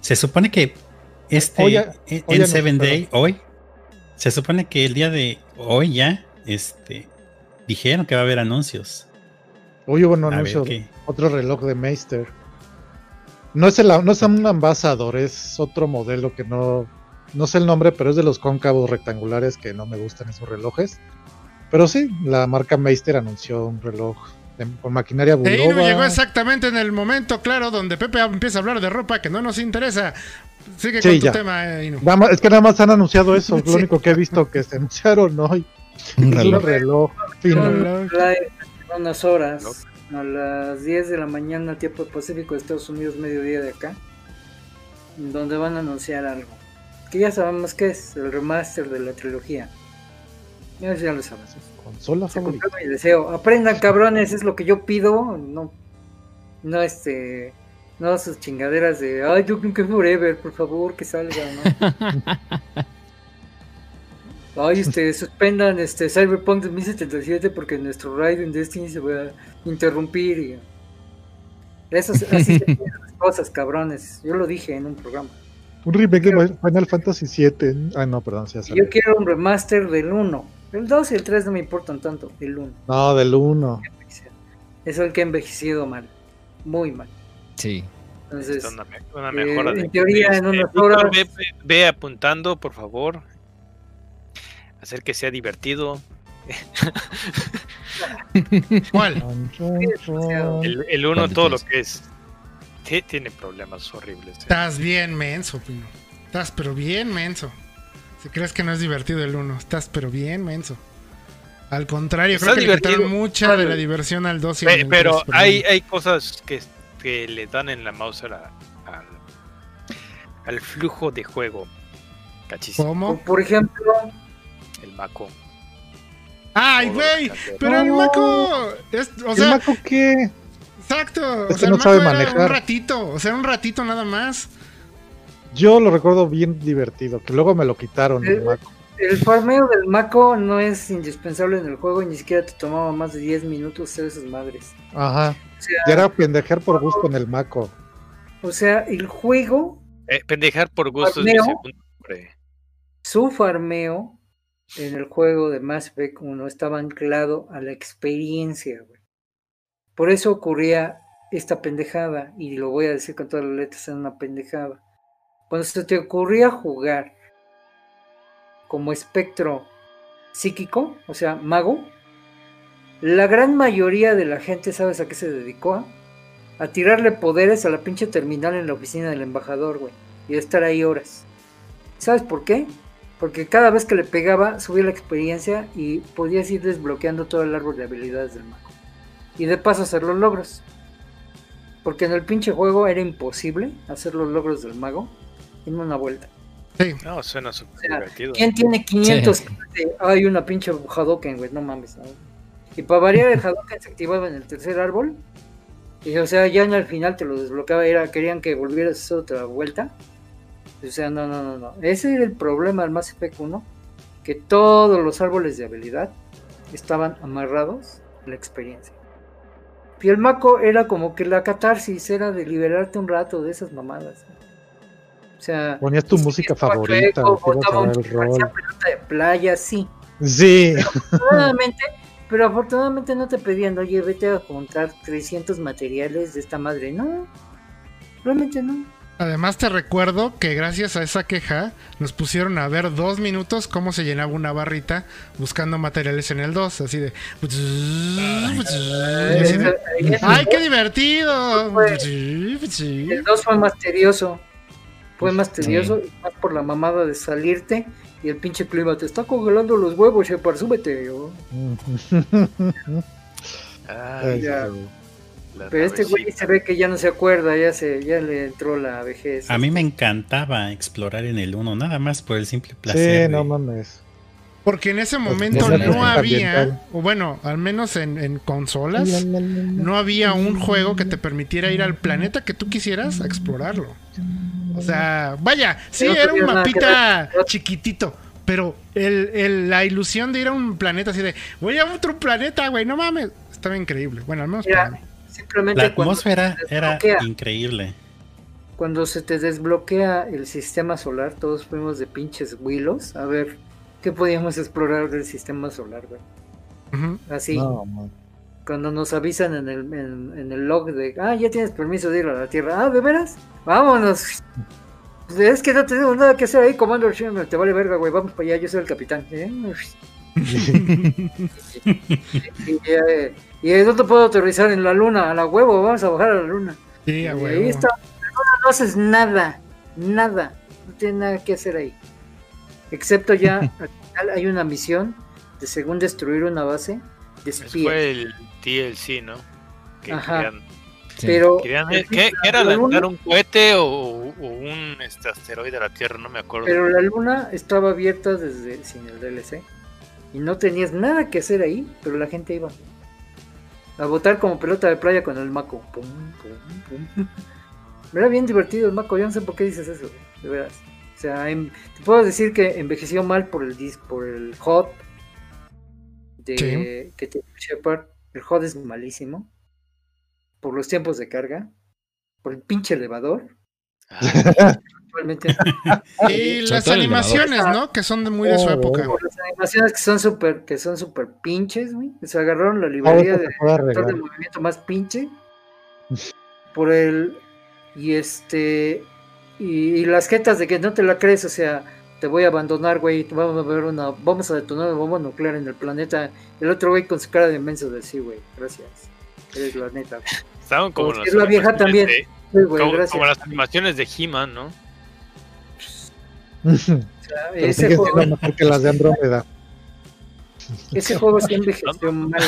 S5: Se supone que este
S7: Hoy ya-
S5: en
S7: hoy
S5: Seven Day, hoy, se supone que el día de hoy ya, este, dijeron que va a haber anuncios.
S7: Hoy hubo un
S5: ver
S7: anuncio, otro reloj de Meister. No es, el, no es un ambasador, es otro modelo que no, no sé el nombre, pero es de los cóncavos rectangulares que no me gustan esos relojes. Pero sí, la marca Meister anunció un reloj de- con maquinaria Bulova.
S1: llegó exactamente en el momento, claro, donde Pepe empieza a hablar de ropa que no nos interesa. Sigue
S7: Sí,
S1: con tu
S7: ya.
S1: tema, eh, Inu.
S7: Nada más- es que nada más han anunciado eso, es lo único que he visto que se anunciaron hoy.
S2: Un
S7: Es
S2: reloj.
S7: un reloj fino.
S1: Reloj.
S6: Unas horas, a las 10 de la mañana, tiempo pacífico de Estados Unidos, mediodía de acá, donde van a anunciar algo. Que ya sabemos que es el remaster de la trilogía. Ya, ya lo sabes.
S7: Consola
S6: Se
S7: favorita.
S6: mi deseo. Aprendan, cabrones, es lo que yo pido. No, no este, no sus chingaderas de, ay, yo creo que Forever, por favor, que salga, ¿no? Ay, este, suspendan este Cyberpunk 2077 porque nuestro raid en Destiny se va a interrumpir y eso es- así se las cosas, cabrones. Yo lo dije en un programa.
S7: Un remake de Final Fantasy VII. Ah, no, perdón, sí, ya
S6: Y
S7: salió.
S6: Yo quiero un remaster del 1. El 2 y el 3 no me importan tanto, el 1.
S7: No, del 1.
S6: Es el que ha envejecido mal, muy mal.
S2: Sí.
S6: Entonces,
S3: una, una
S6: eh,
S3: mejora de
S6: en teoría, en
S3: este,
S6: unas
S3: Víctor,
S6: horas-
S3: ve, ve- ve apuntando, por favor. Hacer que sea divertido.
S1: ¿Cuál?
S3: El, el uno,
S2: ¿Cuál de
S3: todo lo que es. Ti- Tiene problemas horribles. eh.
S1: Estás bien menso, Pino. Estás pero bien menso. Si crees que no es divertido el 1, estás pero bien menso. Al contrario,
S3: Está
S1: creo que le
S3: divertido.
S1: quitaron mucha de la diversión al 2 y
S3: Pe-
S1: al 3,
S3: pero hay, hay cosas que, que le dan en la mouse a la- al, al flujo de juego. Cachísimo.
S1: ¿Cómo?
S6: por ejemplo,
S3: El maco.
S1: ¡Ay, güey! Pero el. Maco. es- o
S7: ¿El
S1: sea,
S7: Maco qué?
S1: Exacto. O
S7: Este
S1: sea,
S7: no
S1: el
S7: sabe
S1: Maco era
S7: manejar.
S1: un ratito. O sea, un ratito nada más.
S7: Yo lo recuerdo bien divertido, que luego me lo quitaron el
S6: Eh,
S7: Maco.
S6: el farmeo del Mako no es indispensable en el juego y ni siquiera te tomaba más de 10 minutos hacer esas madres.
S7: Ajá.
S6: O sea,
S7: Ya era pendejer por gusto en el Maco.
S6: o sea, el juego,
S3: Eh, pendejar por gusto es mi
S6: Farmeo.
S3: segundo nombre.
S6: su farmeo en el juego de Mass Effect 1 estaba anclado a la experiencia, güey. Por eso ocurría esta pendejada, y lo voy a decir con todas las letras, es una pendejada. Cuando se te ocurría jugar como espectro psíquico, o sea, mago, la gran mayoría de la gente, ¿sabes a qué se dedicó? A tirarle poderes a la pinche terminal en la oficina del embajador, güey. Y a estar ahí horas. ¿Sabes por qué? Porque cada vez que le pegaba, subía la experiencia y podías ir desbloqueando todo el árbol de habilidades del mago. Y de paso hacer los logros. Porque en el pinche juego era imposible hacer los logros del mago en una vuelta.
S1: Sí.
S3: No, suena súper
S6: O sea,
S3: divertido.
S6: ¿Quién tiene 500? de, Hay una pinche Hadoken, güey, no mames. ¿no? Y para variar el Hadoken se activaba en el tercer árbol. Y o sea, ya en el final te lo desbloqueaba. Era, querían que volvieras a hacer otra vuelta. O sea, no, no, no, no. Ese era el problema del Mass Effect 1. Que todos los árboles de habilidad estaban amarrados a la experiencia. Y el Mako era como que la catarsis era de liberarte un rato de esas mamadas. O sea,
S7: Ponías tu música favorita,
S6: botaba pelota de playa, sí.
S7: Sí,
S6: Afortunadamente, pero afortunadamente no te pedían, oye, vete a juntar 300 materiales de esta madre. No, realmente no.
S1: Además te recuerdo que gracias a esa queja nos pusieron a ver dos minutos cómo se llenaba una barrita buscando materiales en el 2, así de... y así de,
S6: Ahí es-
S1: ¡Ay, qué divertido!
S6: El 2 fue más tedioso. Fue más tedioso, y más por la mamada de salirte y el pinche clima te está congelando los huevos, Shepard, súbete. Yo,
S3: Ay,
S6: ya.
S3: La
S6: Pero este güey se ve que ya no se acuerda, ya se ya le entró la vejez.
S5: A mí me encantaba explorar en el 1, nada más por el simple
S7: sí,
S5: placer.
S7: no mames.
S1: Porque en ese momento
S2: Pues,
S1: no
S2: ambiental.
S1: había, o bueno, al menos en, en consolas, no había un juego que te permitiera ir al planeta que tú quisieras a explorarlo. O sea, vaya, sí,
S6: No
S1: era un
S6: que
S1: mapita chiquitito, pero el, el- la ilusión de ir a un planeta así de, voy a otro planeta, güey, no mames, estaba increíble. Bueno, al menos para mí.
S6: Simplemente
S5: La atmósfera era increíble.
S6: Cuando se te desbloquea el sistema solar, todos fuimos de pinches willows a ver qué podíamos explorar del sistema solar, güey. Así,
S7: No,
S6: cuando nos avisan en el, en, en el log de, ah, ya tienes permiso de ir a la Tierra. Ah, ¿de veras? Vámonos. Pues Es que no tenemos nada que hacer ahí, Commander. Te vale verga, güey. Vamos para allá, yo soy el capitán. ¿eh? y, eh, y eh, ¿dónde puedo aterrizar? En la luna, a la huevo. Vamos a bajar a la luna.
S1: Sí,
S6: Y
S1: a
S6: ahí
S1: huevo.
S6: está. No, no haces nada. Nada. No tienes nada que hacer ahí. Excepto ya, al final hay una misión de según destruir una base de espías.
S3: fue el DLC, ¿no? Que
S6: Ajá.
S3: querían,
S2: Sí.
S6: Pero
S3: querían- ¿qué, qué era
S6: la
S3: lanzar
S6: luna-
S3: un cohete o, o un este, asteroide a la Tierra? No me acuerdo.
S6: Pero la luna estaba abierta desde sin el DLC. Y no tenías nada que hacer ahí, pero la gente iba a botar como pelota de playa con el maco. Pum, pum, pum. Era bien divertido el maco, yo no sé por qué dices eso, de veras. O sea, te puedo decir que envejeció mal por el dis, por el HOT de que tiene Shepard. El HOT es malísimo. Por los tiempos de carga. Por el pinche elevador. Actualmente.
S1: Y las animaciones, ¿no? Que son de muy de su
S7: Oh,
S1: época.
S6: Por las animaciones que son súper que son súper pinches, güey. Se agarraron la librería de movimiento más pinche. Por el y este y, y las jetas de que no te la crees, o sea, te voy a abandonar, güey, vamos a ver una vamos a detonar una bomba nuclear en el planeta. El otro güey con su cara de menso de sí, güey. Gracias. Eres la neta.
S3: Estaban como
S6: Como
S3: las
S6: la vieja también.
S3: de-
S6: Sí, güey,
S3: como,
S6: gracias.
S3: como las animaciones de He-Man, ¿no?
S6: O sea,
S7: Pero
S6: ese juego,
S7: siendo mejor que las de Andrómeda.
S6: ese juego sí envejeció mal.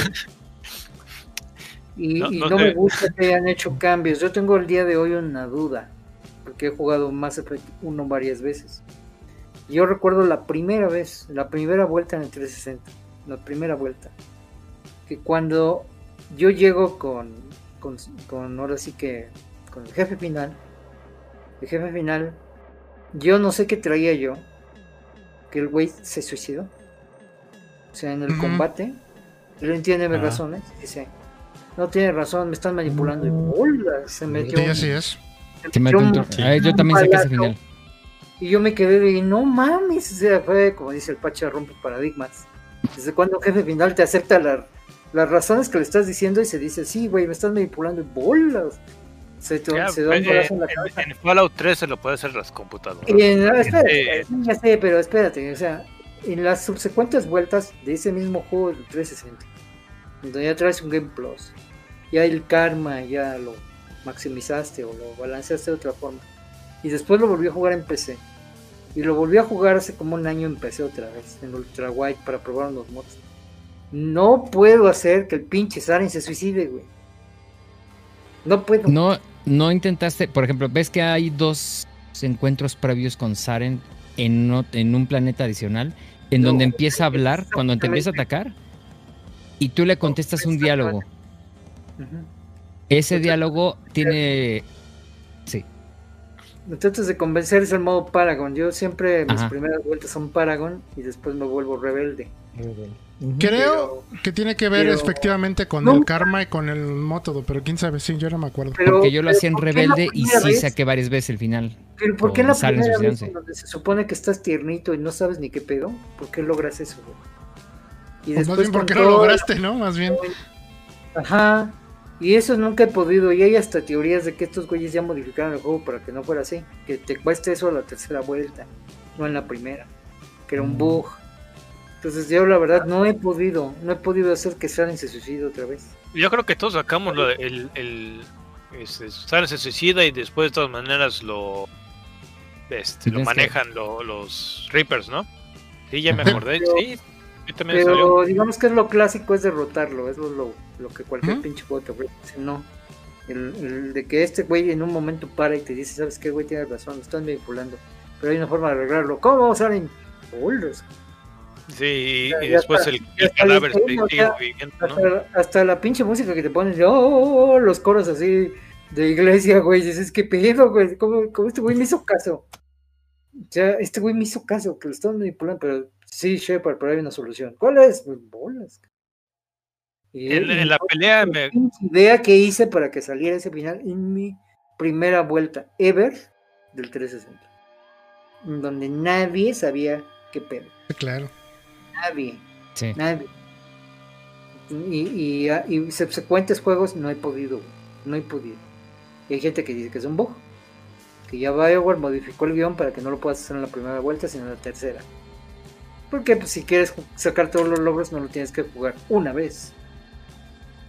S6: Y,
S3: No,
S6: y
S3: no
S6: no, me gusta que hayan hecho cambios. Yo tengo el día de hoy una duda, porque he jugado Mass Effect 1 varias veces. Yo recuerdo la primera vez, la primera vuelta en el 360, la primera vuelta, que cuando yo llego con, con, con ahora sí que, con el jefe final, el jefe final, yo no sé qué traía yo, que el güey se suicidó. O sea, en el combate, él entiende mis
S5: Ah.
S6: razones, dice, no tiene razón, me están manipulando. Y ¡hola! se metió,
S1: Sí, así es.
S6: se
S2: Sí, me
S6: metió un-.
S2: Ah, yo también sé que ese final.
S6: y yo me quedé de, no mames, o sea, fue como dice el Pacha, rompe paradigmas. ¿Desde cuándo un jefe final te acepta la, las razones que le estás diciendo y se dice, sí, güey, me estás manipulando en bolas. Se, te,
S3: Ya,
S6: se da un
S3: eh,
S6: en la cabeza.
S3: en Fallout 3 se lo puede hacer las computadoras.
S6: Y en- ah, espérate,
S3: Eh,
S6: ya sé, pero espérate, o sea, en las subsecuentes vueltas de ese mismo juego del 360, donde ya traes un Game Plus, ya el karma ya lo maximizaste o lo balanceaste de otra forma, y después lo volví a jugar en PC, y lo volví a jugar hace como un año en PC otra vez, en Ultra Wide para probar unos mods. No puedo hacer que el pinche Saren se suicide, güey. No puedo.
S2: No, no intentaste, por ejemplo, ves que hay dos encuentros previos con Saren en, un planeta adicional, en
S6: No,
S2: donde empieza a hablar, cuando te empieza a atacar, y tú le contestas un diálogo. Ese diálogo tiene... Sí,
S6: tratas de convencer es el modo Paragon. Yo siempre mis
S2: Ajá.
S6: primeras vueltas son Paragon y después me vuelvo rebelde.
S1: Creo que tiene que ver
S6: pero-
S1: efectivamente con
S6: No.
S1: el karma y con el método, pero quién sabe, sí, yo no me acuerdo.
S6: Pero-
S2: porque yo lo hacía en
S6: ¿por qué la
S2: rebelde y sí
S6: vez?
S2: saqué varias veces el final.
S6: Pero ¿por qué en la primera vez
S2: suicidándose.
S6: donde se supone que estás tiernito y no sabes ni qué pedo? ¿Por qué logras eso, güey? Y
S1: Pues más bien porque lo
S6: todo-
S1: lograste, ¿no? Más bien.
S6: Ajá. Y eso nunca he podido. Y hay hasta teorías de que estos güeyes ya modificaron el juego para que no fuera así. Que te cueste eso a la tercera vuelta, no en la primera. Que era un bug. Entonces yo la verdad no he podido, no he podido hacer que Saren se suicide otra vez.
S3: Yo creo que todos sacamos lo de- el, el este, Saren se suicida y después de todas maneras lo este, lo manejan lo- los Reapers, ¿no? Sí, ya me acordé,
S6: Pero-
S3: sí. Salió.
S6: Pero digamos que es lo clásico es derrotarlo, es lo, lo, lo que cualquier pinche juego te ofrece. No. El, el de que este güey en un momento para y te dice, ¿sabes qué, güey? Tienes razón, me están manipulando. Pero hay una forma de arreglarlo. ¿Cómo salen? Bolos.
S3: Sí, y, después
S6: está,
S3: el, cadáver sigue
S6: o sea,
S3: viviendo, ¿no?
S6: Hasta, hasta la pinche música que te pones, de, oh, oh, oh, los coros así de iglesia, güey. Dices, ¿qué pedo, güey? ¿Cómo, cómo este güey me hizo caso? Ya, este güey me hizo caso, que lo estaban manipulando, pero sí, Shepard, pero hay una solución. ¿Cuál es? Pues, bolas. Y-
S3: En, la pelea
S6: la
S3: me,
S6: idea que hice para que saliera ese final en mi primera vuelta ever del 360. en Donde nadie sabía qué pedo.
S1: Claro.
S6: Nadie.
S2: Sí.
S6: Nadie. Y, y, y subsecuentes juegos no he podido, no he podido. Y hay gente que dice que es un bug. Que ya BioWare modificó el guion para que no lo puedas hacer en la primera vuelta, sino en la tercera. Porque pues, si quieres sacar todos los logros, no lo tienes que jugar una vez.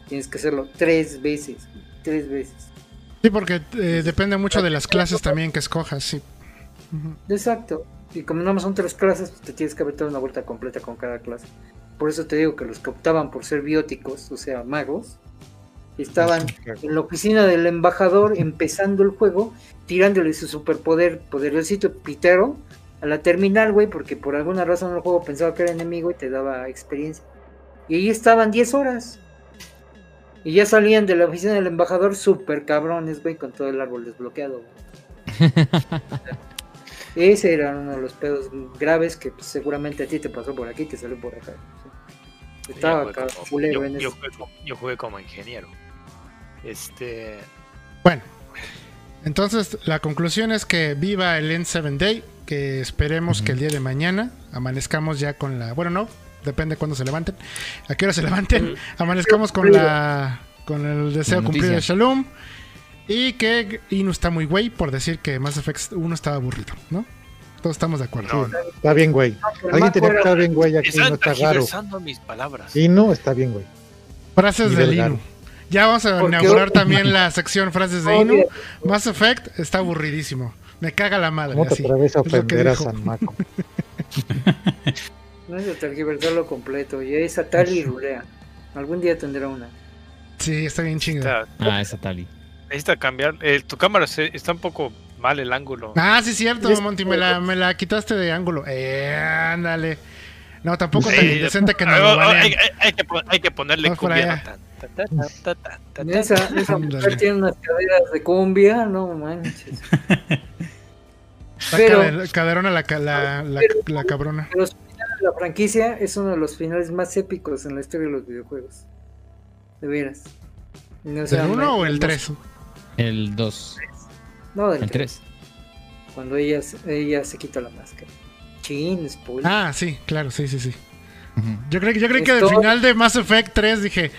S6: Tienes que hacerlo tres veces. Tres veces.
S1: Sí, porque eh, depende mucho de las clases también que escojas, sí.
S6: Exacto. Y como nada más son tres clases, pues te tienes que aventar una vuelta completa con cada clase. Por eso te digo que los que optaban por ser bióticos, o sea, magos, estaban en la oficina del embajador empezando el juego, tirándole su superpoder, poderosito pitero, a la terminal, güey, porque por alguna razón el juego pensaba que era enemigo y te daba experiencia. Y ahí estaban 10 horas. Y ya salían de la oficina del embajador super cabrones, güey, con todo el árbol desbloqueado. güey. Ese era uno de los pedos graves que pues, seguramente a ti te pasó por aquí, te salió por acá.
S3: yo
S6: Estaba acá,
S3: como- yo-
S6: en
S3: yo
S6: ese-
S3: jugué como- yo jugué como ingeniero. Este.
S1: Bueno, entonces la conclusión es que viva el N7 Day, que esperemos que el día de mañana amanezcamos ya con la... Bueno, no, depende cuándo se levanten. A qué hora se levanten. Amanezcamos con la... Con el deseo cumplido de. Shalom. Y que Inu está muy güey por decir que Mass Effect 1 estaba aburrido, ¿no? Todos estamos de acuerdo.
S7: Sí, está bien, güey. Alguien tenía que estar bien, güey, aquí no está raro.
S3: mis palabras.
S7: Y no, está bien, güey.
S1: Frases del. Inu. Ya vamos a inaugurar también la sección frases de
S6: Oh,
S1: Inu.
S6: mira,
S1: Mass Effect está aburridísimo. Me caga la madre.
S7: ¿Cómo te
S1: así.
S7: atreves a
S1: Es lo que
S7: ofender a
S1: dijo.
S7: San Maco?
S6: No es de tergiversarlo completo, y es tal y rulea. Algún día tendrá una.
S1: Sí, está bien chingada.
S2: Ah, esa Tali.
S3: Necesita cambiar. eh, tu cámara se- está un poco mal el ángulo.
S1: Ah, sí, cierto,
S6: Es-
S1: Monty. Me la, me la quitaste de ángulo. Eh, ándale. No, tampoco
S3: Sí,
S1: tan indecente que
S3: ah,
S1: lo
S3: hay, hay- hay que, hay que ponerle cumbia. ¿no? Ta, ta, ta,
S6: Esa, esa mujer tiene unas caderas de cumbia, no manches.
S1: Está
S6: Pero-
S1: cader- caderona la, la, la, la cabrona.
S6: Pero su final de la franquicia es uno de los finales más épicos en la historia de los videojuegos. De veras. No,
S1: ¿El 1
S6: me-
S1: o el
S6: me-
S1: 3?
S2: El 2.
S6: No, del
S2: El
S6: 3.
S2: 3.
S6: Cuando ella, se- ella se quita la máscara. Chin, spoiler.
S1: Ah, sí, claro, sí, sí, sí. Yo creo, que- yo creo que al final de Mass Effect 3 dije.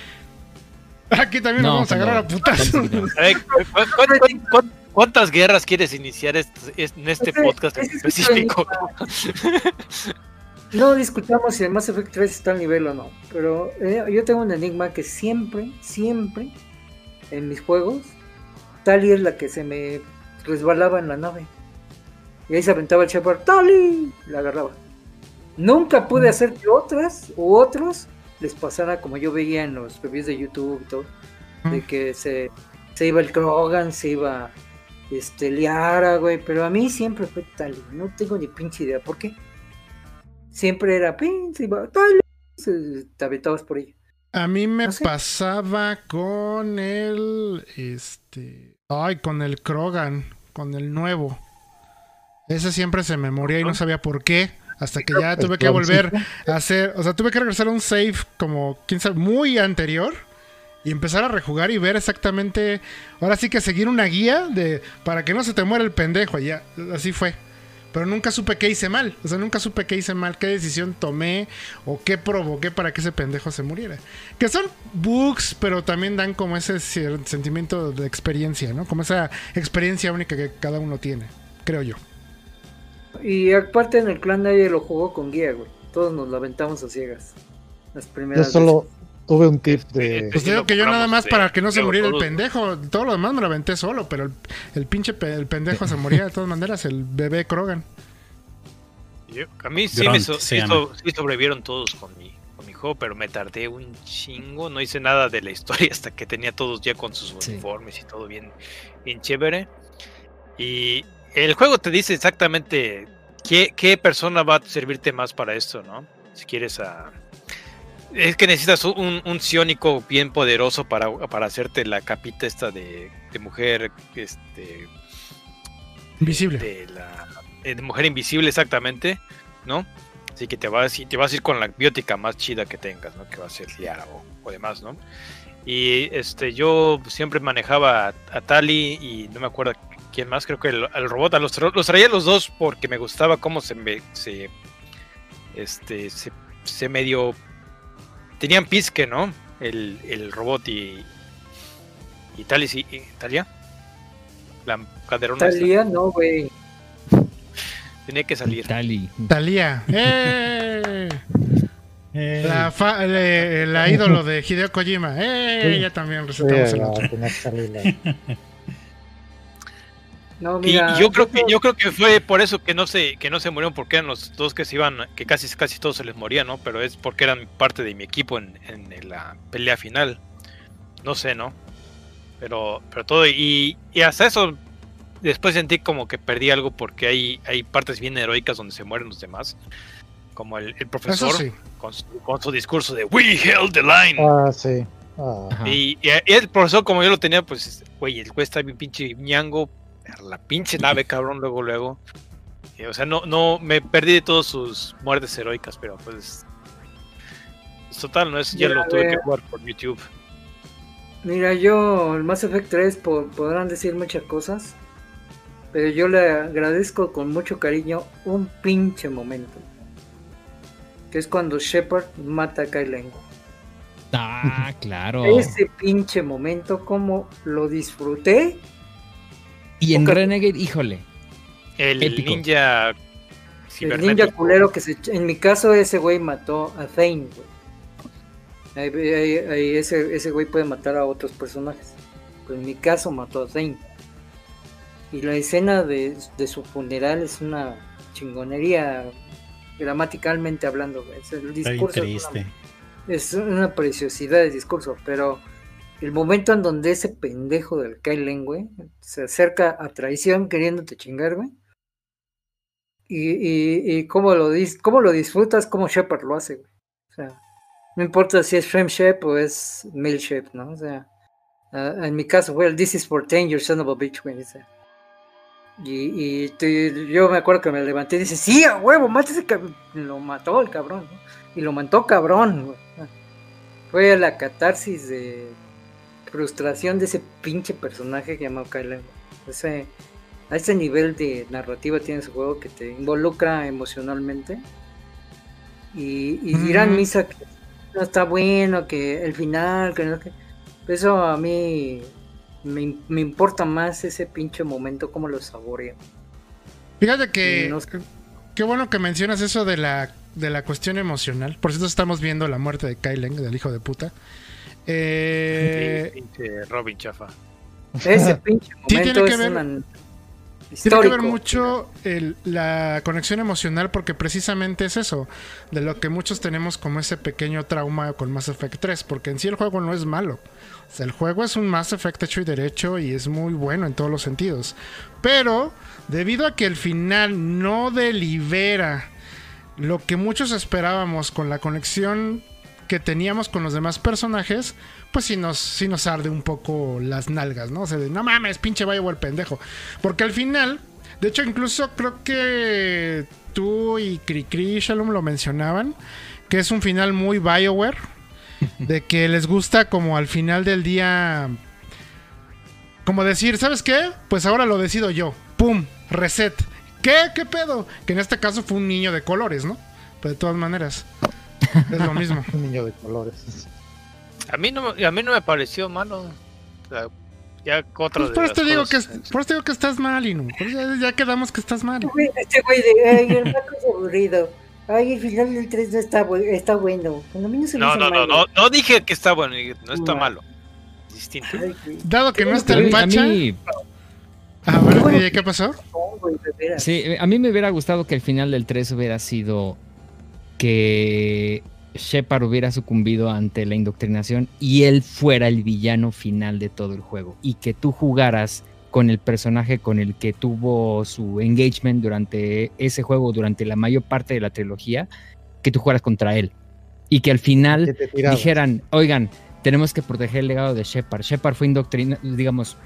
S1: Aquí también nos vamos a agarrar a
S2: cuando-
S1: putazos.
S2: cuando-
S3: A ver, ¿cu- cu- cu- cu- cu- ¿Cuántas guerras quieres iniciar en este podcast en específico?
S6: No discutamos si el Mass Effect 3 está al nivel o no, pero eh, yo tengo un enigma que siempre, siempre en mis juegos, Tali es la que se me resbalaba en la nave. Y ahí se aventaba el Shepard, ¡Tali! La agarraba. Nunca pude hacer que otras u otros les pasara como yo veía en los reviews de YouTube y todo, de
S1: Mm.
S6: que se, se iba el Krogan, se iba este Liara, güey, pero a mí siempre fue Tali, no tengo ni pinche idea, ¿por qué? Siempre era pin, se iba Tali, se- te aventabas por ella.
S1: A mí me
S6: No sé.
S1: pasaba con el. Este. Ay, con el Krogan. Con el nuevo. Ese siempre se me moría y no sabía por qué. Hasta que ya tuve que volver a hacer. O sea, tuve que regresar a un save como, quién sabe, muy anterior. Y empezar a rejugar y ver exactamente. Ahora sí que seguir una guía de. Para que no se te muera el pendejo. y Ya, así fue. Pero nunca supe qué hice mal. O sea, nunca supe qué hice mal, qué decisión tomé o qué provoqué para que ese pendejo se muriera. Que son bugs, pero también dan como ese sentimiento de experiencia, ¿no? Como esa experiencia única que cada uno tiene, creo yo.
S6: Y aparte en el clan nadie lo jugó con guía, güey. Todos nos la aventamos a ciegas. Las
S7: Yo
S6: primeras
S7: solo tuve un tip de.
S1: Pues
S3: Sí,
S1: digo
S3: lo
S1: que yo nada más
S3: de-
S1: para que no se muriera el pendejo. Todo lo demás me lo aventé solo, pero el, el pinche pe- el pendejo se moría de todas maneras, el bebé Krogan.
S3: Yo- a mí sí, me so-
S5: se
S3: sí
S5: llama.
S3: so- sí sobrevivieron todos con mi, con mi juego, pero me tardé un chingo. No hice nada de la historia hasta que tenía todos ya con sus
S2: Sí.
S3: uniformes y todo bien, bien chévere. Y el juego te dice exactamente qué, qué persona va a servirte más para esto, ¿no? Si quieres a... Es que necesitas un, un psiónico bien poderoso para, para hacerte la capita esta de, de mujer, este,
S1: Invisible.
S3: de la eh, de mujer invisible exactamente, ¿no? Así que te vas, y te vas a ir con la biótica más chida que tengas, ¿no? Que va a ser Liara o, o demás, ¿no? Y este, yo siempre manejaba a, a Tali y no me acuerdo quién más, creo que el, robot, a los, los traía los dos porque me gustaba cómo se me, se, este, se, se medio, tenían pisque, ¿no? El, el robot y, y Tali, sí, y- Talia, la caderona esta.
S6: Talía, no, güey.
S3: tenía que salir.
S2: Tali.
S1: Talía. ¡Eh!
S5: Eh,
S1: La, fa- eh, la ídolo de Hideo Kojima. ¡Eh!
S7: Sí.
S1: Ella también
S7: Sí,
S1: recetamos el
S7: la-
S1: otro.
S6: No,
S3: Y,
S6: mira.
S3: y yo creo que yo creo que fue por eso que no se que no se murieron porque eran los dos que se iban que casi casi todos se les moría no pero es porque eran parte de mi equipo en, en la pelea final no sé no pero pero todo y, y hasta eso después sentí como que perdí algo porque hay hay partes bien heroicas donde se mueren los demás como el, el
S1: Eso
S3: profesor
S1: sí.
S3: con, su, con su discurso de we held the line
S7: Ah, sí. Ah,
S2: Ajá.
S3: y, y el profesor, como yo lo tenía, pues, güey, el güey está bien pinche ñango, la pinche nave, cabrón, luego, luego. Y, o sea, no, no, me perdí de todas sus muertes heroicas, pero pues. total, no es, ya lo tuve que jugar por YouTube.
S6: Mira, yo, el Mass Effect 3 po- podrán decir muchas cosas, pero yo le agradezco con mucho cariño un pinche momento. Que es cuando Shepard mata a Kylo
S2: Ah, claro.
S6: Ese pinche momento, como lo disfruté.
S2: Y en Renegade, híjole.
S3: El
S2: Épico.
S3: ninja.
S6: El ninja culero que se... En mi caso, ese güey mató a Thane, güey. Ahí, ahí- ahí ese, ese güey puede matar a otros personajes. Pero en mi caso mató a Thane. Y la escena de, de su funeral es una chingonería gramaticalmente hablando. güey. Es el discurso es una- es una preciosidad de discurso, pero el momento en donde ese pendejo del Kylen, güey, se acerca a traición queriéndote chingar, güey. Y, cómo, lo cómo lo disfrutas, como Shepard lo hace, güey. O sea, no importa si es Frame Shape o es Male Shape, ¿no? O sea, en mi caso, well, this is for 10, you son of a bitch, güey. dice. Y, yo me acuerdo que me levanté y dice, sí, a huevo, mate ese cabrón. Lo mató el cabrón, ¿no? Y lo mató cabrón, güey. Fue la catarsis de frustración de ese pinche personaje que llamado Kylo. güey. Ese, a ese nivel de narrativa tiene su juego que te involucra emocionalmente. Y, y dirán misa que no está bueno, que el final, que no que. Eso a mí me, me importa más ese pinche momento, como lo saboreo.
S1: Fíjate que
S6: Y no sé.
S1: qué bueno que mencionas eso de la, de la cuestión emocional. Por cierto, estamos viendo la muerte de Kylen, del hijo de puta. Eh,
S3: Sí, pinche Robin Chafa.
S6: Ese pinche
S1: tiene
S6: momento
S1: que
S6: es
S1: ver-
S6: una-
S1: Tiene que ver mucho el- la conexión emocional porque precisamente es eso, de lo que muchos tenemos como ese pequeño trauma con Mass Effect 3, porque en sí el juego no es malo. O sea, el juego es un Mass Effect hecho y derecho y es muy bueno en todos los sentidos. Pero debido a que el final no delibera lo que muchos esperábamos con la conexión que teníamos con los demás personajes, pues sí nos, sí nos arde un poco las nalgas, ¿no? O sea, de no mames, pinche Bioware pendejo. Porque al final, de hecho, incluso creo que tú y Cricri y Shalom lo mencionaban, que es un final muy Bioware, de que les gusta como al final del día, como decir, ¿sabes qué? Pues ahora lo decido yo. ¡Pum! Reset. ¿Qué? ¿Qué pedo? Que en este caso fue un niño de colores, ¿no? Pero de todas maneras, es lo mismo.
S7: Un niño de colores.
S3: A mí no, me- a mí no me pareció malo. O sea, ya otro
S1: Pues por eso te digo que, por eso te digo que estás mal, Inu. Ya, ya quedamos que estás mal.
S6: Este güey de, ay, el Marco es aburrido. Ay, el final del 3 no está, está bueno. No
S3: No, no, no, no, no dije que está bueno, no está
S6: No.
S3: malo. Distinto.
S6: Ay,
S1: Dado que no está
S2: A
S1: el pacha.
S2: mí-
S1: A ver, DJ, ¿qué pasó?
S2: sí, a mí me hubiera gustado que el final del 3 hubiera sido que Shepard hubiera sucumbido ante la indoctrinación y él fuera el villano final de todo el juego y que tú jugaras con el personaje con el que tuvo su engagement durante ese juego, durante la mayor parte de la trilogía, que tú jugaras contra él y que al final
S7: Que
S2: dijeran, oigan, tenemos que proteger el legado de Shepard. Shepard fue indoctrinado, digamos,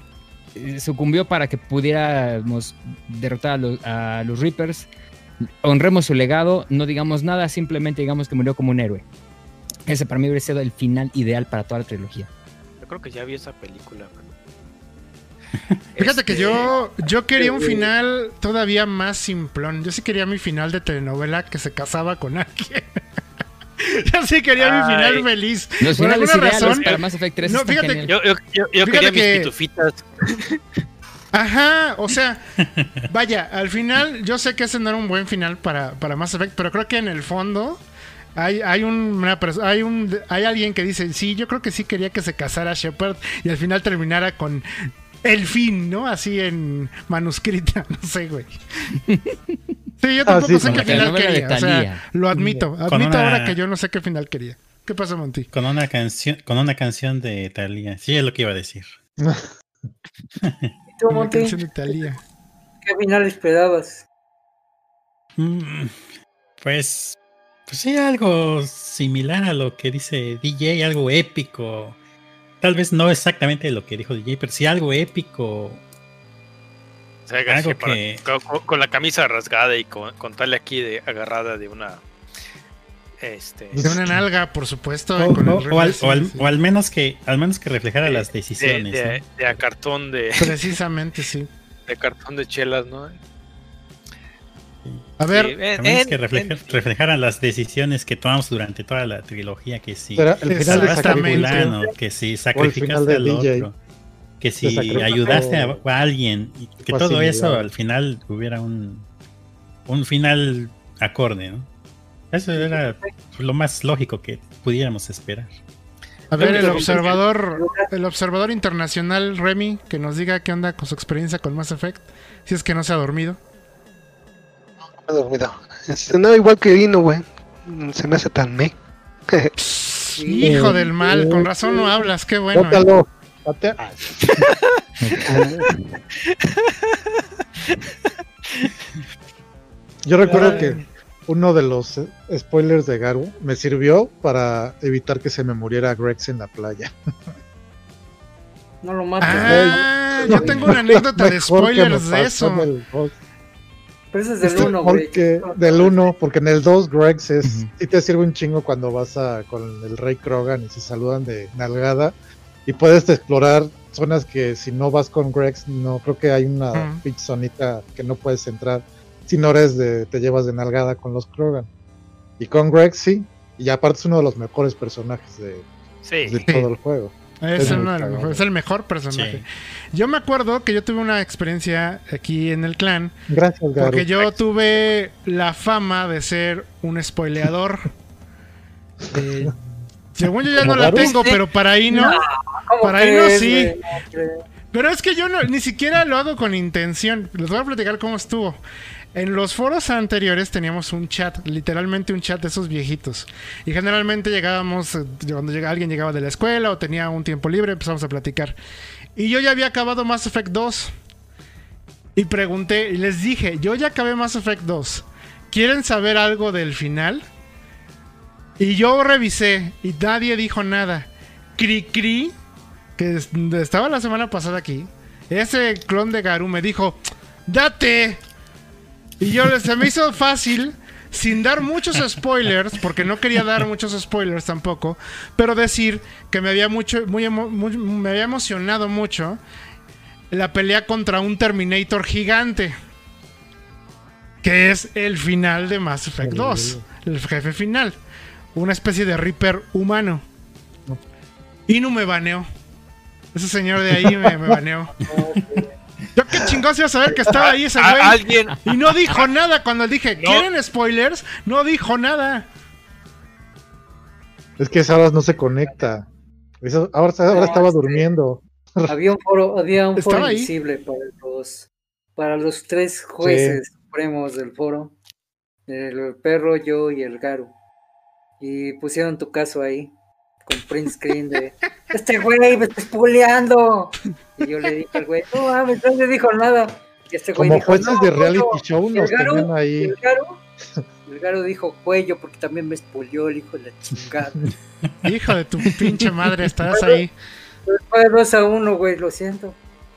S2: eh, sucumbió para que pudiéramos derrotar a los, a los Reapers. Honremos su legado, no digamos nada, simplemente digamos que murió como un héroe. Ese para mí hubiera sido el final ideal para toda la trilogía.
S3: Yo creo que ya vi esa película.
S1: Fíjate que yo, yo quería un final todavía más simplón. Yo sí quería mi final de telenovela que se casaba con alguien. yo sí quería mi final feliz.
S2: Los
S1: Por
S2: finales
S1: alguna
S2: ideales
S1: razón-
S2: para Mass Effect 3
S1: No, fíjate.
S3: Yo, yo, yo, yo
S1: Fíjate
S3: quería
S1: que-
S3: mis pitufitas.
S1: Ajá, o sea, vaya, al final yo sé que ese no era un buen final para, para Mass Effect, pero creo que en el fondo hay, hay, un, una hay, un, hay alguien que dice, sí, yo creo que sí quería que se casara Shepard y al final terminara con el fin, ¿no? Así en manuscrita, no sé, güey. Sí, yo tampoco
S7: sí,
S1: sé
S7: con
S1: qué final quería, o sea,
S2: Thalía.
S1: lo admito, admito
S5: una-
S1: ahora que yo no sé qué final quería. ¿Qué pasa, Monty?
S5: Con una canción, con una canción de Thalía. Sí, es lo que iba a decir.
S6: ¿Y tú,
S1: Una
S6: Monty?
S1: canción de Thalía.
S6: ¿Qué final esperabas?
S5: Mm, Pues, pues sí, algo similar a lo que dice DJ, algo épico. Tal vez no exactamente lo que dijo DJ, pero sí algo épico.
S3: O sea,
S5: Algo
S3: para- con la camisa rasgada y con, con tal aquí de agarrada de una. Este.
S1: De una nalga, por supuesto.
S5: O,
S1: con el
S5: o- al,
S1: rifle,
S5: o al-
S1: sí, sí.
S5: o al menos que al menos que reflejara
S3: de-
S5: las
S3: de,
S5: decisiones.
S3: de,
S5: ¿no?
S3: de a cartón de,
S1: Precisamente, sí.
S3: de cartón de chelas, ¿no?
S1: A ver,
S3: Sí, en-
S5: Al menos
S3: en-
S5: que refleja-
S3: en-
S5: reflejaran las decisiones que tomamos durante toda la trilogía, que si
S7: el sacrificio.
S5: fulano, que si sacrificaste al
S7: DJ.
S5: otro, que si ayudaste a, a alguien, y que todo eso al final hubiera un, un final acorde, ¿no? Eso era lo más lógico que pudiéramos esperar.
S1: A ver, el observador, el observador internacional Remy, que nos diga qué onda con su experiencia con Mass Effect, si es que no se ha dormido.
S4: Me he dormido. No, igual que Dino, güey. Se me hace tan me.
S1: Hijo del mal, con razón no hablas, qué bueno. ¿eh?
S7: Bótalo. Ah, Yo recuerdo que uno de los eh, spoilers de Garu me sirvió para evitar que se me muriera Grex en la playa.
S6: No lo mates.
S1: Ah, yo tengo una anécdota de spoilers de eso.
S6: Pero ese es del
S7: Este,
S6: 1, güey.
S7: porque del 1, porque en el 2 Grex es, sí te sirve un chingo cuando vas a, con el Rey Krogan y se saludan de nalgada y puedes explorar zonas que si no vas con Grex no creo que hay una
S1: Ujú.
S7: pinche zonita que no puedes entrar si no eres de te llevas de nalgada con los Krogan. Y con Greg sí. Y aparte es uno de los mejores personajes de,
S3: Sí.
S7: de todo el juego.
S1: Es,
S7: Es
S1: uno de los mejores, es el mejor personaje. Yo me acuerdo que yo tuve una experiencia aquí en el clan.
S7: Gracias, Garo.
S1: Porque yo tuve la fama de ser un spoileador. Eh, según yo ya
S7: ¿Como
S1: no la
S7: Garu?
S1: tengo, pero para ahí no.
S6: ¿Cómo
S1: Para ahí no, sí. Pero es que yo no, ni siquiera lo hago con intención. Les voy a platicar cómo estuvo. En los foros anteriores teníamos un chat, literalmente un chat de esos viejitos. Y generalmente llegábamos, eh, cuando llega, alguien llegaba de la escuela o tenía un tiempo libre, empezamos a platicar. Y yo ya había acabado Mass Effect 2. Y pregunté, y les dije, yo ya acabé Mass Effect 2. ¿Quieren saber algo del final? Y yo revisé y nadie dijo nada. Cri Cri, que es- estaba la semana pasada aquí, ese clon de Garu me dijo, date. Y yo se me hizo fácil, sin dar muchos spoilers, porque no quería dar muchos spoilers tampoco, pero decir que me había, mucho, muy emo- muy- me había emocionado mucho la pelea contra un Terminator gigante. Que es el final de Mass Effect 2. El jefe final. Una especie de Reaper humano. Inu me baneó. Ese señor de ahí me, me baneó. Yo qué chingados iba a saber que estaba ahí ese güey.
S3: alguien,
S1: Y no dijo nada cuando dije,
S3: No.
S1: ¿quieren spoilers? No dijo nada.
S7: Es que esa hora no se conecta. Eso- ahora, ahora
S6: No,
S7: estaba
S6: este-
S7: durmiendo.
S6: Había un foro, había un foro invisible para los, para los tres jueces supremos del foro. El perro, yo y el Garu. Y pusieron tu caso ahí. Con print screen de este güey me está spoileando. Y yo le dije al güey, no mames, no le dijo nada. Y este güey
S7: Como
S6: dijo,
S7: jueces
S6: "No,
S7: de
S6: no,
S7: reality
S6: no".
S7: show
S6: Y
S7: nos
S6: el
S7: ahí.
S6: El Garu dijo cuello porque también me spoileó el hijo de la chingada.
S1: Hijo de tu pinche madre, estarás ahí.
S6: Fue 2 a 1, güey, lo siento.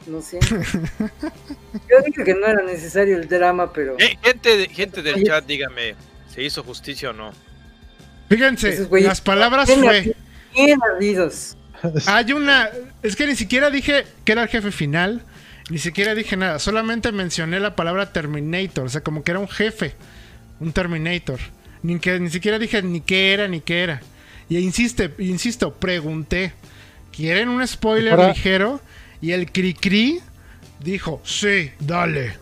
S6: Lo siento. Yo dije que no era necesario el drama, pero
S3: eh, gente, de- gente del chat, dígame, ¿se hizo justicia o no?
S1: Fíjense, las palabras fue. Hay una. Es que ni siquiera dije que era el jefe final. Ni siquiera dije nada. Solamente mencioné la palabra Terminator. O sea, como que era un jefe. Un Terminator. Ni, que, ni siquiera dije ni qué era ni qué era. Y insiste, insisto, pregunté. ¿Quieren un spoiler ligero? Y el Cri-Cri dijo: Sí, dale.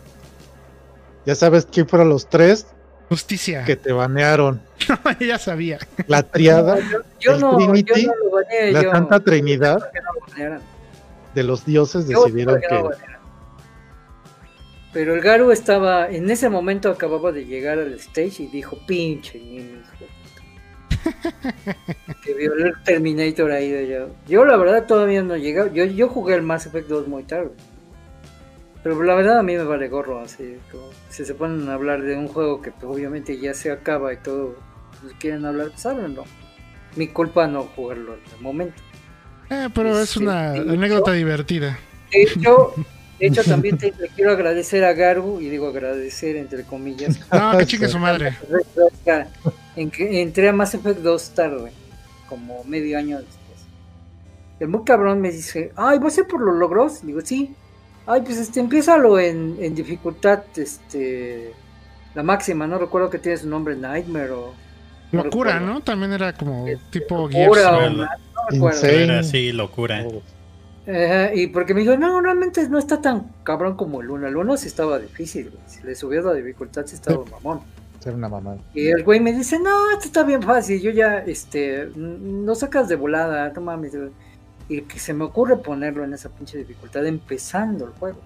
S7: Ya sabes quién fueron los tres
S1: Justicia.
S7: que te banearon.
S1: ya sabía.
S7: La triada,
S6: Yo
S7: El
S6: no,
S7: Trinity,
S6: yo no lo baneé,
S7: la
S6: yo-
S7: Santa Trinidad
S6: no
S7: de los dioses decidieron
S6: que. Pero el Garu estaba, en ese momento acababa de llegar al stage y dijo, pinche niño, hijo de puta". que violó el Terminator ahí de allá. Yo la verdad todavía no llegué, yo, yo jugué el Mass Effect 2 muy tarde. Pero la verdad a mí me vale gorro, así como si se ponen a hablar de un juego que pues, obviamente ya se acaba y todo, pues, quieren hablar, pues háblenlo. Mi culpa no jugarlo en el momento.
S1: Eh, pero es una
S6: sí,
S1: anécdota divertida.
S6: De hecho, de hecho también te, le quiero agradecer a Garu, y digo agradecer entre comillas,
S1: No, que chingue su madre.
S6: en que entré a Mass Effect 2 tarde, como medio año después. El muy cabrón me dice, ay, ¿vas a por los logros? Digo, sí. Ay, pues este, empiézalo en, en dificultad, este, la máxima, no recuerdo que tiene su nombre, Nightmare o... no
S1: Locura,
S6: recuerdo.
S1: ¿no? También era como tipo
S6: Locura o no recuerdo.
S5: Era así, locura.
S7: Oh,
S6: Ajá, y porque me dijo, no, realmente no está tan cabrón como el 1. El 1 sí estaba difícil, güey. Si le subías la dificultad, sí estaba mamón.
S7: ser una mamada.
S6: Y el güey me dice, no, esto está bien fácil. Yo ya, este, no sacas de volada, no mames. güey". Y que se me ocurre ponerlo en esa pinche dificultad empezando el juego.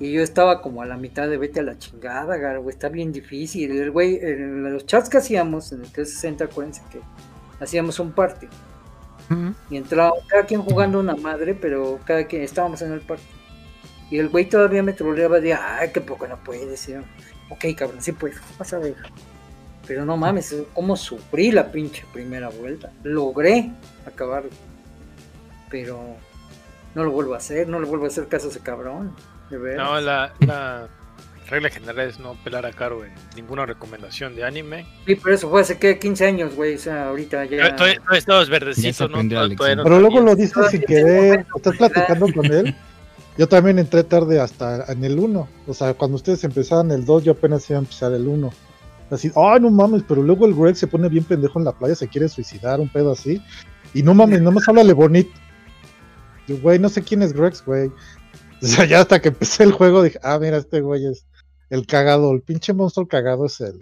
S6: Y yo estaba como a la mitad de vete a la chingada, gar, güey, está bien difícil. El güey, en los chats que hacíamos en el 360, acuérdense que hacíamos un party. Y entraba cada quien jugando una madre, pero cada quien estábamos en el party. Y el güey todavía me troleaba de, ay, que poco no puedes. Y yo, ok, cabrón, sí puedo, vas a ver. Pero no mames, cómo sufrí la pinche primera vuelta. Logré acabar. Pero no lo vuelvo a hacer, no le vuelvo a hacer caso a ese cabrón. De veras.
S3: No, la, la regla general es no pelar a Caro en ninguna recomendación de anime.
S6: Sí, pero eso fue hace que 15 años, güey. O sea, ahorita ya.
S3: Todavía- estabas
S2: Ya
S3: verdecito,
S2: se
S3: ¿no? no
S7: Pero luego lo dices sin querer. Estás platicando con él. Yo también entré tarde hasta en el 1. O sea, cuando ustedes empezaban el 2, yo apenas iba a empezar el 1. Así, ay, no mames, pero luego el Greg se pone bien pendejo en la playa, se quiere suicidar, un pedo así. Y no mames, no más háblale bonito. Güey, no sé quién es Grex, güey. O sea, ya hasta que empecé el juego dije, ah, mira, este güey es el cagado, el pinche monstruo cagado es el,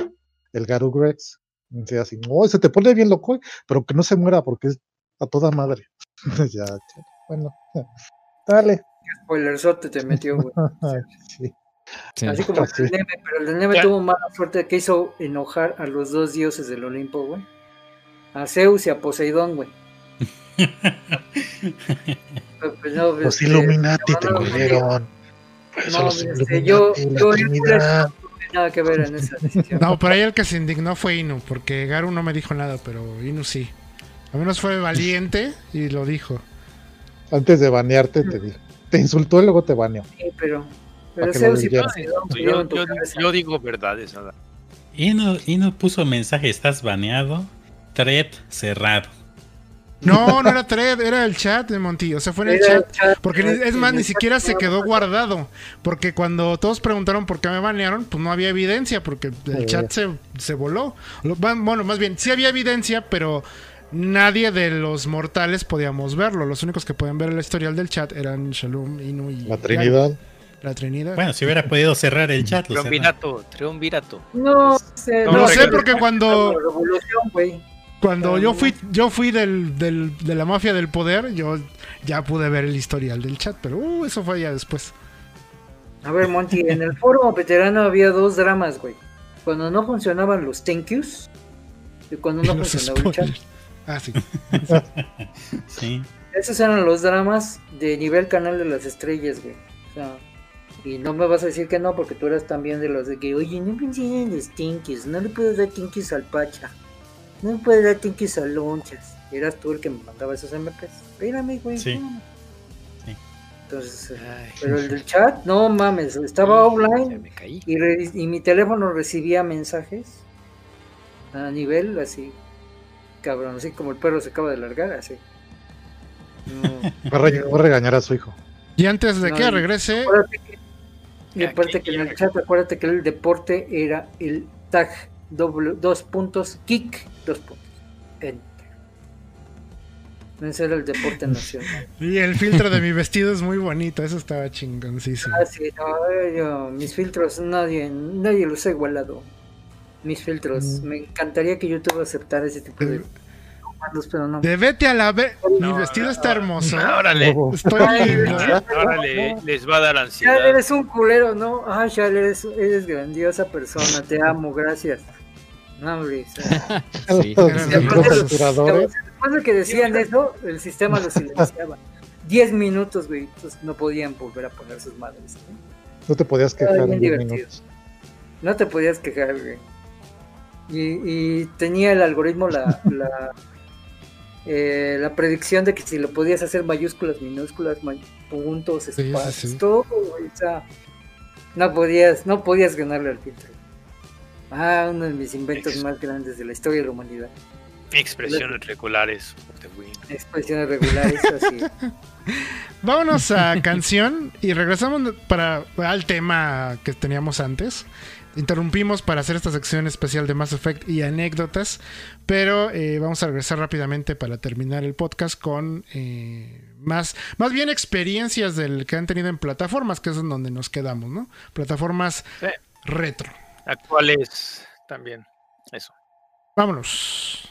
S7: el Garu Grex. Y así, así, no, se te pone bien loco, güey, pero que no se muera porque es a toda madre. ya, ya, bueno, dale.
S6: Spoilerzote te metió, güey.
S7: Sí.
S2: Sí.
S6: Así como el Neme, pero el
S3: Ya.
S6: tuvo mala suerte que hizo enojar a los dos dioses del Olimpo, güey. A Zeus y a Poseidón, güey. Pues, no,
S4: Los
S6: este,
S4: Illuminati
S6: no,
S4: te corrieron. Por
S6: No, este, yo-
S4: Illuminati,
S6: yo- no nada que ver en esa decisión.
S1: No, pero ahí el que se indignó fue Inu, porque Garu no me dijo nada, pero Inu sí. Al menos fue valiente y lo dijo.
S7: Antes de banearte te dijo. Te insultó y luego te baneó.
S6: Sí, pero, Zeus. Poseidón
S3: Yo, yo- digo verdades, nada.
S5: Y no, y no puso mensaje, estás baneado, thread cerrado.
S1: No, no era thread, era el chat de Montillo. O sea, fue en el chat.
S6: el chat,
S1: Porque es más, ni siquiera se quedó guardado. Porque cuando todos preguntaron por qué me banearon, pues no había evidencia, porque el
S7: Sí.
S1: chat se, se voló. Bueno, más bien, sí había evidencia, pero nadie de los mortales podíamos verlo. Los únicos que podían ver el historial del chat eran Shalom, Inu y
S7: La Trinidad.
S1: La Trinidad.
S5: Bueno, si hubiera podido cerrar el chat.
S3: Triunvirato, triunvirato.
S6: No sé,
S1: no,
S3: no,
S1: sé, porque cuando,
S6: Revolución, güey.
S1: Cuando yo fui, yo fui del, del- de la mafia del poder, yo ya pude ver el historial del chat, pero uh, eso fue ya después.
S6: A ver, Monty, en el foro veterano había dos dramas, güey. Cuando no funcionaban los thank yous y cuando no funcionaba el chat.
S1: Ah, sí.
S5: Sí.
S6: Esos eran los dramas de nivel canal de las estrellas, güey. O sea, y no me vas a decir que no, porque tú eras también de los de que, oye, no me enseñan los tinkies, no le puedes dar tinkies al Pacha, no le puedes dar tinkies a Lonchas. Eras tú el que me mandaba esos MPs. Espérame, güey.
S5: Sí.
S6: Entonces,
S3: Ay,
S6: pero el del chat, no mames, estaba offline
S3: me caí.
S6: y, re- y mi teléfono recibía mensajes a nivel así, cabrón, así como el perro se acaba de largar, así. No.
S7: Va a, re- va a regañar a su hijo.
S1: Y antes de
S6: No,
S1: que
S6: y-
S1: regrese,
S6: Acuérdate que, y aparte
S3: que
S6: en el chat, acuérdate que el deporte era el tag doble, dos puntos, kick, dos puntos. Enter. Ese era el deporte nacional.
S1: y el filtro de mi vestido es muy bonito, eso estaba chingoncísimo.
S6: Ah, sí, no, yo- mis filtros nadie, nadie los ha igualado. Mis filtros.
S1: Mm.
S6: Me encantaría que YouTube aceptara ese tipo de comandos, pero no.
S1: De vete a la ve. Mi vestido
S3: no,
S1: está hermoso.
S3: Órale.
S1: Estoy lindo.
S3: Ah, Ahora le- les va a dar ansiedad.
S6: eres un culero, ¿no? Ah, Chal, eres, eres grandiosa persona, te amo, gracias. No, hombre, o sea,
S2: Sí.
S7: Los
S1: Eran
S7: microcensuradores.
S6: Después de que decían eso, el sistema lo silenciaba. 10 minutos, güey, entonces no podían volver a poner sus madres. ¿no?
S7: No te podías quejar
S6: bien
S7: en 10
S6: divertido.
S7: minutos.
S6: No te podías quejar, güey. Y, y tenía el algoritmo la, la, eh, la predicción de que si lo podías hacer mayúsculas, minúsculas, may- puntos,
S1: sí,
S6: espacios,
S1: sí.
S6: todo, güey, o sea, no podías, no podías ganarle al filtro. Ah, uno de mis inventos más grandes de la historia de la humanidad.
S3: Expresiones regulares. de Win.
S6: Expresiones regulares, así.
S1: Vámonos a canción y regresamos para al tema que teníamos antes. Interrumpimos para hacer esta sección especial de Mass Effect y anécdotas, pero eh, vamos a regresar rápidamente para terminar el podcast con eh, más, más bien experiencias del que han tenido en plataformas, que es en donde nos quedamos, ¿no? Plataformas
S3: Sí.
S1: retro.
S3: Actuales también. Eso.
S1: Vámonos.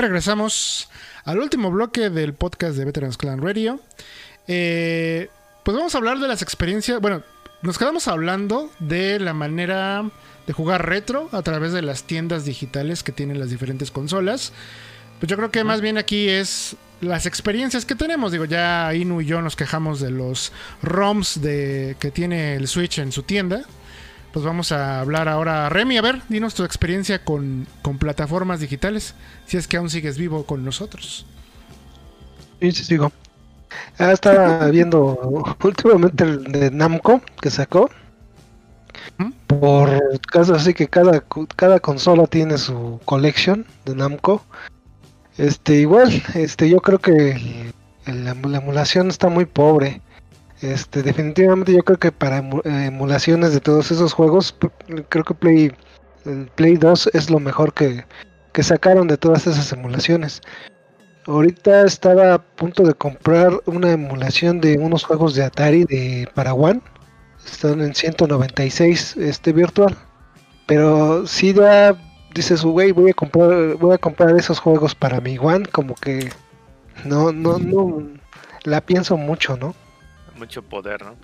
S1: Y regresamos al último bloque del podcast de Veterans Clan Radio. Eh, pues vamos a hablar de las experiencias. Bueno, nos quedamos hablando de la manera de jugar retro a través de las tiendas digitales que tienen las diferentes consolas. Pues yo creo que más bien aquí es las experiencias que tenemos. Digo, ya Inu y yo nos quejamos de los ROMs de, que tiene el Switch en su tienda. Pues vamos a hablar ahora. Remy, a ver, dinos tu experiencia con, con plataformas digitales. Si es que aún sigues vivo con nosotros.
S4: Sí, sí, sigo. Ah, estaba viendo últimamente el de Namco que sacó.
S1: ¿Mm?
S4: Por caso así que cada, cada consola tiene su collection de Namco. Este, igual, este, yo creo que el- el- la, la emulación está muy pobre. Este, definitivamente yo creo que para eh, emulaciones de todos esos juegos, creo que Play, Play 2 es lo mejor que, que sacaron de todas esas emulaciones. Ahorita estaba a punto de comprar una emulación de unos juegos de Atari de para One. Están en 196 este virtual. Pero si da dices, güey, voy a comprar voy a comprar esos juegos para mi One, como que no no no la pienso mucho, ¿no?
S3: Mucho poder, ¿no?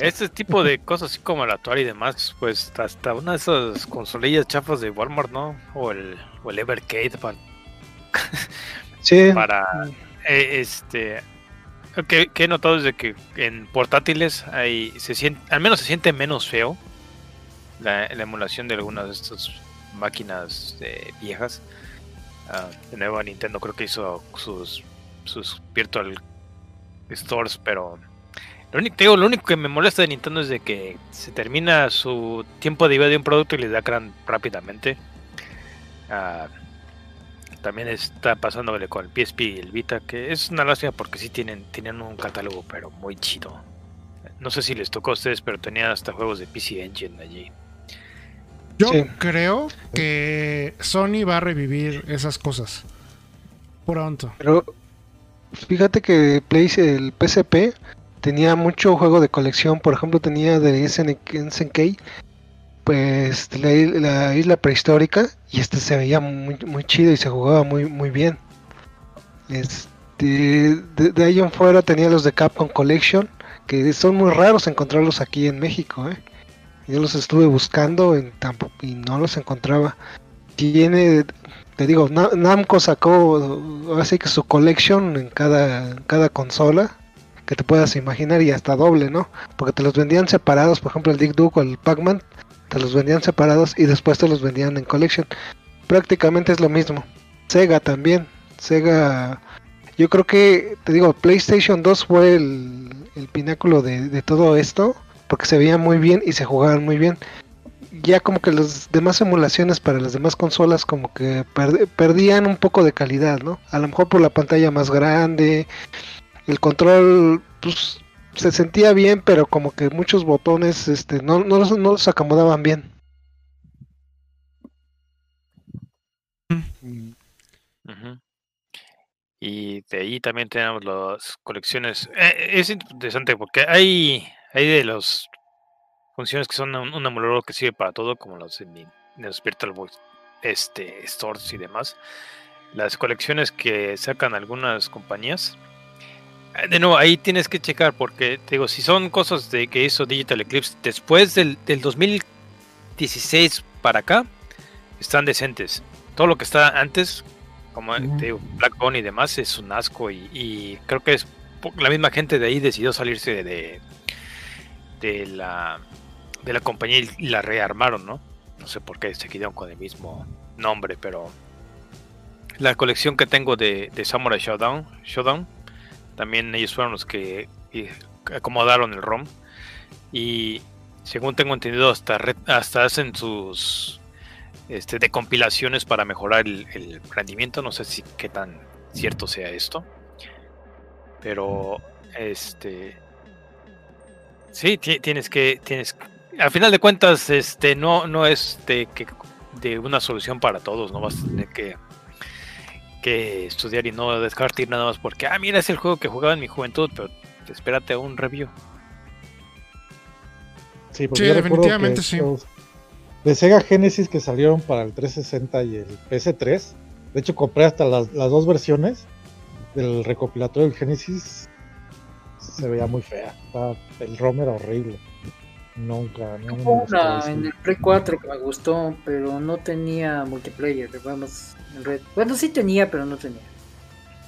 S3: Este tipo de cosas, así como el Atari y demás, pues hasta una de esas consolillas chafas de Walmart, ¿no? O el, o el Evercade para,
S4: Sí,
S3: para eh, este. Que, que he notado es de que en portátiles hay, se siente, al menos se siente menos feo la, la emulación de algunas de estas máquinas eh, viejas. Ah, de nuevo Nintendo creo que hizo sus, sus Virtual Stores, pero lo único, te digo, lo único que me molesta de Nintendo es de que se termina su tiempo de vida de un producto y le da gran rápidamente. Ah, también está pasándole con el PSP y el Vita, que es una lástima porque sí tienen, tienen un catálogo, pero muy chido. No sé si les tocó a ustedes, pero tenían hasta juegos de PC Engine allí.
S1: Yo
S4: Sí.
S1: creo que Sony va a revivir esas cosas. Pronto.
S4: pero fíjate que Play el PSP tenía mucho juego de colección, por ejemplo, tenía de SNK, pues la, isla prehistórica y este se veía muy, muy chido y se jugaba muy muy bien. Este, de, de ahí en fuera tenía los de Capcom Collection, que son muy raros encontrarlos aquí en México, ¿eh? Yo los estuve buscando en y no los encontraba. Tiene, te digo, Na- Namco sacó así que su collection en cada, cada consola que te puedas imaginar y hasta doble, ¿no? Porque te los vendían separados, por ejemplo el Dick Duke o el Pac-Man, te los vendían separados y después te los vendían en collection. Prácticamente es lo mismo. Sega también. Sega, yo creo que, te digo, PlayStation 2 fue el, el pináculo de, de todo esto, porque se veía muy bien y se jugaban muy bien. Ya como que las demás emulaciones para las demás consolas como que perd- perdían un poco de calidad, ¿no? A lo mejor por la pantalla más grande, el control pues se sentía bien, pero como que muchos botones este no, no, los, no los acomodaban bien.
S3: Ujú. Y de ahí también tenemos las colecciones. Eh, es interesante porque hay, hay de las funciones que son un, un emulador que sirve para todo, como los de los Virtual Box este, Stores y demás. Las colecciones que sacan algunas compañías. Eh, De nuevo, ahí tienes que checar porque, te digo, si son cosas de que hizo Digital Eclipse después del, del 2016 para acá, están decentes. Todo lo que está antes, como te digo, Blackbone y demás, es un asco. Y, y creo que es la misma gente de ahí decidió salirse de, de la de la compañía y- y la rearmaron, ¿no? No sé por qué se quedaron con el mismo nombre, pero la colección que tengo de, de Samurai Showdown, Showdown, también ellos fueron los que y, acomodaron el ROM. Y según tengo entendido hasta hasta hacen sus este de compilaciones para mejorar el, rendimiento, no sé si qué tan cierto sea esto, pero este sí ti- tienes que tienes al final de cuentas este no no es de que de una solución para todos, no vas a tener que que estudiar y no descartar nada más porque, ah, mira, es el juego que jugaba en mi juventud, pero espérate a un review.
S7: Sí, porque
S1: Sí, definitivamente
S7: que
S1: sí.
S7: de Sega Genesis que salieron para el 360 y el PS3 De hecho, compré hasta las, las dos versiones del recopilatorio del Genesis. Se veía muy fea. Estaba- el ROM era horrible. Nunca, no, me gustó
S6: una en el Play 4 que me gustó, pero no tenía multiplayer. Vamos, en red. Bueno, sí tenía, pero no tenía.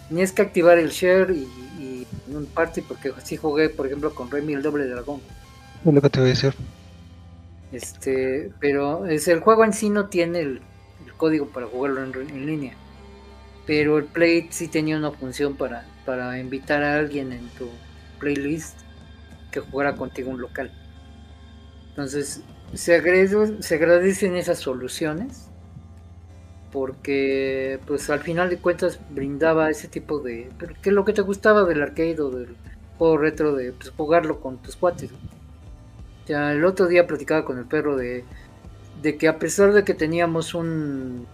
S6: Tenías que activar el share y, y un party porque sí jugué, por ejemplo, con Remy el doble dragón.
S4: Es lo que te voy a decir.
S6: Este, pero es el juego en sí no tiene el, el código para jugarlo en, en línea. Pero el Play sí tenía una función para, para invitar a alguien en tu playlist que jugara contigo un local. Entonces, se, agradece- se agradecen esas soluciones porque pues al final de cuentas brindaba ese tipo de que es lo que te gustaba del arcade o del juego retro de pues, jugarlo con tus cuates ya el otro día platicaba con el perro de, de que a pesar de que teníamos un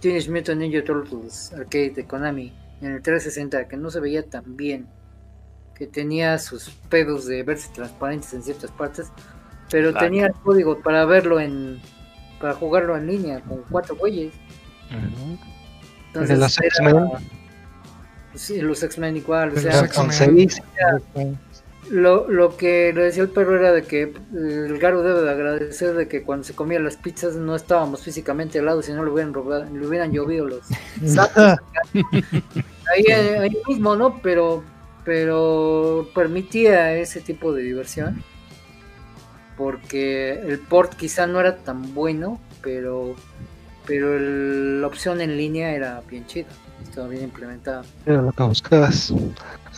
S6: Teenage Mutant Ninja Turtles arcade de Konami en el 360 que no se veía tan bien, que tenía sus pedos de verse transparentes en ciertas partes, pero
S3: Claro.
S6: tenía el código para verlo en para jugarlo en línea con cuatro güeyes.
S4: El de los X-Men.
S6: Sí, los X-Men igual, o sea,
S4: con
S1: X-Men.
S4: seis.
S6: lo, lo que le decía el perro era de que eh, el Garo debe de agradecer de que cuando se comía las pizzas no estábamos físicamente al lado, si no le hubieran robado, le hubieran llovido los ahí, ahí mismo, ¿no? Pero, pero permitía ese tipo de diversión. Porque el port quizá no era tan bueno, pero, pero el- la opción en línea era bien chida, estaba bien implementada.
S4: Era lo que buscabas.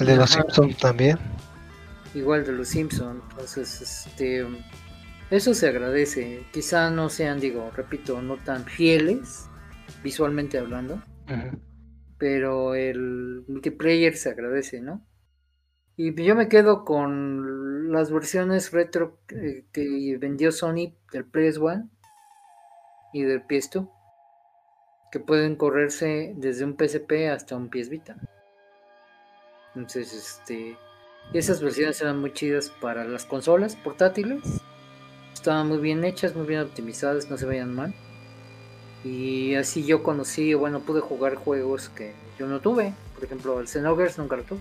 S4: El de los. Simpsons también.
S6: igual de los Simpson entonces este eso se agradece quizá no sean digo repito no tan fieles visualmente hablando pero el multiplayer se agradece no y yo me quedo con las versiones retro que, que vendió Sony del PS1 y del PS2 que pueden correrse desde un PSP hasta un PS Vita entonces este esas versiones eran muy chidas para las consolas portátiles. Estaban muy bien hechas, muy bien optimizadas, no se veían mal. Y así yo conocí, bueno, pude jugar juegos que yo no tuve. Por ejemplo, el Xenoverse nunca lo tuve.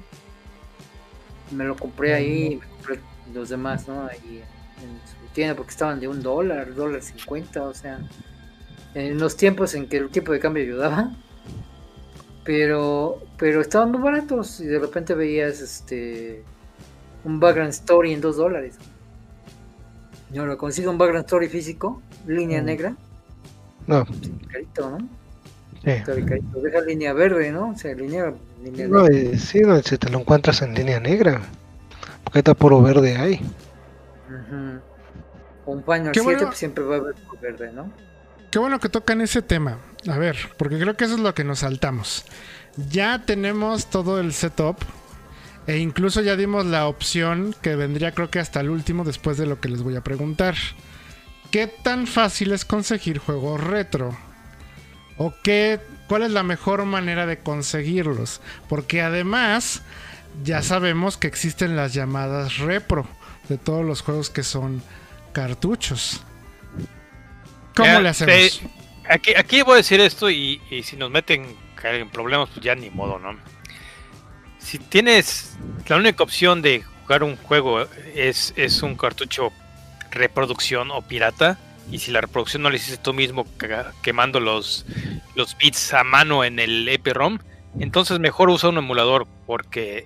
S6: Me lo compré ahí y me compré los demás, ¿no? Ahí en su tienda porque estaban de un dólar, dólar cincuenta, o sea, en los tiempos en que el tipo de cambio ayudaba. Pero, pero estaban muy baratos y de repente veías este un background story en dos dólares. Yo lo consigo un background story físico, línea
S7: Mm.
S6: negra,
S4: No,
S6: carito, ¿no?
S4: sí.
S6: Está bien carito. Deja línea verde, ¿no? O sea, línea, línea
S4: No,
S6: negra.
S4: sí, no, si te lo encuentras en línea negra. Porque está puro verde ahí.
S6: Ujú. Un Final
S1: Qué
S6: 7
S1: bueno.
S6: pues, siempre va a haber por verde, ¿no?
S1: Qué bueno que tocan ese tema. A ver, porque creo que eso es lo que nos saltamos. Ya tenemos todo el setup. E incluso ya dimos la opción que vendría creo que hasta el último después de lo que les voy a preguntar. ¿Qué tan fácil es conseguir juegos retro? ¿O qué, cuál es la mejor manera de conseguirlos? Porque además ya sabemos que existen las llamadas repro de todos los juegos que son cartuchos. ¿Cómo
S3: Ya,
S1: le hacemos?
S3: te- aquí, aquí voy a decir esto y, y si nos meten en problemas, pues ya ni modo, ¿no? Si tienes la única opción de jugar un juego es, es un cartucho reproducción o pirata, y si la reproducción no la hiciste tú mismo quemando los, los bits a mano en el EPROM, entonces mejor usa un emulador porque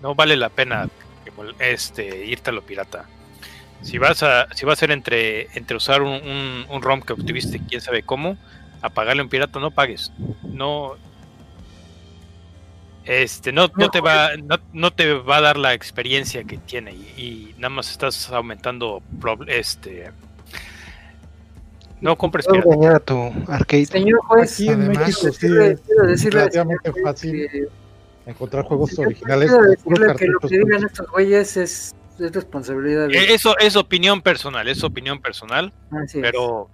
S3: no vale la pena este, irte a lo pirata. Si vas a, si va a ser entre, entre usar un, un, un ROM que obtuviste quién sabe cómo, a pagarle a un pirata, no pagues. No. Este, no, no te va, no, no te va a dar la experiencia que tiene y, y nada más estás aumentando este. No compres
S4: Puedes
S3: pirata.
S4: dañar a tu arcade.
S6: Señor juez,
S7: Aquí en
S1: Además,
S7: México sí es relativamente fácil
S6: que-
S7: encontrar juegos originales
S6: quiero decirle que lo que digan estos güeyes es, es responsabilidad de
S3: Eh, Eso es opinión personal, es opinión personal.
S6: Así es.
S3: pero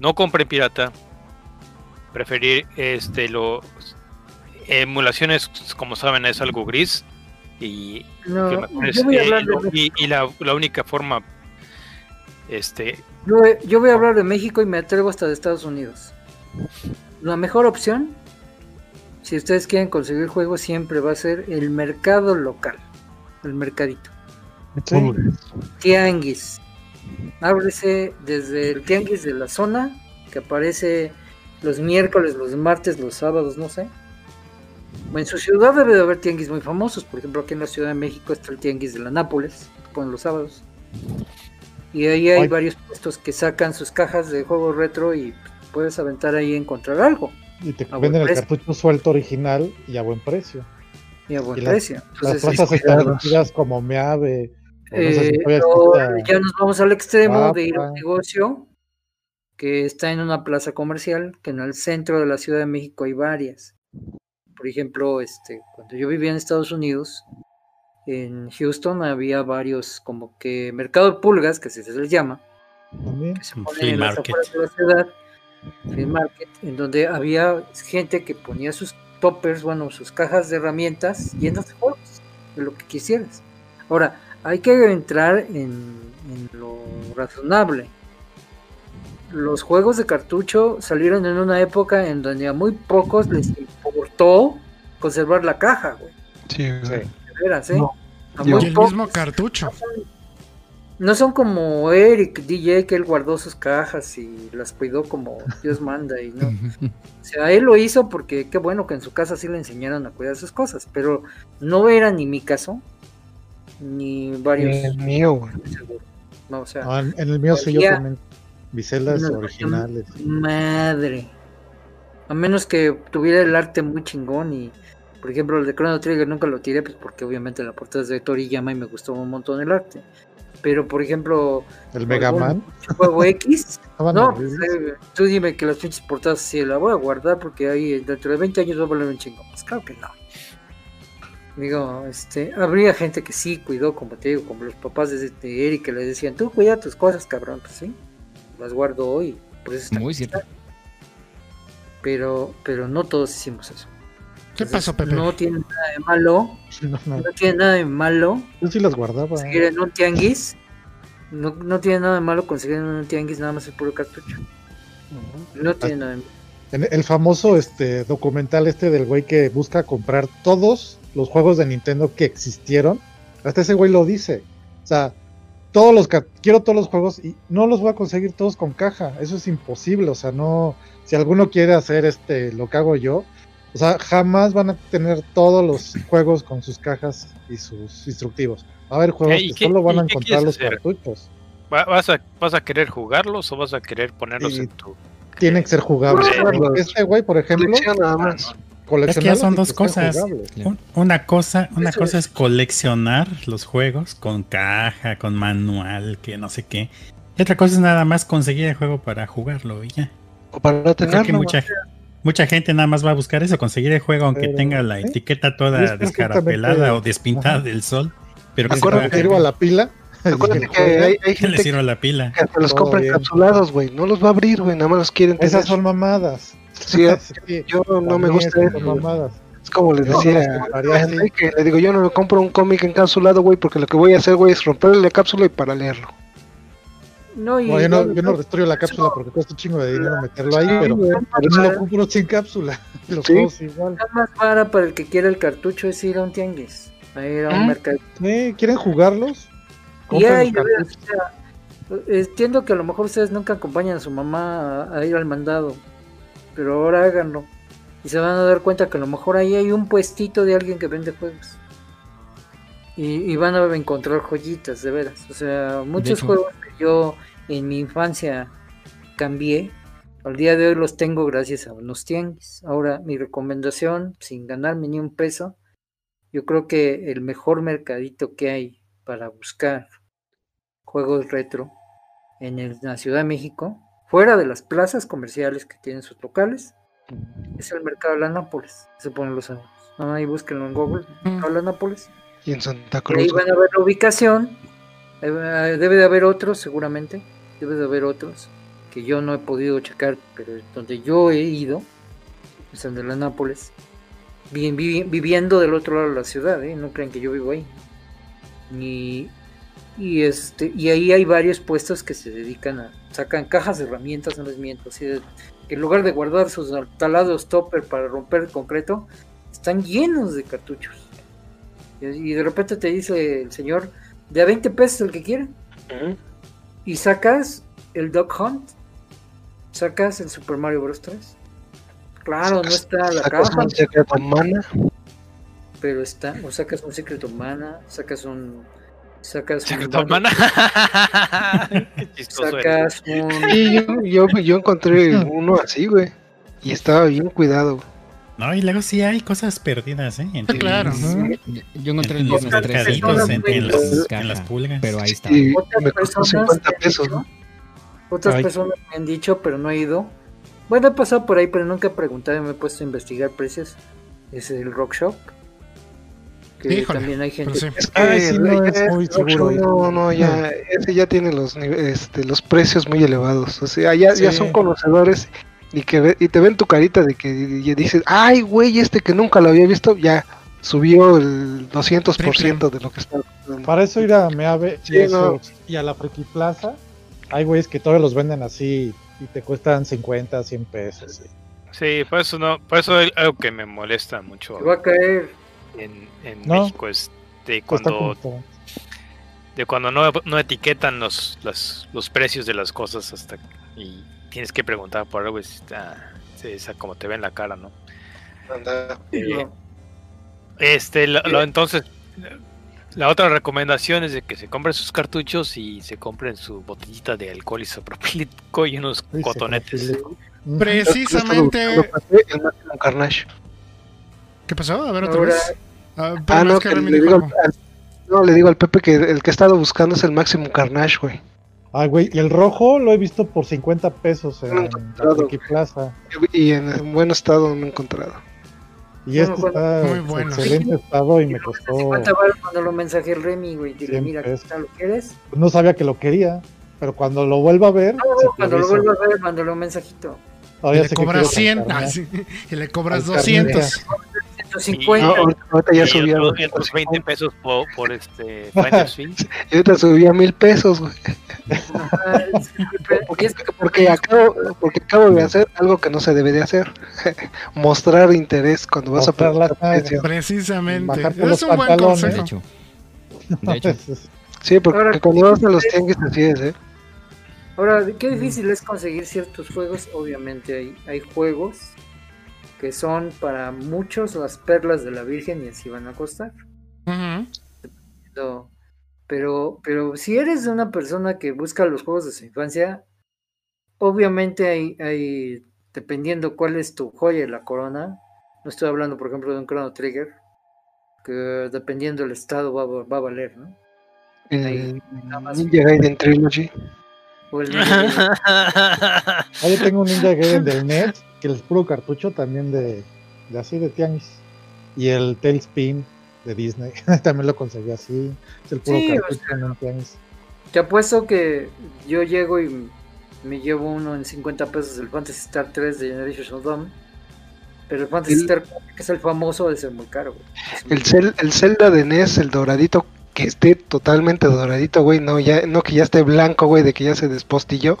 S3: no compren pirata. Preferir este lo emulaciones, como saben, es algo gris y,
S6: No,
S3: es- eh, y la, la única forma este
S6: Yo, yo voy a hablar de México y me atrevo hasta de Estados Unidos. La mejor opción, si ustedes quieren conseguir juegos, siempre va a ser el mercado local, el mercadito.
S7: Sí.
S6: Tianguis. Ábrese desde el tianguis de la zona, que aparece los miércoles, los martes, los sábados, no sé. En su ciudad debe de haber tianguis muy famosos. Por ejemplo, aquí en la Ciudad de México está el tianguis de la Nápoles, que ponen los sábados. Y ahí hay
S7: Ay.
S6: varios puestos que sacan sus cajas de juegos retro y puedes aventar ahí y encontrar algo.
S7: Y te venden el cartucho suelto original y a buen precio.
S6: Y a buen
S7: Y las-
S6: precio.
S7: Las
S6: Entonces,
S7: plazas
S4: sí,
S7: establecidas como Meave. No sé si
S6: Eh, ya nos vamos al extremo de ir a un negocio que está en una plaza comercial, que en el centro de la Ciudad de México hay varias. Por ejemplo, este, cuando yo vivía en Estados Unidos, en Houston había varios como que mercado de pulgas, que así se les llama,
S7: también.
S6: que se ponen en las
S5: market.
S6: afueras de la ciudad, flea market, en donde había gente que ponía sus toppers, bueno, sus cajas de herramientas llenas de juegos, de lo que quisieras. Ahora, hay que entrar en, en lo razonable. Los juegos de cartucho salieron en una época en donde a muy pocos les importó conservar la caja, güey.
S4: Sí, güey.
S6: De veras, ¿eh?
S4: No,
S6: A
S4: yo-
S6: muy
S1: Y el
S6: pocos.
S1: mismo cartucho.
S6: No son como Eric DJ que él guardó sus cajas y las cuidó como Dios manda y no. O sea, él lo hizo porque qué bueno que en su casa sí le enseñaron a cuidar sus cosas, pero no era ni mi caso ni varios.
S4: El mío, güey.
S6: seguro. No, o sea,
S7: Ah, en, en el mío sí yo también. Bicelas
S6: No,
S7: originales.
S6: madre. A menos que tuviera el arte muy chingón y, por ejemplo, el de Chrono Trigger nunca lo tiré, pues porque obviamente la portada es de Toriyama y me gustó un montón el arte. Pero, por ejemplo,
S7: El Mega Man.
S6: juego X, No, pues, eh, tú dime que las pinches portadas sí la voy a guardar porque ahí dentro de 20 años va a valer un chingo. Pues claro que no. Digo, este, habría gente que sí cuidó, como te digo, como los papás de, de Eric que le decían, tú cuida tus cosas, cabrón, pues sí, las guardo hoy, por eso está
S2: Muy cierto.
S6: está. Pero, pero no todos hicimos eso.
S1: ¿Qué
S6: Entonces,
S1: pasó, Pepe?
S6: No tiene nada de malo,
S7: No, no,
S6: no tiene nada de malo
S7: Yo sí las guardaba.
S6: conseguir en un tianguis. No, no tiene nada de malo conseguir en un tianguis nada más el puro cartucho. No tiene nada de malo.
S7: El famoso este documental este del güey que busca comprar todos los juegos de Nintendo que existieron, hasta ese güey lo dice. O sea, todos los ca- quiero todos los juegos y no los voy a conseguir todos con caja. Eso es imposible. O sea, no. Si alguno quiere hacer este lo que hago yo, o sea, jamás van a tener todos los juegos con sus cajas y sus instructivos. Va a haber juegos
S3: ¿Y
S7: que
S3: qué-
S7: solo van a encontrar los
S3: hacer?
S7: cartuchos.
S3: Va- ¿Vas a, ¿Vas a querer jugarlos o vas a querer ponerlos en tu...
S7: Tienen que ser jugables. Este güey, por ejemplo,
S4: Colección nada más.
S5: Es que ya son dos
S7: que
S5: cosas.
S7: jugables.
S5: Una cosa, una
S6: Eso
S5: cosa
S6: es.
S5: es coleccionar los juegos con caja, con manual, que no sé qué. Y otra cosa es nada más conseguir el juego para jugarlo y ya.
S4: O para
S5: creo que
S4: tenerlo.
S5: mucha, mucha gente nada más va a buscar eso, conseguir el juego aunque
S7: Pero,
S5: tenga la
S7: ¿sí?
S5: etiqueta toda descarapelada o despintada
S7: Ajá.
S5: del sol. Pero que se
S7: sirva
S5: jugar.
S7: la pila.
S4: Acuérdate que hay, hay
S5: le
S4: gente
S5: sirva la pila.
S4: que hasta los
S7: Todo
S4: compra
S7: bien.
S4: encapsulados, güey. No los va a abrir, güey. Nada más los quieren tener.
S7: Esas son mamadas.
S4: Sí,
S7: Sí,
S4: yo no me gusta eso.
S7: mamadas.
S4: Es como les
S7: Yo
S4: decía
S7: no
S4: a. Enrique, le digo, yo no me compro un cómic encapsulado, güey, porque lo que voy a hacer, güey, es romperle la cápsula y para leerlo.
S6: No, y
S7: No, yo no, yo no destruyo la cápsula porque cuesta un chingo de dinero meterlo ahí, pero
S4: güey,
S7: por eso lo compro sin cápsula. Los
S4: Sí.
S7: juegos igual.
S6: La más vara para el que quiera el cartucho es ir a un tianguis, a ir a un
S4: ¿Mm?
S6: mercado.
S7: Eh, ¿Quieren jugarlos?
S6: Y
S7: los cartuchos.
S6: o sea, entiendo que a lo mejor ustedes nunca acompañan a su mamá a, a ir al mandado, pero ahora háganlo. Y se van a dar cuenta que a lo mejor ahí hay un puestito de alguien que vende juegos. Y, y van a encontrar joyitas, de veras. O sea, muchos juegos que yo en mi infancia cambié, al día de hoy los tengo gracias a unos tianguis. Ahora, mi recomendación, sin ganarme ni un peso, yo creo que el mejor mercadito que hay para buscar juegos retro en el- la Ciudad de México, fuera de las plazas comerciales que tienen sus locales, es el mercado de la Nápoles. Se ponen los anuncios. Ahí búsquenlo en Google, mercado de la Nápoles.
S4: Y en Santa
S6: Y ahí
S4: Cruz.
S6: van a ver la ubicación. Eh, Debe de haber otros, seguramente. Debe de haber otros que yo no he podido checar, pero donde yo he ido, es el de la Nápoles. Viviendo del otro lado de la ciudad, ¿eh? no crean que yo vivo ahí. Y, y este y ahí hay varios puestos que se dedican a sacan cajas de herramientas, no les miento, así de que en lugar de guardar sus taladros topper para romper el concreto, están llenos de cartuchos. Y, y de repente te dice el señor, de a 20 pesos el que quiere.
S4: Ujú.
S6: Y sacas el Dog Hunt, sacas el Super Mario Bros. 3. Claro, no está la
S4: Sacas
S6: caja,
S4: un secreto mana.
S6: pero está, o sacas un Secret of Mana, sacas un. Sacas un.
S3: Secret of Mana. Qué.
S6: Sacas un.
S4: Y yo, yo, yo encontré uno así, güey. Y estaba bien cuidado.
S5: No, y luego sí hay cosas perdidas, ¿eh? En,
S1: claro.
S5: en-
S2: Yo encontré
S5: en los
S2: viernes 3
S5: mercaditos, en, en las, en
S2: caja,
S5: las pulgas.
S2: pero ahí está.
S4: Y
S6: Otras
S4: me costó
S6: personas
S4: 50
S6: me han
S4: pesos.
S6: Otras
S7: Ay.
S6: personas me han dicho, pero no he ido. Bueno, he pasado por ahí, pero nunca he preguntado y me he puesto a investigar precios. Es el Rock Shop. Que
S1: Híjole,
S6: también hay gente.
S1: sí.
S4: Es que
S7: Ay, sí, no es muy seguro.
S4: No, no, ya, ese ya tiene los, este, los precios muy elevados. O sea, ya, ya son conocedores y que ve- y te ven tu carita de que y dices, ay, güey, este que nunca lo había visto, ya subió el 200% de lo que está.
S7: Para eso ir a Meave y,
S4: Sí,
S7: eso-
S4: no.
S7: y a la Friki Plaza, hay güeyes que todavía los venden así y te cuestan 50, 100 pesos. sí.
S3: Sí, por eso no, por eso es algo que me molesta mucho
S6: Te va a caer.
S3: En, en
S7: No.
S3: México es de
S7: Está
S3: cuando de cuando no, no etiquetan los, los, los precios de las cosas hasta y tienes que preguntar por algo es ah, esa como te ve en la cara, ¿no?
S4: Anda.
S3: Eh, Este, lo- lo- entonces, la otra recomendación es de que se compren sus cartuchos y se compren su botellita de alcohol isopropílico y unos cotonetes.
S1: Precisamente.
S4: El máximo Carnage.
S1: ¿Qué pasó? A ver otra
S6: Ahora,
S1: vez. Ah,
S4: Ah, no,
S1: que
S4: le digo al, no, le digo al Pepe que el que he estado buscando es el máximo Carnage, güey.
S7: Ay, güey, y el rojo lo he visto por 50 pesos en
S4: encontrado,
S7: Friki Plaza.
S4: Y en, en buen estado no he encontrado.
S7: Y este
S6: Bueno,
S7: está
S1: muy
S7: en
S1: bueno.
S7: excelente estado y me costó.
S6: 50 baros cuando lo mensajé el Remy, güey. Dile,
S7: 100
S6: mira, ¿qué tal? ¿Lo quieres?
S7: No sabía que lo quería, pero cuando lo vuelva a ver,
S6: No, cuando lo
S7: aviso.
S6: vuelvas a ver, mándalo un mensajito.
S1: Y le cobras
S7: quiero
S1: 100
S7: cantar,
S1: ah,
S7: ¿no?
S1: sí, y le cobras
S7: Al
S1: 200.
S6: 150.
S4: No, ahorita, ya
S3: y
S4: subí a,
S3: otros, y otros 20 pesos por, por este Finder's Fee.
S4: y ahorita subí a mil pesos, güey.
S6: Ajá, es- y es que-
S4: Porque acabo, porque acabo de hacer algo que no se debe de hacer. Mostrar interés cuando vas
S7: Mostrar
S4: a pagar precio.
S1: Precisamente.
S7: Bajarte
S1: Es
S7: los
S1: un buen
S7: pantalones.
S2: De
S1: consejo.
S2: hecho. De hecho.
S4: Sí, porque
S6: Ahora,
S4: cuando vas a los tianguis así es, ¿eh?
S6: Ahora, qué difícil es conseguir ciertos juegos. Obviamente hay, hay juegos que son para muchos las perlas de la Virgen y así van a costar. Pero, pero si eres de una persona que busca los juegos de su infancia, obviamente hay, hay, dependiendo cuál es tu joya de la corona, no estoy hablando por ejemplo de un Chrono Trigger, que dependiendo del estado va, a- va a valer, ¿no?
S4: El
S6: nada más.
S4: Ninja Gaiden Trilogy.
S6: O el
S7: Ah, yo tengo un Ninja Gaiden del NES, que es puro cartucho también de, de así de tianguis. Y el Tailspin de Disney, también lo conseguí así. Es el puro
S6: Sí, o
S7: cartucho en un tianguis.
S6: Te apuesto que yo llego y me llevo uno en 50 pesos el Fantasy Star 3 de Generation of Dawn. Pero el Fantasy
S4: El-
S6: Star 4, que es el famoso, debe ser muy caro. güey.
S4: El, Cel- el Zelda de NES, el doradito, que esté totalmente doradito, güey. No, ya, no que ya esté blanco, güey, de que ya se despostilló.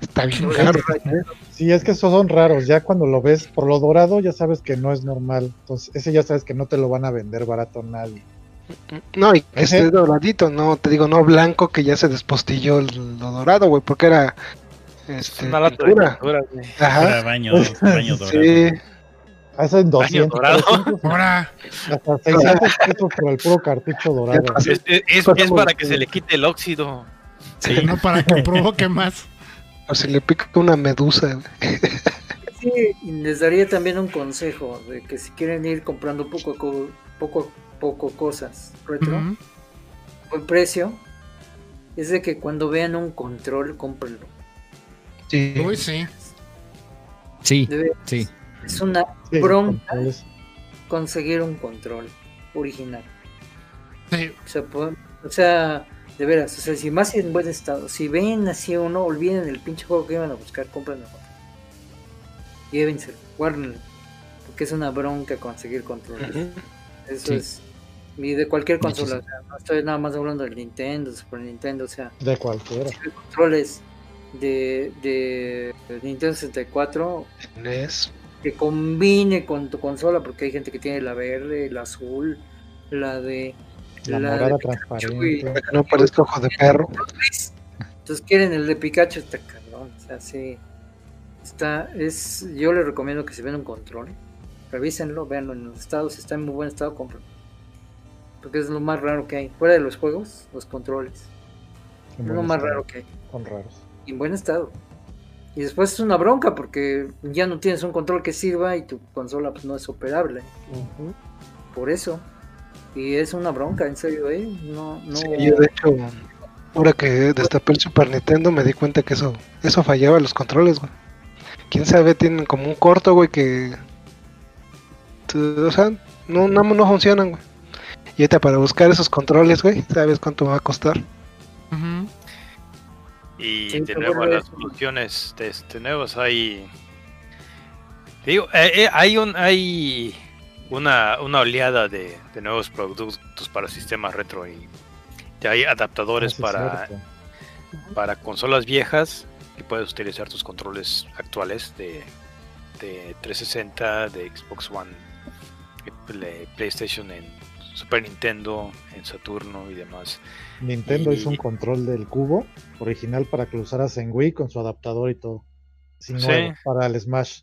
S4: Está bien caro. ¿eh?
S7: Sí, es que esos son raros. Ya cuando lo ves por lo dorado, ya sabes que no es normal. Entonces, ese ya sabes que no te lo van a vender barato nadie.
S4: No, y que
S7: Ese-
S4: esté doradito, no, te digo, no blanco que ya se despostilló el- lo dorado, güey, porque era este,
S3: Una lata de
S4: pintura.
S3: pintura, güey.
S4: Ajá,
S5: Era baño, baño dorado.
S4: sí,
S7: Ah, Eso en 200,
S3: dorado.
S7: 300,
S1: Ahora,
S7: hasta 600 pesos por el puro cartucho dorado.
S3: Es, es- es- es para que se le quite el óxido.
S5: Sí.
S1: no para que provoque más.
S4: O si le pica una medusa.
S6: Sí, y les daría también un consejo de que si quieren ir comprando poco a co- poco, a poco cosas retro, buen precio, es de que cuando vean un control, cómprenlo.
S4: Sí.
S1: Uy, sí.
S2: Sí,
S6: Debe-
S2: sí.
S6: es una
S7: Sí,
S6: bronca
S7: controles.
S6: conseguir un control original.
S1: Sí.
S6: O sea, po- o sea, de veras, o sea, si más en buen estado, si ven así uno, olviden el pinche juego que iban a buscar, compren otro. Llévense, guárdenlo. Porque es una bronca conseguir controles. Eso
S2: Sí.
S6: es. Y de cualquier
S2: De
S6: consola, o sea, no estoy nada más hablando del Nintendo, Super Nintendo, o sea,
S7: De cualquiera.
S6: de controles de, de Nintendo 64
S4: NES.
S6: que combine con tu consola, porque hay gente que tiene la verde, la azul, la de
S7: La
S6: la
S7: morada
S6: de
S7: transparente.
S4: Para que no parezca ojo de perro.
S6: Entonces quieren el de Pikachu, está cabrón. O sea, sí. Está, es, yo les recomiendo que si ven un control, revísenlo, véanlo en los estados, está en muy buen estado, compren. Porque es lo más raro que hay. Fuera de los juegos, los controles.
S7: En
S6: Es lo más
S7: estado,
S6: raro que hay.
S7: Son raros.
S6: Y en buen estado. Y después es una bronca porque ya no tienes un control que sirva y tu consola pues no es operable. Por eso. Y es una bronca, en serio, ¿eh? No, no.
S4: Sí, yo de hecho, ahora que destapé el Super Nintendo me di cuenta que eso, eso fallaba los controles, güey. Quién sabe, tienen como un corto, güey, que. O sea, no, no, no funcionan, güey. Y ahorita para buscar esos controles, güey, ¿sabes cuánto va a costar?
S3: Y
S6: Sí,
S3: de nuevo las
S6: es-
S3: soluciones de este nuevos hay te digo eh, eh, hay un hay una, una oleada de, de nuevos productos para sistemas retro y ya hay adaptadores para, para consolas viejas que puedes utilizar tus controles actuales de, de 360 de Xbox One de PlayStation en Super Nintendo en Saturno y demás
S7: Nintendo
S3: Y-
S7: hizo un control del cubo original para que lo usaras en Wii con su adaptador y todo. Sin
S3: Sí.
S7: para el Smash.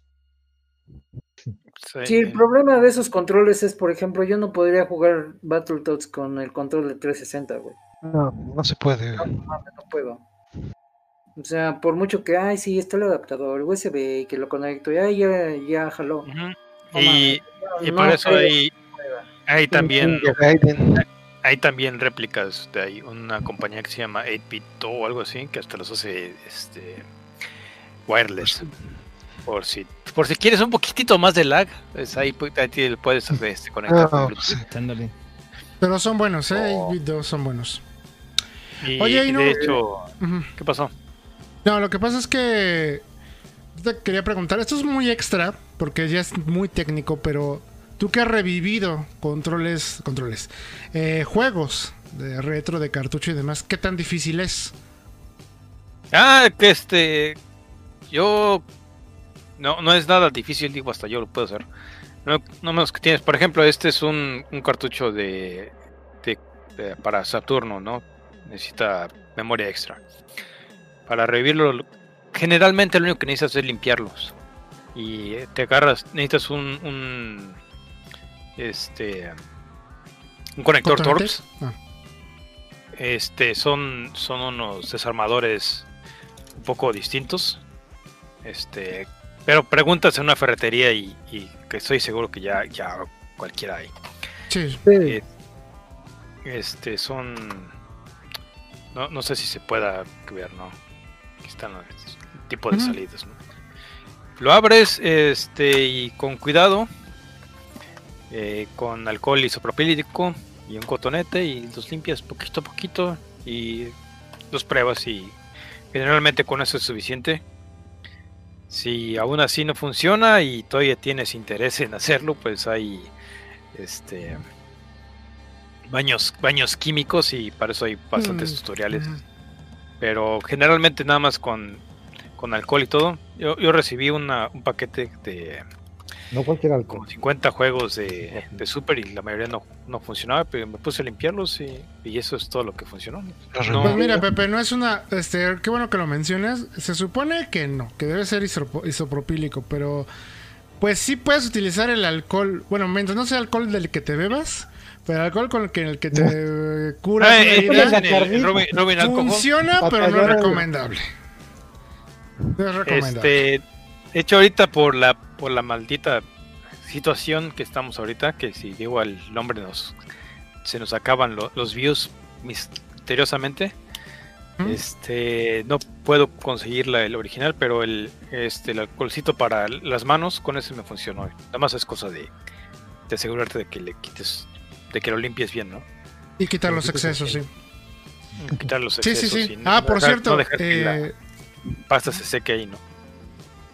S6: Sí, el problema de esos controles es, por ejemplo, yo no podría jugar Battletoads con el control de 360, güey.
S4: No, no se puede. güey.
S6: No puedo. O sea, por mucho que, ay, sí, está el adaptador USB y que lo conecto, ya, ya, ya jaló. No
S3: y,
S6: no
S3: por eso hay, hay también hay también réplicas de ahí, una compañía que se llama 8-bit o algo así que hasta los hace este wireless por si por si quieres un poquitito más de lag pues ahí, ahí puedes este, conectar con
S4: Ah.
S1: Pero son buenos, ¿eh?
S3: Oh.
S1: Hay videos son buenos.
S3: y,
S1: Oye, y no-
S3: de hecho
S1: Ujú.
S3: qué pasó
S1: No, lo que pasa es que te quería preguntar, esto es muy extra porque ya es muy técnico, pero tú que has revivido controles, controles, eh, juegos de retro, de cartucho y demás, ¿qué tan difícil es?
S3: ah que este yo no no es nada difícil digo hasta yo lo puedo hacer. No, no menos que tienes por ejemplo este es un, un cartucho de, de- de- para Saturno no necesita memoria extra. Para revivirlo lo- generalmente lo único que necesitas es limpiarlos. Y eh, te agarras necesitas un, un este un conector. Torx.
S1: Ah.
S3: este son son unos desarmadores un poco distintos. Este pero preguntas en una ferretería y, y que estoy seguro que ya ya cualquiera hay.
S1: Sí,
S4: Sí,
S3: Eh, este son no, no sé si se pueda ver no aquí están los tipo de salidas ¿no? lo abres este y con cuidado eh, con alcohol isopropílico y un cotonete y los limpias poquito a poquito y los pruebas y generalmente con eso es suficiente si aún así no funciona y todavía tienes interés en hacerlo pues hay este baños baños químicos y para eso hay bastantes
S1: Mm,
S3: tutoriales pero generalmente nada más con, con alcohol y todo. Yo, yo recibí una, un paquete de
S7: No cualquier alcohol.
S3: como 50 juegos de, de Super y la mayoría no, no funcionaba, pero me puse a limpiarlos y, y eso es todo lo que funcionó. No,
S1: Pues mira, Pepe, no es una. Este, qué bueno que lo mencionas. Se supone que no, que debe ser isopropílico, pero. Pues sí puedes utilizar el alcohol. Bueno, mientras no sea alcohol del que te bebas, pero el alcohol con el que, el que te cura
S3: Ah, eh,
S1: herida,
S3: el- el Robin, Robin Alcohol.
S1: funciona, pero no es recomendable. No es recomendable.
S3: Este, hecho ahorita por la por la maldita situación que estamos ahorita, que si digo el nombre nos se nos acaban lo- los views misteriosamente.
S1: ¿Mm?
S3: Este no puedo conseguir la, el original, pero el este el alcoholcito para las manos con ese me funcionó. Nada más es cosa de, de asegurarte de que le quites de que lo limpies bien, ¿no?
S1: Y quitar los
S7: sí,
S1: excesos, sí.
S3: Quitar los
S1: Sí, sí,
S3: excesos
S1: sí.
S3: y no
S1: Ah, por
S3: dejar-
S1: cierto,
S3: no dejar que la
S1: eh,
S3: pasta se seque ahí, ¿no?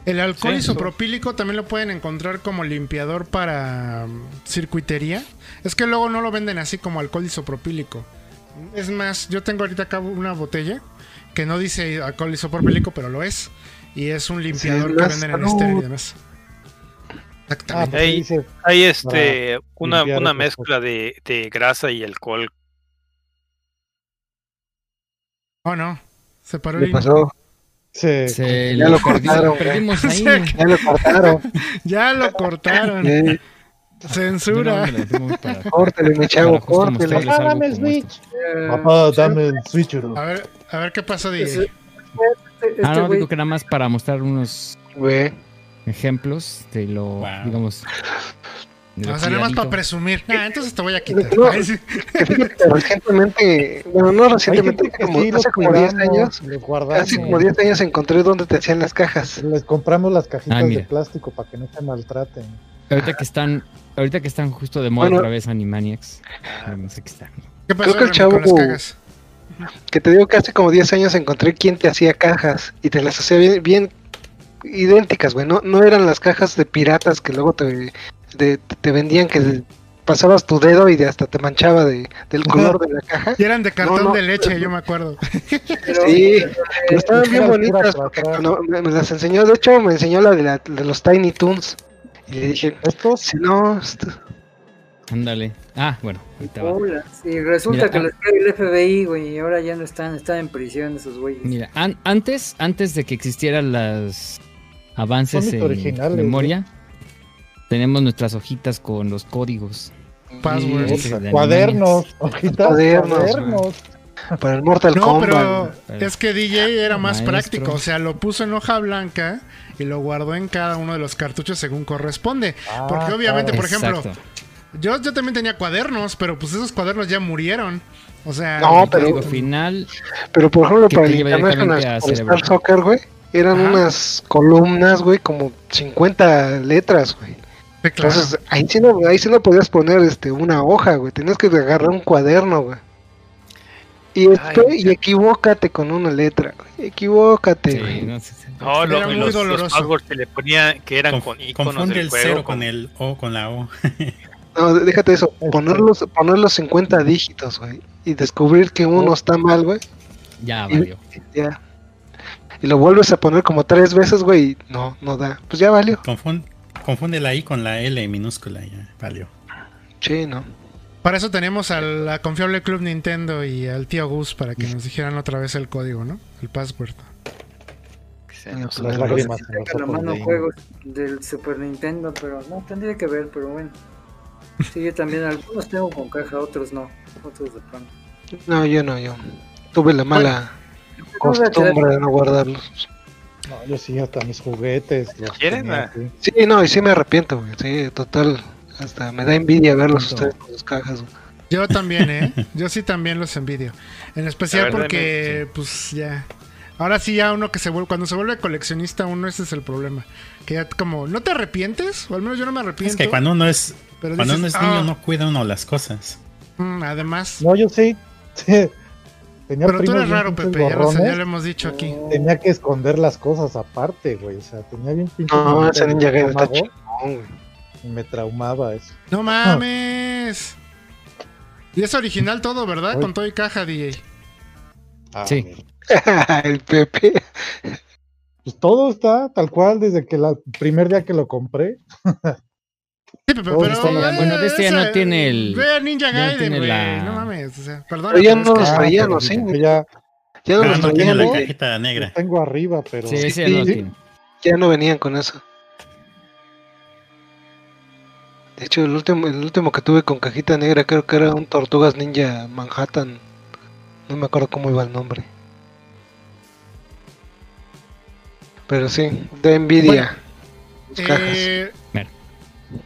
S1: El alcohol
S3: Sí,
S1: isopropílico también lo pueden encontrar como limpiador para mm, circuitería. Es que luego no lo venden así como alcohol isopropílico. Es más, yo tengo ahorita acá una botella que no dice alcohol isopropílico, pero lo es. Y es un limpiador que venden en estéril y demás.
S7: Ah,
S1: Exactamente.
S7: pues
S3: Ey.
S7: dice,
S3: Hay este una, una mezcla de, de grasa y alcohol.
S1: Oh, no. Se paró
S4: Le
S1: el
S4: pasó.
S7: Se-
S2: Se
S4: Ya
S2: lo
S4: cortaron,
S2: perdimos ahí.
S4: Ya lo cortaron.
S1: Ya lo cortaron. Censura.
S4: Córtele, mi chavo, córtele.
S2: algo
S7: Dame el. Switch. Papá, dame el Switchero.
S1: A ver, a ver qué pasó,
S6: Ese-
S1: DJ.
S6: este
S2: Ah, no, digo que nada más para mostrar unos ejemplos de lo,
S5: Wow.
S2: digamos.
S1: O sea, nada más para presumir. Ah, entonces te voy a quitar.
S4: No. Fíjate recientemente, bueno, no recientemente, como,
S7: sí
S4: hace como 10
S7: guardamos,
S4: años, hace como 10 años encontré donde te hacían las cajas.
S7: Les compramos las cajitas
S2: Ah,
S7: de plástico para que no se maltraten.
S2: Ahorita que están, ahorita que están justo de moda
S4: Bueno.
S2: otra vez Animaniacs. No sé qué están.
S1: ¿Qué pasó
S4: Creo que el
S1: Remy, con
S4: chavo-
S1: las cagas?
S4: Que te digo que hace como 10 años encontré quien te hacía cajas y te las hacía bien, bien idénticas, güey. No, no eran las cajas de piratas que luego te, de- te vendían que pasabas tu dedo y de hasta te manchaba de, del color de la caja.
S1: Y eran de cartón
S4: no.
S1: de leche, yo me acuerdo.
S6: pero-
S4: Sí, pero estaban bien bonitas porque cuando me, me las enseñó, de hecho me enseñó la de, la, de los Tiny Toons. Y le dije,
S7: Estos,
S4: si no, esto-
S2: Ándale. Ah, bueno, ahorita va.
S6: Hola. Sí, resulta
S2: Mira,
S6: que
S2: ah.
S6: los trae el FBI, güey, y ahora ya no están, están en prisión esos güeyes.
S2: Mira, an- antes, antes de que existieran los avances en
S7: originales,
S2: memoria, tenemos nuestras hojitas con los códigos.
S1: Passwords.
S7: Cuadernos, hojitas,
S4: Cuadernos,
S7: cuadernos.
S4: para el Mortal
S1: No,
S4: Kombat.
S1: pero
S2: Pero-
S1: es que DJ era más
S2: Maestro.
S1: práctico. O sea, lo puso en hoja blanca y lo guardó en cada uno de los cartuchos según corresponde.
S7: Ah,
S1: Porque obviamente,
S7: claro.
S1: por ejemplo,
S2: Exacto.
S1: yo, yo también tenía cuadernos, pero pues esos cuadernos ya murieron. O sea,
S4: No,
S2: El
S4: pero-
S2: código final,
S4: Pero por ejemplo, para el International Soccer, güey, eran
S1: Ajá.
S4: unas columnas, güey, como 50 letras, güey.
S1: Sí, claro.
S4: Entonces, ahí sí, no, ahí sí no podías poner este, una hoja, güey. Tenías que agarrar un cuaderno, güey. Y, este,
S3: Ay,
S4: y equivócate con una letra, güey. Equivócate,
S2: sí,
S4: güey.
S2: no sí.
S3: No, lo-
S1: muy
S3: los, los
S1: doloroso.
S3: passwords se le ponía que eran
S5: Conf-
S3: con iconos
S5: confunde
S3: del
S5: el
S3: juego.
S5: cero con el O, con la O.
S4: No, déjate eso.
S7: Este.
S4: Poner los, poner los 50 dígitos, güey. Y descubrir que uno está mal, güey.
S2: Ya
S4: Y-
S2: valió.
S4: Ya. Y lo vuelves a poner como tres veces, güey. y No, no da. Pues ya valió.
S5: Confun- confunde la I con la L minúscula, ya valió.
S4: Sí, no.
S1: Para eso tenemos a la confiable Club Nintendo y al tío Gus para que nos dijeran otra vez el código, ¿no? El password.
S3: Que se nos-
S7: Las lágrimas
S6: juegos del Super Nintendo, pero no, tendría que ver, pero bueno. Sí, yo también, algunos tengo con caja, otros no, otros de plano.
S4: No, yo no, yo. Tuve la mala costumbre de no guardarlos.
S7: No, yo sí, hasta mis juguetes.
S3: ¿Quieren?
S7: tenía
S3: Ah.
S4: Sí, no, y sí me arrepiento, güey. Sí, total. Hasta me da envidia verlos ustedes con sus cajas, güey.
S1: Yo también, ¿eh? Yo sí también los envidio. En especial
S3: verdad,
S1: porque, pues ya. Ahora sí, ya uno que se vuelve. Cuando se vuelve coleccionista, uno ese es el problema. Que ya, como, ¿no te arrepientes? O al menos yo no me arrepiento.
S5: Es que cuando uno es,
S1: pero
S5: cuando
S1: dices,
S5: uno es niño
S1: "Ah".
S5: no cuida uno las cosas.
S1: Mm, además.
S7: No, yo sí. Tenía
S1: pero tú eres raro, Pepe. Ya lo, ya hemos dicho aquí.
S7: Tenía que esconder las cosas aparte, güey. O sea, tenía bien pinche.
S4: No, ese Ninja Gaiden está chingón, güey.
S7: y Me traumaba eso.
S1: ¡No mames! Y es original todo, ¿verdad? Con todo y caja, DJ.
S7: Ah,
S2: Sí.
S4: El Pepe.
S7: Pues todo está tal cual desde que la- el primer día que lo compré.
S1: Sí, pero.
S7: están-
S2: bueno, de este ya no tiene el-
S1: Ve a Ninja
S2: ya no
S1: Gaiden,
S2: tiene
S1: güey.
S2: la-
S1: No mames. O sea, perdón.
S4: Pero ya no los
S7: Ah,
S4: traían,
S7: pero
S4: ¿o sí?
S7: que ya
S4: Ya no
S5: Pero
S4: los
S5: no
S4: traían,
S5: la
S4: ¿no?
S5: cajita negra.
S7: los tengo arriba, pero
S2: Sí, ese ya no
S4: sí.
S2: tiene.
S4: Ya no venían con eso. De hecho, el último, el último que tuve con cajita negra creo que era un Tortugas Ninja Manhattan. No me acuerdo cómo iba el nombre. Pero sí, de envidia. Cajas.
S1: Eh,
S2: Bueno.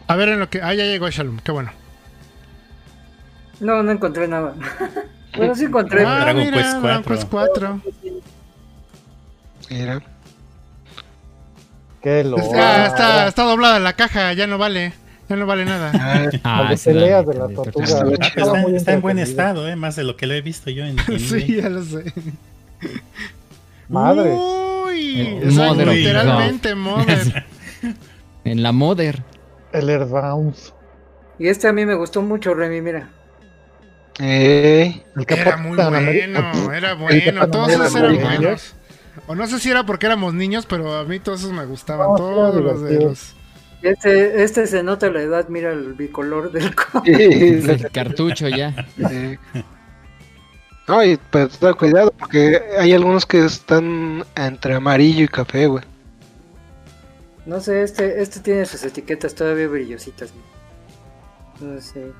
S1: A ver en lo que. Ah, ya llegó Shalom. Qué bueno.
S6: No, no encontré nada. bueno, sí encontré.
S1: Ah,
S5: Dragon
S1: mira,
S5: Quest
S1: Dragon
S5: 4.
S1: Quest 4.
S4: Mira.
S7: qué lo.
S1: Ah, está, está doblada la caja, ya no vale. Ya no vale nada.
S4: Ah,
S2: Ah,
S7: peleas
S2: da-
S7: de
S5: pero
S7: Estaba
S5: está,
S7: muy
S5: está en buen estado, eh, más de lo que lo he visto yo en, en
S1: Sí, ya lo sé.
S7: Madre.
S1: Uy, exacto, literalmente Mother.
S2: En la Mother.
S7: El Airbounce.
S6: Y este a mí me gustó mucho, Remy, mira.
S4: Eh,
S7: El
S1: Era muy
S7: Capitán América-
S1: bueno, era bueno, todos esos eran buenos. O no sé si era porque éramos niños, pero a mí todos esos me gustaban,
S7: No,
S1: todos los de los...
S6: Este, este se nota la edad, mira el bicolor del
S2: El cartucho ya.
S4: sí. No, y, pero ten cuidado porque hay algunos que están entre amarillo y café, güey.
S6: No sé, este, este tiene sus etiquetas todavía brillositas. No sé.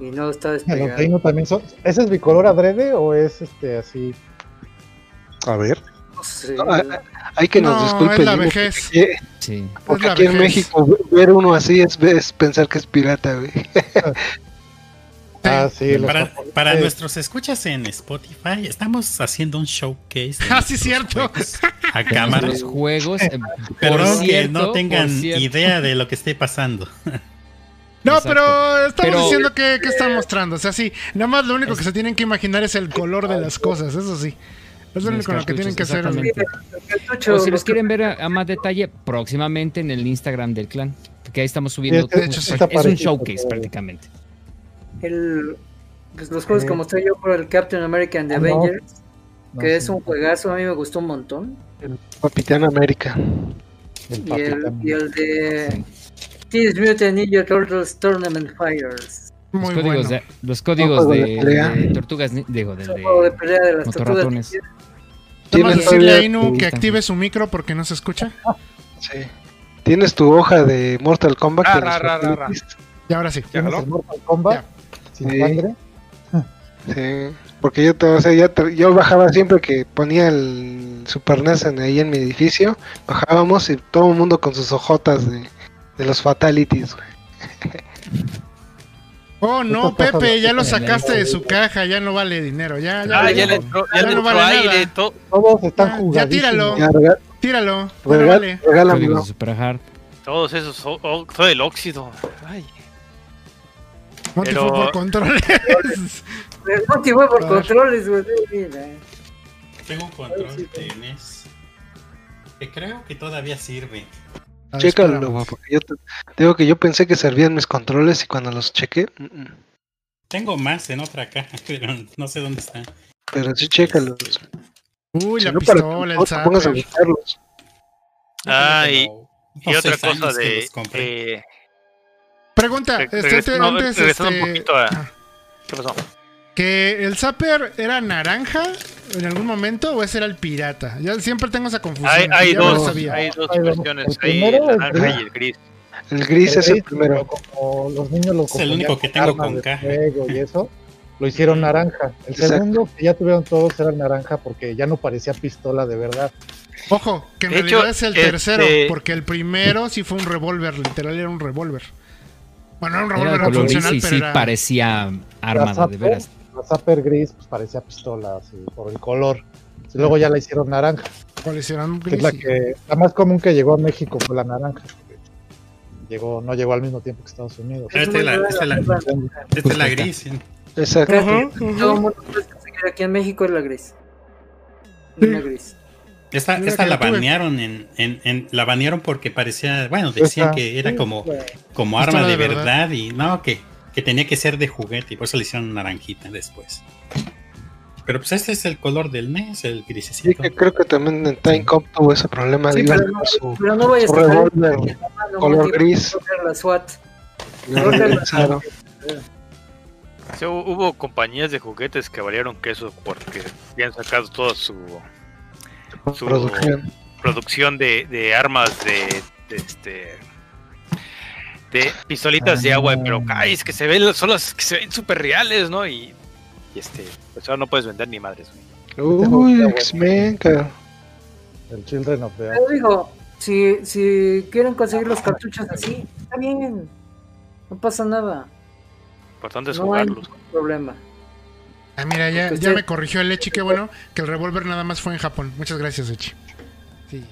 S6: Y no está despegado.
S7: También son. ¿Ese es bicolor adrede o es este así? A ver.
S6: No sé.
S4: No, Hay que nos
S1: No,
S4: disculpen.
S1: es la vejez.
S4: Porque,
S2: Sí.
S4: porque
S1: Es la
S4: aquí en. México ver uno así es, es pensar que es pirata, güey.
S7: Ah, sí.
S5: Para, nuestros escuchas en Spotify, estamos haciendo un showcase.
S1: Ah, sí, cierto.
S5: A cámara.
S2: los juegos. eh,
S5: Perdón
S2: por
S5: que
S2: cierto,
S5: no tengan
S2: cierto.
S5: idea de lo que esté pasando.
S1: No,
S2: Exacto.
S1: pero estamos
S2: Pero-
S1: diciendo que, que están mostrando. O sea, sí, nada más lo único que se tienen que imaginar es el color de las cosas, eso sí. Es lo único lo que tienen que hacer.
S2: O si los quieren ver a, a más detalle, próximamente en el Instagram del clan. Porque ahí estamos subiendo.
S7: Sí,
S1: de hecho, sí.
S2: es un showcase prácticamente.
S6: El, pues los juegos
S7: Sí.
S6: como estoy yo por el Captain America and the
S7: Ah, no.
S6: Avengers,
S7: No,
S6: que es un juegazo, a mí me gustó un montón.
S4: Capitán América.
S7: el
S6: Y el, y el de Teenage Mutant Ninja Turtles Tournament Fires.
S2: Los
S1: Muy
S2: códigos,
S1: bueno.
S2: de, los códigos
S4: de
S2: de,
S4: pelea.
S2: de tortugas, digo, del de
S6: de pelea de las tortugas.
S1: decirle a Inu
S4: tu-
S1: que active su micro porque no se escucha.
S4: Sí. Tienes tu hoja de Mortal Kombat. De
S3: ra,
S4: los
S3: ra, ra?
S1: Y ahora sí.
S3: ¿Ya
S7: ¿Tienes el Mortal Kombat?
S1: Ya.
S7: Sin
S4: Sí.
S7: sangre.
S4: Sí. Porque yo, o sea, te- yo bajaba siempre que ponía el Super NES en, ahí en mi edificio. Bajábamos y todo el mundo con sus ojotas de, de los Fatalities, güey.
S1: Oh, no, Pepe, ya lo sacaste de su caja, ya no vale dinero. Ya, ya,
S3: Ah, ya le entró, ya
S1: Ya
S3: le
S1: no vale
S3: aire.
S1: nada.
S3: to-
S7: Todos están
S1: Ya, ya tíralo.
S4: Ya,
S1: Tíralo.
S4: regálamelo.
S2: Super Hard.
S3: todos esos. todo el óxido. Ay.
S1: No te
S3: Pero-
S1: fue por controles.
S6: Monty fue por controles, güey.
S5: Tengo un control de NES que creo que todavía sirve.
S1: A ver,
S4: Chécalo, güey, porque yo te, digo que yo pensé que servían mis controles y cuando los chequé, mm, mm.
S5: Tengo más en otra caja, pero no sé dónde están.
S4: pero sí chécalos.
S1: Uy,
S4: Si
S1: la
S4: no, para
S1: pistola,
S4: no
S1: el
S4: te pongas a buscarlos.
S3: Ah, y- otra cosa de. eh,
S1: Pregunta,
S3: Re-
S1: este,
S3: no,
S1: antes,
S3: un
S1: este,
S3: poquito a- ¿Qué pasó?
S1: que el Zapper era naranja en algún momento o ese era el pirata. Yo siempre tengo esa confusión.
S3: Hay, hay
S1: ya no lo
S3: dos,
S1: sabía.
S3: hay dos
S7: Hay dos.
S3: versiones.
S7: El
S3: Hay
S7: primero,
S3: el
S7: el
S3: naranja
S7: gris.
S3: y el gris.
S4: El gris es el primero.
S7: Como los niños lo
S5: Es el único que tengo
S7: armas
S5: con
S7: fuego y eso, lo hicieron naranja. El
S4: Exacto.
S7: segundo que ya tuvieron todos era el naranja porque ya no parecía pistola de verdad.
S1: Ojo, que en
S3: De
S1: realidad
S3: hecho,
S1: es el
S3: este-
S1: tercero, porque el primero sí fue un revólver, literal era un revólver. Bueno, era un
S2: Era
S1: revólver
S2: gris
S1: funcional,
S2: y
S1: pero
S2: sí
S1: era...
S2: parecía arma
S7: La
S2: de veras.
S7: La Zapper gris pues parecía pistola así, por el color. Y luego ya la hicieron naranja,
S1: ¿Cuál hicieron?
S7: que es la que la más común que llegó a México fue la naranja. Llegó, no llegó al mismo tiempo que Estados Unidos.
S5: Esta es la, esta es la, esta es la gris. ¿sí?
S4: Exacto.
S6: Todo el mundo puede conseguir aquí en México es la gris. Una gris.
S5: Esta, esta la
S1: la
S5: banearon en, en, en- la banearon porque parecía, bueno, decían
S7: Esa,
S5: que era
S7: sí,
S5: como, como arma de
S1: de verdad.
S5: verdad y no, que, que tenía que ser de juguete y por eso le hicieron naranjita después. Pero pues este es el color del NES, el
S4: Sí,
S5: grisecito.
S4: que creo que también en Time Cop tuvo ese problema.
S6: Sí, pero no,
S4: su
S6: pero no
S4: su
S6: a sacar
S4: revólver
S6: mano,
S4: color gris.
S6: la SWAT.
S4: regresaron.
S3: Sí, hu- hubo compañías de juguetes que valieron queso porque habían sacado toda su Su-
S4: producción.
S3: producción de, de armas de, de este de pistolitas de agua, pero ay, es que se ven son las que se ven súper reales, ¿no? Y, y este, pues ahora no puedes vender ni madres. güey.
S4: Uy, X-Men, cabrón.
S7: El Children of the
S6: Pero digo, si, si quieren conseguir los cartuchos así, está bien. No pasa nada.
S3: Importante es
S6: No hay
S3: jugarlos.
S6: ningún problema.
S1: Ah, mira, ya, ya me corrigió el Echi, qué bueno que el revólver nada más fue en Japón. Muchas gracias, Echi. Sí.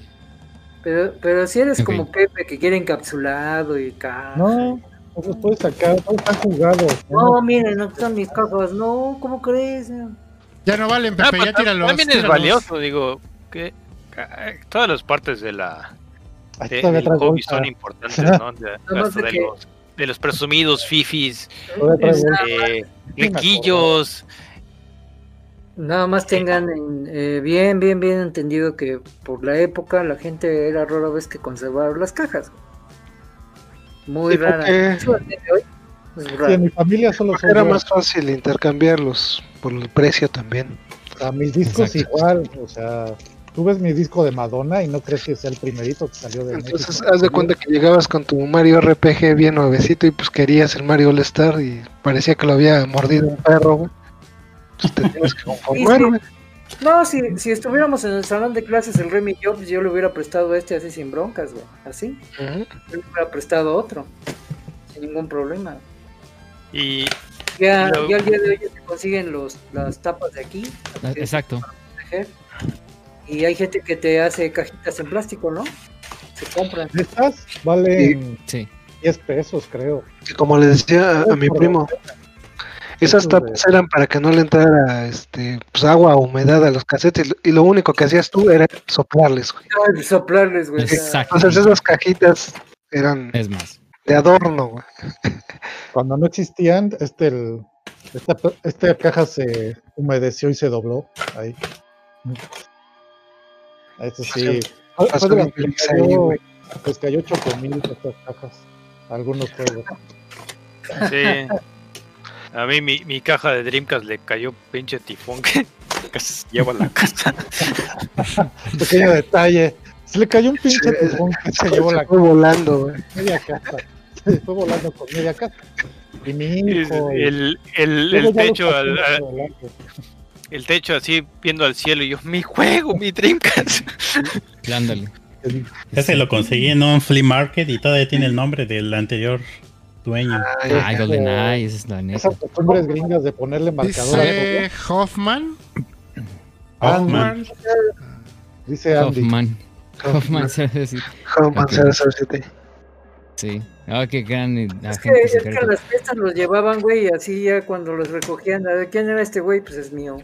S6: Pero, pero si eres como Pepe que quiere encapsulado y caja.
S7: No, no los puedes sacar, todos están jugados.
S6: No,
S7: ¿no?
S6: miren, no están mis cajas. No, ¿cómo crees?
S1: Ya no valen,
S3: Ah,
S1: Pepe,
S3: pero
S1: ya tíralos.
S3: también es
S1: tíralos.
S3: valioso, digo, que ah, todas las partes de la de- del hobby son importantes, ¿no? De- hasta los, de los presumidos fifis, este, riquillos.
S6: Nada más tengan en- eh, bien, bien, bien entendido que por la época la gente era rara vez que conservaba las cajas. Muy
S4: ¿Y por
S6: rara.
S4: qué?
S6: Eso al día de hoy es
S7: Sí,
S6: raro.
S7: en mi familia solo
S4: Porque
S7: son
S4: era más fácil intercambiarlos por el precio también.
S7: A mis discos
S2: Exacto.
S7: igual, o sea, tú ves mi disco de Madonna y no crees que sea el primerito que salió de
S4: Entonces,
S7: México.
S4: haz de cuenta que llegabas con tu Mario RPG bien nuevecito y pues querías el Mario All Star y parecía que lo había mordido un perro, güey. Pues te tienes que conformar,
S6: Sí, sí.
S4: güey.
S6: No, si, si estuviéramos en el salón de clases el Remy Jobs, yo le hubiera prestado este así sin broncas, güey. Así. Yo le hubiera prestado otro. Sin ningún problema.
S3: Y
S6: Ya, ya al día de hoy se consiguen los, las tapas de aquí.
S2: Ah, Exacto.
S6: proteger. Y hay gente que te hace cajitas en plástico, ¿no? Se compran.
S7: Estas valen
S2: Sí.
S7: 10 pesos, creo.
S4: Y como le decía a, a mi primo, esas tapas eran para que no le entrara este pues agua o humedad a los casetes y lo- único que hacías tú era soplarles, güey.
S6: Ay, soplarles, güey.
S2: Exacto.
S4: Entonces esas cajitas eran
S2: Es más.
S4: de adorno, güey.
S7: Cuando no existían, este, el, esta, esta caja se humedeció y se dobló. Ahí. Eso sí.
S4: Pasó
S7: fue que
S4: ahí,
S7: pues cayó 8000 estas cajas. Algunos juegos.
S3: sí. A mí mi, mi caja de Dreamcast le cayó pinche tifón que casi se lleva a la casa.
S7: Pequeño detalle. Se le cayó un pinche
S4: Sí,
S7: tifón que se llevó la
S4: fue volando, güey.
S7: media casa. Se fue volando con media casa. Y mi hijo. y-
S3: El, el, el techo al- el techo así viendo al cielo y yo, mi juego, mi Dreamcast.
S2: Ándale.
S5: Ese lo conseguí en un flea market y todavía tiene el nombre del anterior dueño.
S4: Ay,
S2: Ay, GoldenEye, esa es la neta.
S7: Esas costumbres gringas de ponerle marcador a.
S1: Dice Hoffman.
S5: Hoffman.
S7: Dice Andy.
S2: Hoffman. Hoffman,
S4: Hoffman.
S2: sí, sí.
S4: Hoffman
S2: Ok.
S4: 007.
S2: Sí. Ah, qué gran
S6: Es que, es que en las fiestas los llevaban, güey, y así ya cuando los recogían, a ver, ¿quién era este güey? Pues es mío.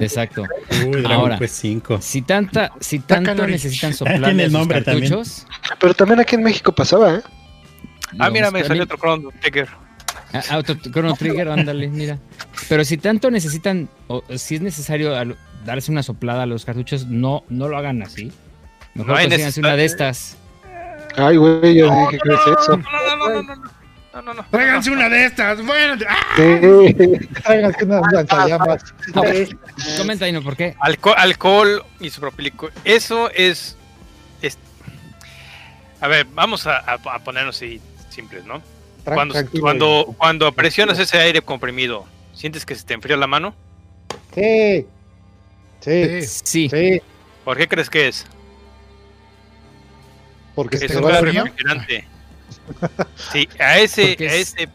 S2: Exacto.
S5: Uy, Dragon
S2: Ahora.
S5: Quest 5.
S2: Si tanta, si tanto necesitan
S5: Ah,
S2: soplar
S5: tiene el nombre también.
S4: Pero también aquí en México pasaba, ¿eh?
S3: Ah, mira, me salió otro Chrono Trigger.
S2: Ah, ah auto, Chrono Trigger, ándale, mira. Pero si tanto necesitan, o si es necesario darse una soplada a los cartuchos, no, no lo hagan así. Mejor
S3: no
S2: consíganse una de estas.
S4: Ay, güey, yo no, dije, ¿qué es eso?
S3: No, no, no, no, no. No, no, no.
S1: Tráiganse una de estas. Bueno, ¡ah!
S4: sí.
S7: Tráiganse unas lanzallamas.
S2: Comenta, Dino, ¿por qué?
S3: Alcohol, alcohol isopropílico. Eso es, es. A ver, vamos a, a, a ponernos y simples, ¿no? Cuando, cuando, cuando presionas ese aire comprimido, ¿sientes que se te enfría la mano?
S7: Sí. Sí.
S1: Sí.
S3: ¿Por qué crees que es?
S7: Porque
S1: ¿Que
S3: Es
S7: se
S1: te
S3: un gas
S1: frío?
S3: refrigerante. Sí, a ese, a
S2: es-
S3: ese,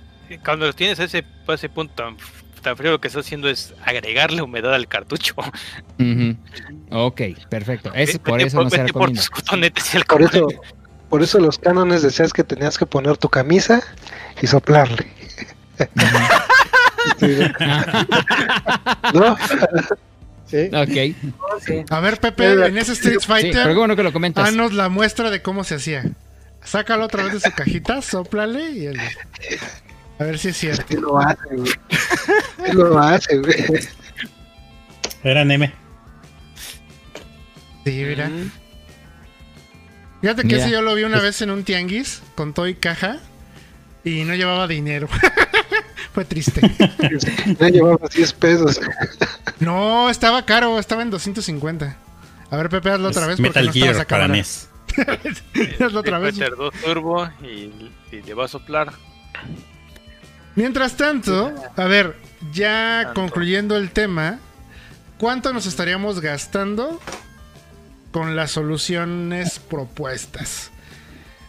S3: cuando lo tienes a ese, a ese punto tan, tan frío, lo que estás haciendo es agregarle humedad al cartucho.
S2: Ujú. Ok, perfecto. Es, por eso no se
S3: vete por tus cotonetes y
S4: Por
S3: alcohol.
S4: eso, por eso los cánones decías que tenías que poner tu camisa y soplarle. ¿No?
S7: Sí.
S2: ok,
S6: no, sí.
S1: A ver, Pepe, en ese Street
S2: sí, pero qué
S1: Fighter,
S2: bueno que lo comentas.
S1: danos la muestra de cómo se hacía. Sácalo otra vez de su cajita, soplale y. A ver si es cierto.
S4: Sí lo hace, güey. Sí lo hace, güey.
S5: Eran M.
S1: Sí, mira. Fíjate que
S2: Mira.
S1: ese yo lo vi una vez en un tianguis con todo y caja y no llevaba dinero. Fue triste.
S4: Ya llevaba 10 pesos.
S1: No, estaba caro, estaba en 250. A ver, Pepe, hazlo otra vez porque
S5: Metal
S1: no estabas
S5: Gear
S1: a
S5: para. NES.
S1: Hazlo otra vez.
S3: Meter dos turbo y, y le va a soplar.
S1: Mientras tanto, a ver, ya
S3: Tanto.
S1: concluyendo el tema, ¿cuánto nos estaríamos gastando con las soluciones propuestas?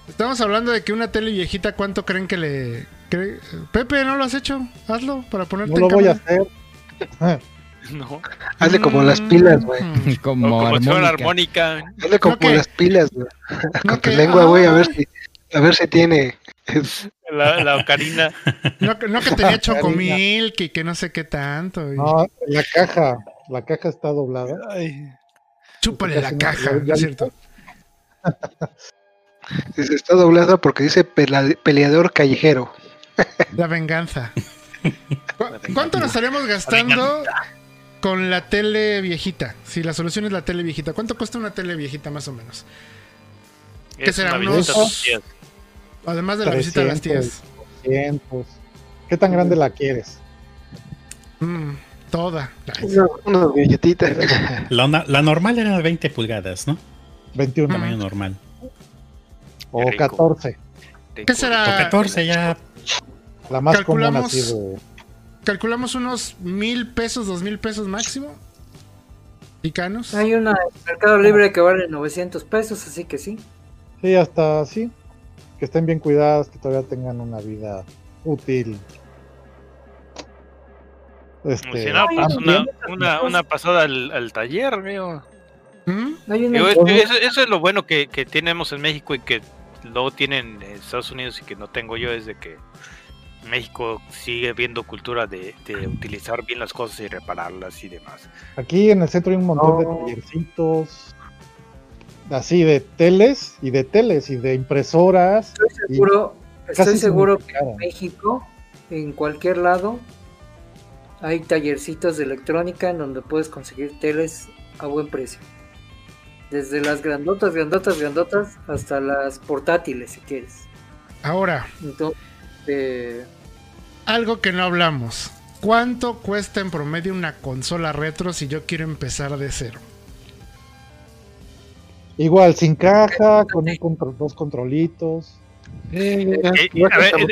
S1: Estamos hablando de que una tele viejita, ¿cuánto creen que le... cre- Pepe, ¿no lo has hecho? Hazlo para ponerte
S7: No lo
S1: en
S7: voy a hacer.
S3: No.
S4: Hazle como las pilas, güey.
S1: Mm,
S2: Como,
S3: como si fuera una
S2: armónica.
S3: armónica.
S4: Hazle como
S1: que-
S4: las pilas, güey. Con tu
S1: que-
S4: lengua, güey, a ver
S1: ay,
S4: si, a ver si tiene.
S3: La, la ocarina.
S1: No, que- no que tenía chocomilk y que no sé qué tanto. y-
S7: No, la caja. La caja está doblada.
S1: Chúpale la caja, ¿no es cierto?
S4: Está doblada porque dice peleador callejero.
S1: La venganza. ¿Cu-
S3: venganza.
S1: ¿Cuánto nos estaríamos gastando con la tele viejita? Si la solución es la tele viejita, ¿cuánto cuesta una tele viejita más o menos? ¿Qué
S3: Es
S1: será,
S3: una
S1: unos-
S3: visita a tus tías.
S1: Además de la visita a las
S7: 300.
S1: tías.
S7: 200. ¿Qué tan grande la quieres?
S1: Mm, toda. Ay,
S4: Una, una galletita.
S5: La, normal era de 20 pulgadas, ¿no?
S7: 21
S5: Tamaño normal.
S7: o
S3: rico.
S7: 14.
S1: ¿Qué será?
S5: O 14 ya.
S7: La más común
S1: Calculamos-
S7: así de.
S1: Calculamos unos mil pesos, dos mil pesos máximo. Picanos.
S6: Hay una en Mercado Libre que vale 900 pesos, así que sí.
S7: Sí, hasta así. Que estén bien cuidadas, que todavía tengan una vida útil. Este,
S3: Si no, pues
S6: Ay,
S3: una,
S6: bien.
S3: una, una pasada al, al taller, amigo.
S1: ¿Mm?
S3: Digo, es- eso, eso es lo bueno que, que tenemos en México y que luego tienen en Estados Unidos y que no tengo yo, es de que México sigue viendo cultura de, de utilizar bien las cosas y repararlas y demás.
S7: Aquí en el centro hay un montón de
S4: No.
S7: tallercitos. Así de teles y de teles y de impresoras.
S6: Estoy seguro, estoy seguro que en México, en cualquier lado, hay tallercitos de electrónica en donde puedes conseguir teles a buen precio. Desde las grandotas, grandotas, grandotas, hasta las portátiles, si quieres.
S1: Ahora,
S6: Entonces, eh,
S1: algo que no hablamos. ¿Cuánto cuesta en promedio una consola retro si yo quiero empezar de cero?
S7: Igual, sin caja, con un contro- dos controlitos.
S3: Eh, a ver, eh,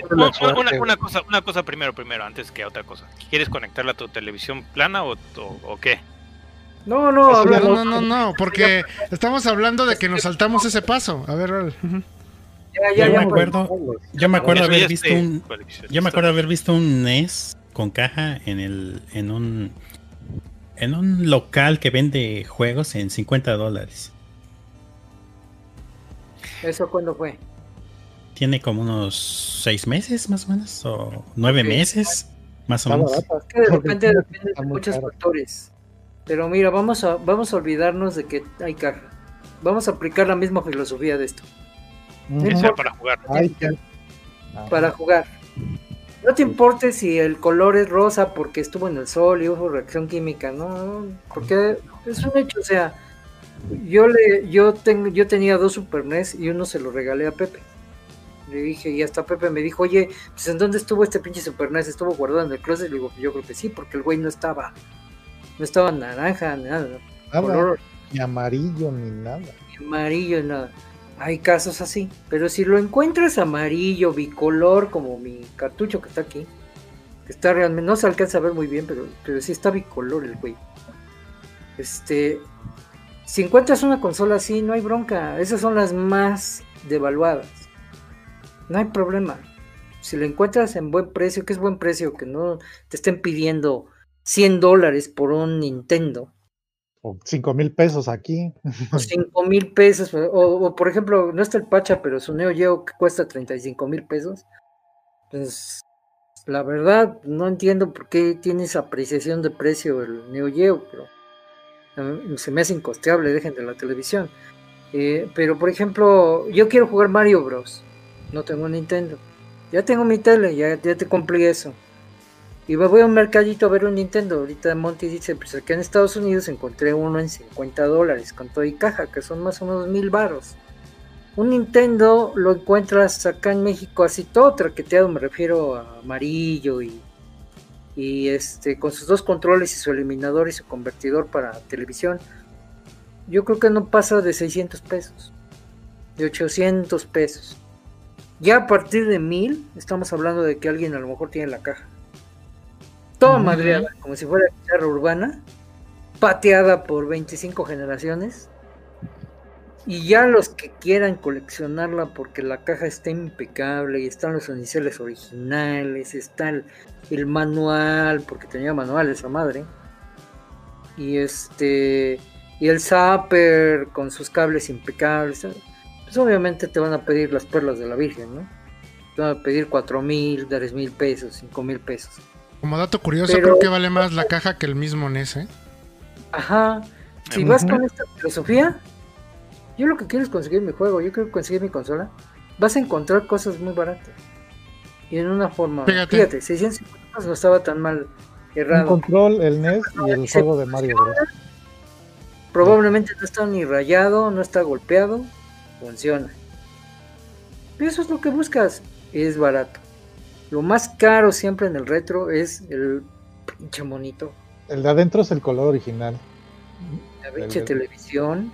S3: una, cosa, una cosa primero, primero, antes que otra cosa. ¿Quieres conectarla a tu televisión plana o, o, o qué?
S6: no, no,
S7: Eso
S1: No, no, no, no, porque estamos hablando de que nos saltamos ese paso. A ver,
S6: ya, ya,
S5: Yo me
S6: ya,
S5: acuerdo, yo me acuerdo
S3: Eso
S5: haber
S3: ya
S5: visto un, yo me acuerdo haber visto un NES con caja en el, en un, en un local que vende juegos en 50 dólares.
S6: ¿Eso cuándo fue?
S5: Tiene como unos seis meses más o menos, o nueve meses más o menos.
S6: Es que de repente depende de muchos factores. Pero mira, vamos a, vamos a olvidarnos de que hay caja. Vamos a aplicar la misma filosofía de esto.
S3: Sea para jugar.
S7: Ah,
S6: Para jugar. No te importe si el color es rosa porque estuvo en el sol y hubo reacción química, no, porque es un hecho, o sea, yo le, yo tengo, yo tenía dos Super NES y uno se lo regalé a Pepe. Le dije, y hasta Pepe me dijo, oye, pues ¿en dónde estuvo este pinche Super NES? ¿Estuvo guardado en el closet? Le digo, yo creo que sí, porque el güey no estaba, no estaba naranja, nada,
S7: nada,
S6: color
S7: ni amarillo ni nada.
S6: ni amarillo, nada. Hay casos así, pero si lo encuentras amarillo, bicolor, como mi cartucho que está aquí, que está realmente, no se alcanza a ver muy bien, pero, pero sí está bicolor el güey. Este, si encuentras una consola así, no hay bronca, esas son las más devaluadas. No hay problema. Si la encuentras en buen precio, que es buen precio, que no te estén pidiendo 100 dólares por un Nintendo,
S7: O cinco mil pesos aquí.
S6: o 5 mil pesos, o, o, por ejemplo, no está el Pacha, pero su Neo Geo que cuesta 35 mil pesos. Pues la verdad, no entiendo por qué tiene esa apreciación de precio el Neo Geo, pero eh, se me hace incosteable, dejen de la televisión. Eh, pero por ejemplo, yo quiero jugar Mario Bros. No tengo Nintendo. Ya tengo mi tele, ya, te cumplí eso. Y me voy a un mercadito a ver un Nintendo. Ahorita Monty dice, pues aquí en Estados Unidos encontré uno en 50 dólares con todo y caja, que son más o menos mil varos. Un Nintendo lo encuentras acá en México así todo traqueteado, me refiero a amarillo y, y este con sus dos controles y su eliminador y su convertidor para televisión. Yo creo que no pasa de 600 pesos, de 800 pesos. Ya a partir de 1000 estamos hablando de que alguien a lo mejor tiene la caja. Toda
S7: Ujú.
S6: madreada, como si fuera guitarra urbana, pateada por 25 generaciones. Y ya los que quieran coleccionarla porque la caja está impecable y están los iniciales originales, está el, el manual, porque tenía manual esa madre. Y este y el zapper con sus cables impecables. Pues obviamente te van a pedir las perlas de la Virgen, ¿no? Te van a pedir cuatro mil, tres mil pesos, cinco mil pesos.
S1: Como dato curioso,
S6: Pero-
S1: creo que vale más la caja que el mismo NES, ¿eh?
S6: Ajá. Si vas con esta filosofía, yo lo que quiero es conseguir mi juego, yo quiero conseguir mi consola, vas a encontrar cosas muy baratas. Y en una forma,
S1: Fíjate.
S6: fíjate, 650 pesos no estaba tan mal
S7: Un
S6: errado.
S7: control, el NES y el juego de Mario Bros.
S6: Probablemente no está ni rayado, no está golpeado, funciona. Pero eso es lo que buscas, es barato. Lo más caro siempre en el retro es el pinche monito,
S7: El de adentro es el color original.
S6: la pinche
S7: El-
S6: televisión.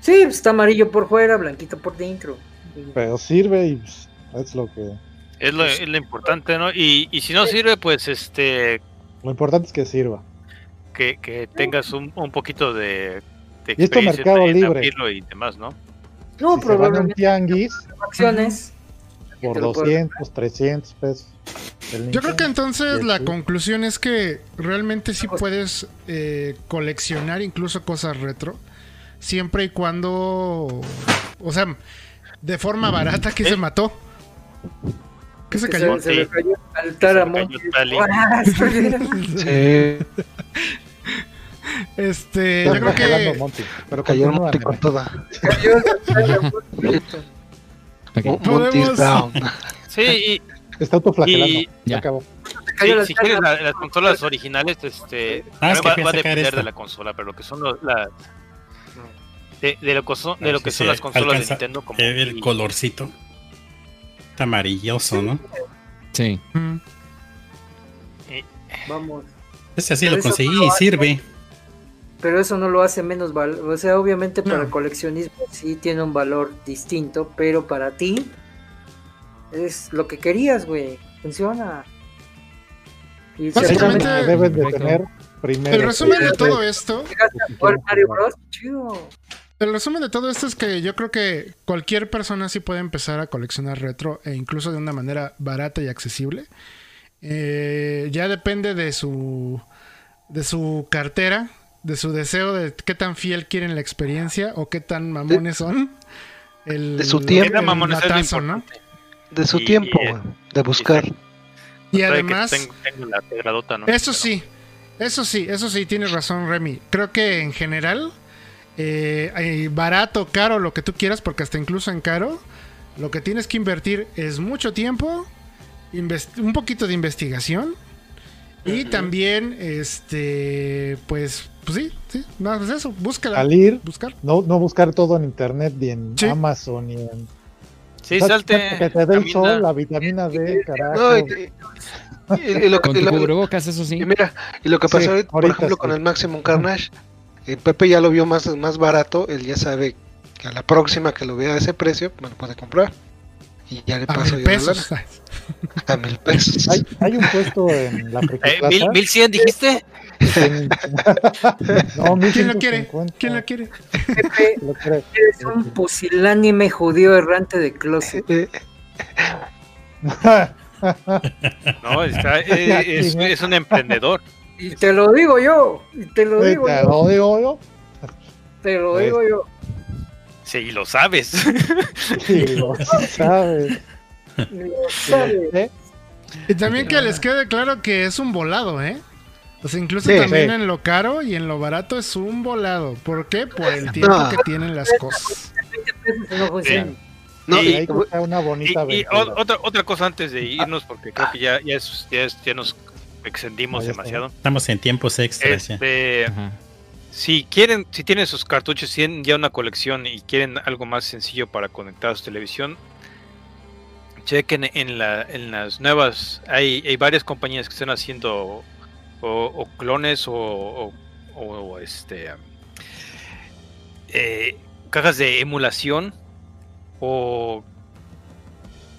S6: Sí, pues, está amarillo por fuera, blanquito por dentro.
S7: Pero sirve y pues, es lo que.
S3: Es lo, es lo importante, ¿no? Y, y si no sirve, pues este
S7: Lo importante es que sirva.
S3: que, que tengas un, un poquito de, de
S7: Y esto Mercado
S3: en
S7: Libre.
S3: y demás, ¿no?
S6: No,
S7: si se van a un
S6: probablemente
S7: tianguis
S6: acciones.
S7: por
S6: te lo puedo-
S7: 200, 300 pesos.
S1: Yo creo que entonces la conclusión es que realmente sí puedes eh, coleccionar incluso cosas retro, siempre y cuando, o sea, de forma barata que se mató. ¿Qué se cayó?
S6: Se, se le cayó al
S1: Este, yo creo que
S7: Monty.
S4: pero cayó Monty con toda.
S6: cayó al Taramón.
S2: Ok.
S4: Mo-
S1: Podemos-
S4: Monty's down.
S3: Sí, y,
S7: Está autoflagelando.
S3: Y-
S7: Ya acabó.
S3: Sí, si quieres la- las consolas originales, este,
S5: Ah, es que
S3: va,
S5: a
S3: va a
S5: sacar
S3: depender de la consola, pero lo que son los- las de, de lo que son, de
S5: Ah,
S3: lo
S5: sí,
S3: que son las consolas de Nintendo como
S5: El
S3: y-
S5: colorcito. Está amarilloso, ¿no?
S2: Sí.
S1: Mm,
S6: Vamos.
S5: Ese así
S6: Pero
S5: lo conseguí y sirve.
S6: Pero eso no lo hace menos valor. O sea, obviamente para
S1: No.
S6: el coleccionismo sí tiene un valor distinto, pero para ti es lo que querías, güey. Funciona. Y
S1: Básicamente-
S7: que deben de tener primero.
S1: El resumen de todo esto, el resumen de todo esto es que yo creo que cualquier persona sí puede empezar a coleccionar retro e incluso de una manera barata y accesible. Eh, ya depende de su de su cartera, de su deseo de qué tan fiel quieren la experiencia o qué tan mamones son. El,
S4: de su tiempo.
S1: El matazo, ¿no?
S4: De su
S3: Y-
S4: tiempo,
S3: y-
S4: de buscar.
S1: Y además,
S3: tengo, tengo la tegradota, ¿no?
S1: Eso
S3: Pero-
S1: sí, eso sí, eso sí, tienes razón, Remy. Creo que en general, eh, hay barato, caro, lo que tú quieras, porque hasta incluso en caro, lo que tienes que invertir es mucho tiempo, un poquito de investigación y también, este, pues, pues sí, sí, no, pues eso, búscala,
S7: Salir,
S1: buscar.
S7: no, no buscar todo en internet, ni en
S1: Sí.
S7: Amazon, ni en.
S3: Sí,
S7: O sea,
S3: salte.
S7: Que te dé el sol, la vitamina D, carajo.
S4: No, y, y- y- y lo, que-
S2: Con
S4: y
S2: tu
S4: lo-
S2: cubrebocas, eso sí.
S4: y mira, y lo que
S7: Sí,
S4: pasó ahorita, por ejemplo,
S7: sí.
S4: con el Maximum Carnage, eh, Pepe ya lo vio más, más barato, él ya sabe que a la próxima que lo vea a ese precio, me lo puede comprar. Y ya le
S1: A
S4: paso
S1: mil
S4: yo la
S1: pesos.
S4: a mil pesos.
S7: Hay, hay un puesto en la
S3: Eh, ¿mil. ¿Mil cien dijiste?
S7: No,
S1: ¿Quién lo quiere?
S7: 1150.
S1: ¿Quién la quiere?
S6: Pepe,
S7: Lo quiere.
S6: eres un pusilánime judío errante de closet.
S3: No, está- eh, es, es un emprendedor.
S6: Y te lo digo yo. Y te lo digo
S7: te
S6: yo.
S7: lo digo yo.
S6: Te lo
S7: Pues,
S6: digo yo.
S3: Sí, lo sabes.
S7: Sí, lo sabes.
S6: Lo sabes.
S7: ¿Eh?
S1: Y también que les quede claro que es un volado, ¿eh? O sea, incluso
S7: Sí,
S1: también
S7: sí.
S1: en lo caro y en lo barato es un volado. ¿Por qué? Por el tiempo
S4: No.
S1: que tienen las cosas.
S6: 20 pesos y no
S3: Y-
S4: y-
S7: una bonita
S3: y otra, otra cosa antes de irnos, porque creo que ya, ya, es- ya, es- ya nos extendimos
S7: No, ya está.
S3: demasiado.
S5: Estamos en tiempos extras.
S3: Este, si quieren, si tienen sus cartuchos, tienen ya una colección y quieren algo más sencillo para conectar a su televisión, chequen en, la, en las nuevas. Hay, hay varias compañías que están haciendo o, o clones o, o- este eh, cajas de emulación o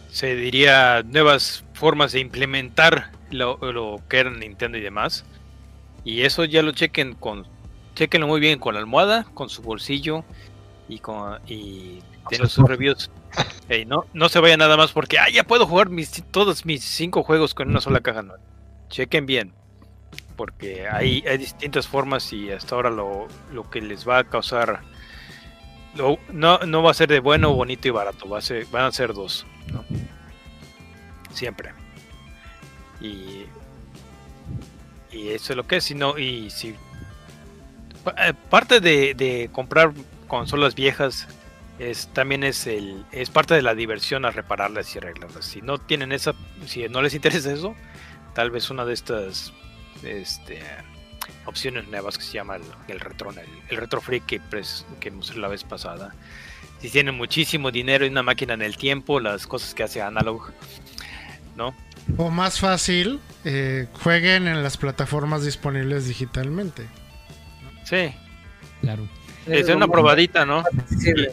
S3: se diría nuevas formas de implementar lo, lo que era Nintendo y demás. Y eso ya lo chequen con chequenlo muy bien con la almohada, con su bolsillo y con y den sus reviews. No, no se vayan nada más porque ah, ya puedo jugar mis, todos mis cinco juegos con una sola caja. No. Chequen bien. Porque hay, hay distintas formas y hasta ahora lo, lo que les va a causar no, no va a ser de bueno, bonito y barato, va a ser, van a ser dos. Siempre. Y, y eso es lo que es, sino, y si eh, parte de, de comprar consolas viejas es también es el es parte de la diversión a repararlas y arreglarlas. Si no tienen esa, si no les interesa eso, tal vez una de estas este, opciones nuevas que se llama el, el retro, el, el retro freak que, pres- que mostré la vez pasada. Si tienen muchísimo dinero y una máquina en el tiempo, las cosas que hace Analog, ¿no?
S1: O más fácil, eh, jueguen en las plataformas disponibles digitalmente.
S3: Sí,
S2: Claro.
S3: es una probadita, ¿no?
S6: accesible.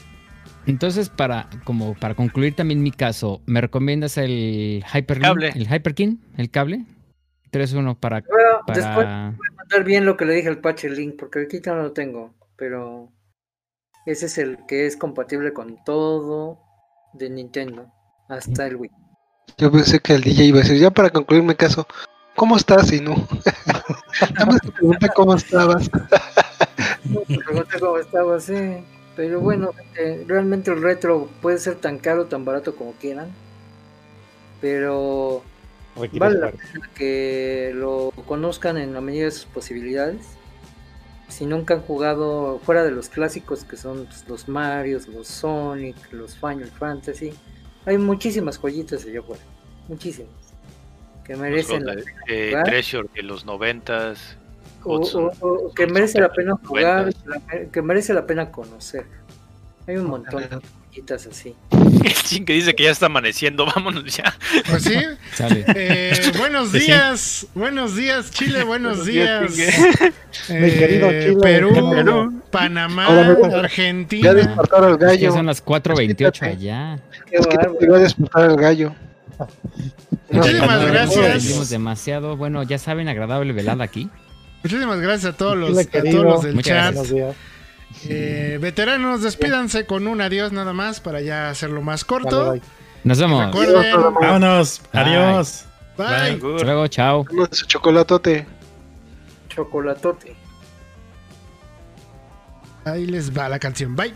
S2: Entonces, para, como para concluir también mi caso, ¿me recomiendas el Hyperlink,
S3: Cable.
S2: el Hyperkin, el cable? 3.1 para,
S6: Bueno, después
S2: para...
S6: mandar bien lo que le dije al patch link, porque aquí no lo tengo, pero ese es el que es compatible con todo de Nintendo, hasta el Wii.
S4: Yo pensé que el DJ iba a decir, ya para concluir mi caso, ¿cómo estás? Y no. Nada más te pregunté cómo estabas.
S6: No te pregunté cómo estaba así, pero bueno, eh, realmente el retro puede ser tan caro o tan barato como quieran, pero
S7: Requiere
S6: vale la pena que lo conozcan en la medida de sus posibilidades. Si nunca han jugado fuera de los clásicos que son pues, los Marios, los Sonic, los Final Fantasy, hay muchísimas joyitas allá afuera, muchísimas que merecen la
S3: Los, eh. Treasure de los noventas.
S6: o,
S3: Hudson,
S6: o- o que merece la
S3: de
S6: pena
S3: los
S6: jugar, que merece la pena conocer. Hay un montón joyitas así.
S3: El chin que dice que ya está amaneciendo, vámonos ya.
S1: Pues sí.
S2: Sale.
S1: Eh, buenos
S5: Sí, sí.
S1: días, buenos días Chile, buenos días.
S7: Mi querido
S1: Eh,
S7: Chile.
S1: Perú,
S3: Perú.
S1: Panamá,
S4: me- Ya
S1: Argentina.
S4: despertaron al
S2: Es que
S4: gallo.
S2: son las 4.28
S4: Fíjate.
S2: allá.
S4: Es que te iba a despertar al gallo.
S1: Muchísimas gracias.
S2: demasiado. Bueno, ya saben, agradable velada aquí.
S1: Muchísimas gracias a todos los,
S7: Chile
S1: a todos los del
S2: Muchas
S1: chat.
S7: Buenos días.
S1: Eh, veteranos, despídanse con un adiós nada más para ya hacerlo más corto.
S7: bye.
S2: Nos vemos.
S1: Recuerden,
S5: Vámonos.
S2: Bye.
S5: Adiós.
S1: bye.
S2: Hasta luego, chao.
S4: Chocolatote.
S6: Chocolatote.
S1: Ahí les va la canción. Bye.